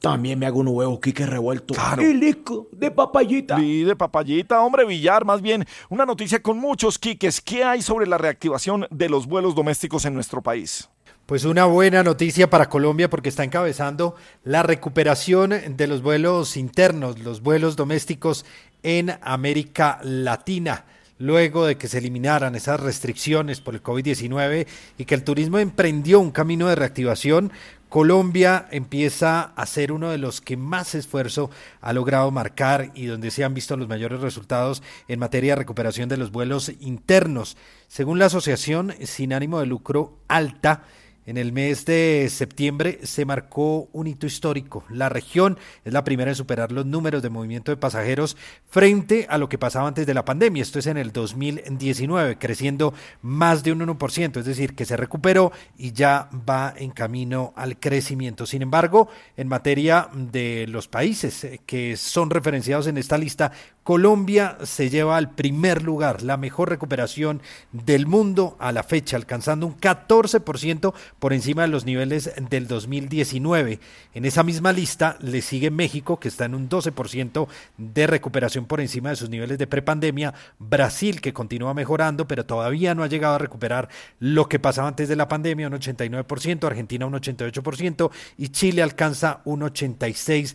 También me hago un huevo quique revuelto. Claro. Y listo, de papayita. Y de papayita, hombre, Villar, más bien una noticia con muchos quiques. ¿Qué hay sobre la reactivación de los vuelos domésticos en nuestro país? Pues una buena noticia para Colombia porque está encabezando la recuperación de los vuelos internos, los vuelos domésticos en América Latina. Luego de que se eliminaran esas restricciones por el COVID-19 y que el turismo emprendió un camino de reactivación, Colombia empieza a ser uno de los que más esfuerzo ha logrado marcar y donde se han visto los mayores resultados en materia de recuperación de los vuelos internos. Según la asociación sin ánimo de lucro Alta, en el mes de septiembre se marcó un hito histórico. La región es la primera en superar los números de movimiento de pasajeros frente a lo que pasaba antes de la pandemia. Esto es en el 2019, creciendo más de un 1%, es decir, que se recuperó y ya va en camino al crecimiento. Sin embargo, en materia de los países eh, que son referenciados en esta lista, Colombia se lleva al primer lugar, la mejor recuperación del mundo a la fecha, alcanzando un 14% por encima de los niveles del 2019. En esa misma lista le sigue México, que está en un 12% de recuperación por encima de sus niveles de prepandemia, Brasil, que continúa mejorando, pero todavía no ha llegado a recuperar lo que pasaba antes de la pandemia, un 89%, Argentina un 88% y Chile alcanza un 86%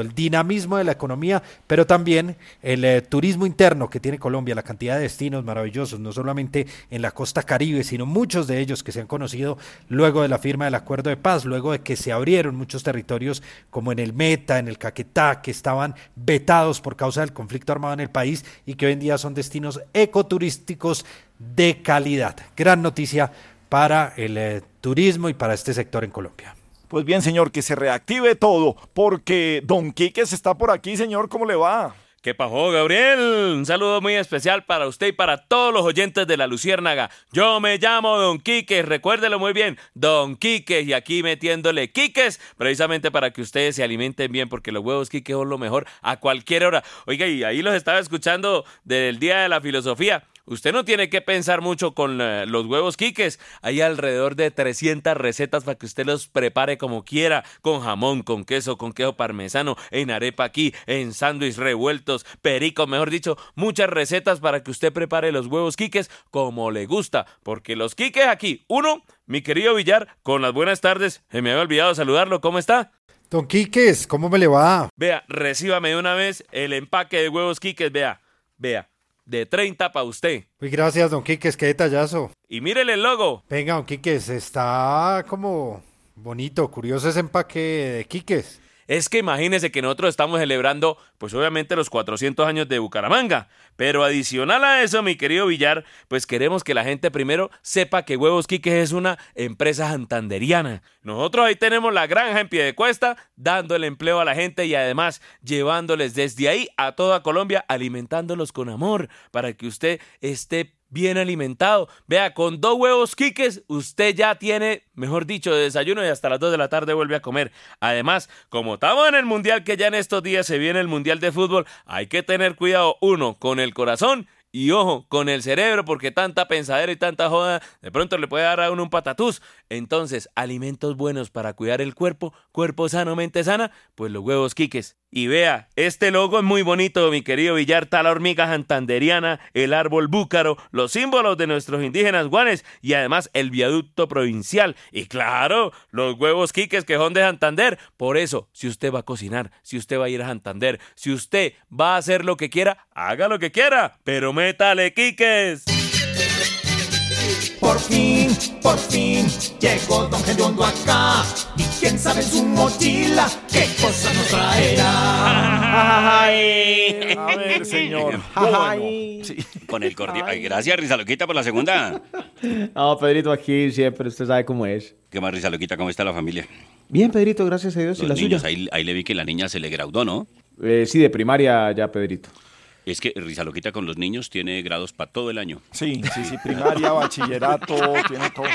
el dinamismo de la economía, pero también el eh, turismo interno que tiene Colombia, la cantidad de destinos maravillosos, no solamente en la costa caribe, sino muchos de ellos que se han conocido luego de la firma del acuerdo de paz, luego de que se abrieron muchos territorios como en el Meta, en el Caquetá, que estaban vetados por causa del conflicto armado en el país y que hoy en día son destinos ecoturísticos de calidad. Gran noticia para el eh, turismo y para este sector en Colombia. Pues bien, señor, que se reactive todo, porque Don Quiques está por aquí, señor, ¿cómo le va? ¿Qué pasó, Gabriel? Un saludo muy especial para usted y para todos los oyentes de la Luciérnaga. Yo me llamo Don Quiques, recuérdelo muy bien, Don Quiques, y aquí metiéndole Quiques, precisamente para que ustedes se alimenten bien, porque los huevos Quiques son lo mejor a cualquier hora. Oiga, y ahí los estaba escuchando del Día de la Filosofía. Usted no tiene que pensar mucho con eh, los huevos quiques. Hay alrededor de 300 recetas para que usted los prepare como quiera, con jamón, con queso, con queso parmesano, en arepa aquí, en sándwich revueltos, perico, mejor dicho, muchas recetas para que usted prepare los huevos quiques como le gusta, porque los quiques aquí, uno, mi querido Villar, con las buenas tardes, se me había olvidado saludarlo, ¿cómo está? Don Quiques, ¿cómo me le va? Vea, recíbame de una vez el empaque de huevos quiques, vea, vea de 30 para usted. Muy gracias, don Quiques, qué detallazo. Y mírele el logo. Venga, don Quiques, está como bonito, curioso ese empaque de Quiques. Es que imagínese que nosotros estamos celebrando, pues obviamente los 400 años de Bucaramanga. Pero adicional a eso, mi querido Villar, pues queremos que la gente primero sepa que Huevos Quiques es una empresa santanderiana. Nosotros ahí tenemos la granja en pie de cuesta, dando el empleo a la gente y además llevándoles desde ahí a toda Colombia, alimentándolos con amor, para que usted esté bien alimentado. Vea, con dos huevos quiques, usted ya tiene, mejor dicho, de desayuno y hasta las 2 de la tarde vuelve a comer. Además, como estamos en el mundial, que ya en estos días se viene el mundial de fútbol, hay que tener cuidado, uno, con el corazón. Y ojo, con el cerebro, porque tanta pensadera y tanta joda, de pronto le puede dar a uno un patatús. Entonces, alimentos buenos para cuidar el cuerpo, cuerpo sano, mente sana, pues los huevos quiques. Y vea, este logo es muy bonito, mi querido Villar, la hormiga santanderiana, el árbol búcaro, los símbolos de nuestros indígenas guanes y además el viaducto provincial. Y claro, los huevos quiques que son de Santander. Por eso, si usted va a cocinar, si usted va a ir a Santander, si usted va a hacer lo que quiera, haga lo que quiera, pero métale quiques. Por fin, por fin, llegó Don Gediondo acá. Y quién sabe en su mochila qué cosa nos traerá. A ver, señor. [LAUGHS] Bueno, sí. Con el cordial. Ay, gracias, Risa Loquita, por la segunda. No, Pedrito, aquí siempre, usted sabe cómo es. ¿Qué más, Risa Loquita? ¿Cómo está la familia? Bien, Pedrito, gracias a Dios. ¿Y Los la niños, suya? ahí, ahí le vi que la niña se le graduó, ¿no? Eh, sí, de primaria ya, Pedrito. Es que Risa Loquita con los niños tiene grados para todo el año. Sí, sí, sí, primaria, bachillerato, tiene todo.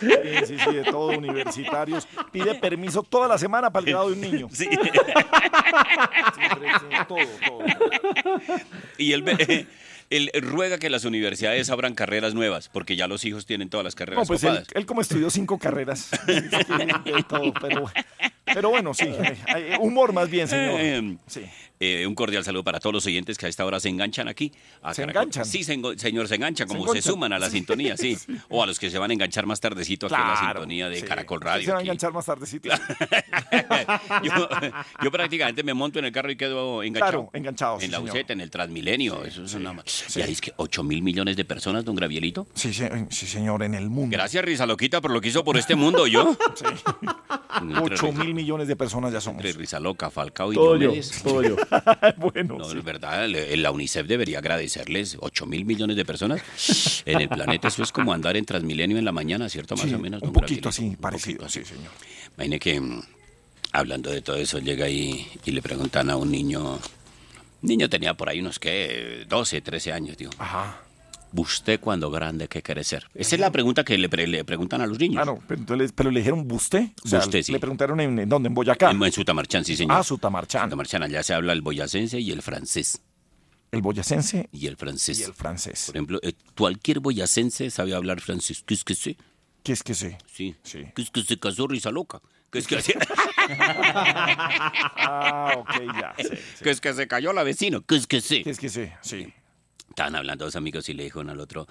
Sí, sí, sí, de todo, universitarios. Pide permiso toda la semana para el grado de un niño. Sí. todo, todo. Y él, [LAUGHS] él ruega que las universidades abran carreras nuevas, porque ya los hijos tienen todas las carreras No, pues él, como estudió cinco carreras. [LAUGHS] Sí, de todo, pero Pero bueno, sí. eh, eh, humor más bien, señor. Eh, Sí. Eh, un cordial saludo para todos los oyentes que a esta hora se enganchan aquí. a ¿Se Caracol. enganchan? Sí, se señor, se enganchan, Se como se, enganchan. suman a la sintonía, [LAUGHS] sí. O a los que se van a enganchar más tardecito aquí en la sintonía de sí. Caracol Se Radio. va a aquí. enganchar más tardecito. [LAUGHS] yo, yo prácticamente me monto en el carro y quedo enganchado. Claro, enganchado, En sí, la señor. buseta, en el Transmilenio. Eso es una... Y ahí es que 8 mil millones de personas, don Gravielito. Sí, sí, sí, señor, en el mundo. Gracias, Risa Loquita, por lo que hizo por este mundo, yo. [LAUGHS] Entre 8 Risa- mil millones de personas ya somos. Entre Risa Loca, Falcao y Todo yo, todo yo. [LAUGHS] bueno, No, es verdad, la UNICEF debería agradecerles 8 mil millones de personas en el planeta. Eso es como andar en Transmilenio en la mañana, ¿cierto? Más Sí, o menos. un poquito así, parecido, sí, señor. Imagine que, mm, hablando de todo eso, llega ahí y le preguntan a un niño. Un niño tenía por ahí unos, ¿qué? 12, 13 años, digo. Ajá. ¿Usted cuando grande qué quiere ser? Esa es la pregunta que le, pre- le preguntan a los niños. Claro, pero, entonces, pero le dijeron ¿Busté? O sea, Busté, sí. Le preguntaron en, en dónde, en Boyacá. En, en Sutamarchán, sí, señor. Ah, Sutamarchán. Sutamarchán, allá se habla el boyacense y el francés. El boyacense y el francés. y el francés. Por ejemplo, eh, cualquier boyacense sabe hablar francés. ¿Qué es que sé? ¿Qué es que sé? Sí. Sí. ¿Qué es que se casó risa loca? ¿Qué es que hace? [LAUGHS] [LAUGHS] ah, ok, ya. sí, sí. ¿Qué es que se cayó la vecino? ¿Qué es que sé? ¿Qué es que sé? Sí. Estaban hablando dos amigos y le dijo uno al otro,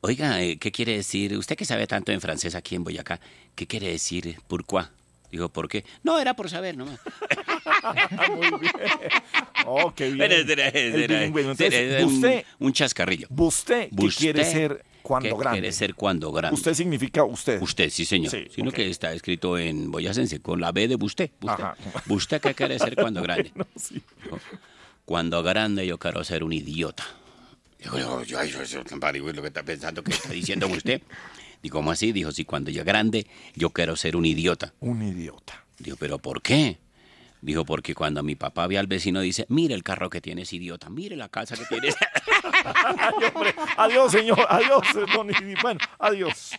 oiga, eh, ¿qué quiere decir? Usted que sabe tanto en francés aquí en Boyacá, ¿qué quiere decir pourquoi? Dijo, ¿por qué? No, era por saber nomás. [LAUGHS] Muy bien. Oh, qué bien. El era- bilingüe. Entonces, era un- usted, un, chascarrillo. usted, ¿qué Usted, quiere ser cuando ¿qué grande? quiere ser cuando grande? Usted significa usted. Usted, sí, señor. Sí, Sino que está escrito en boyacense, con la B de usted. ¿Usted. ¿Usted quiere ser cuando [LAUGHS] grande? No, sí. Cuando grande yo quiero ser un idiota. Dijo, yo, yo, yo, yo, digo, es lo que está pensando que está diciendo usted. Digo, ¿cómo así? Dijo, si cuando yo grande yo quiero ser un idiota. Un idiota. Dijo, ¿pero por qué? Dijo, porque cuando mi papá ve al vecino dice, mire el carro que tienes, idiota, mire la casa que tienes. [LAUGHS] Ay, hombre. Adiós, señor. Adiós, don. Bueno, adiós.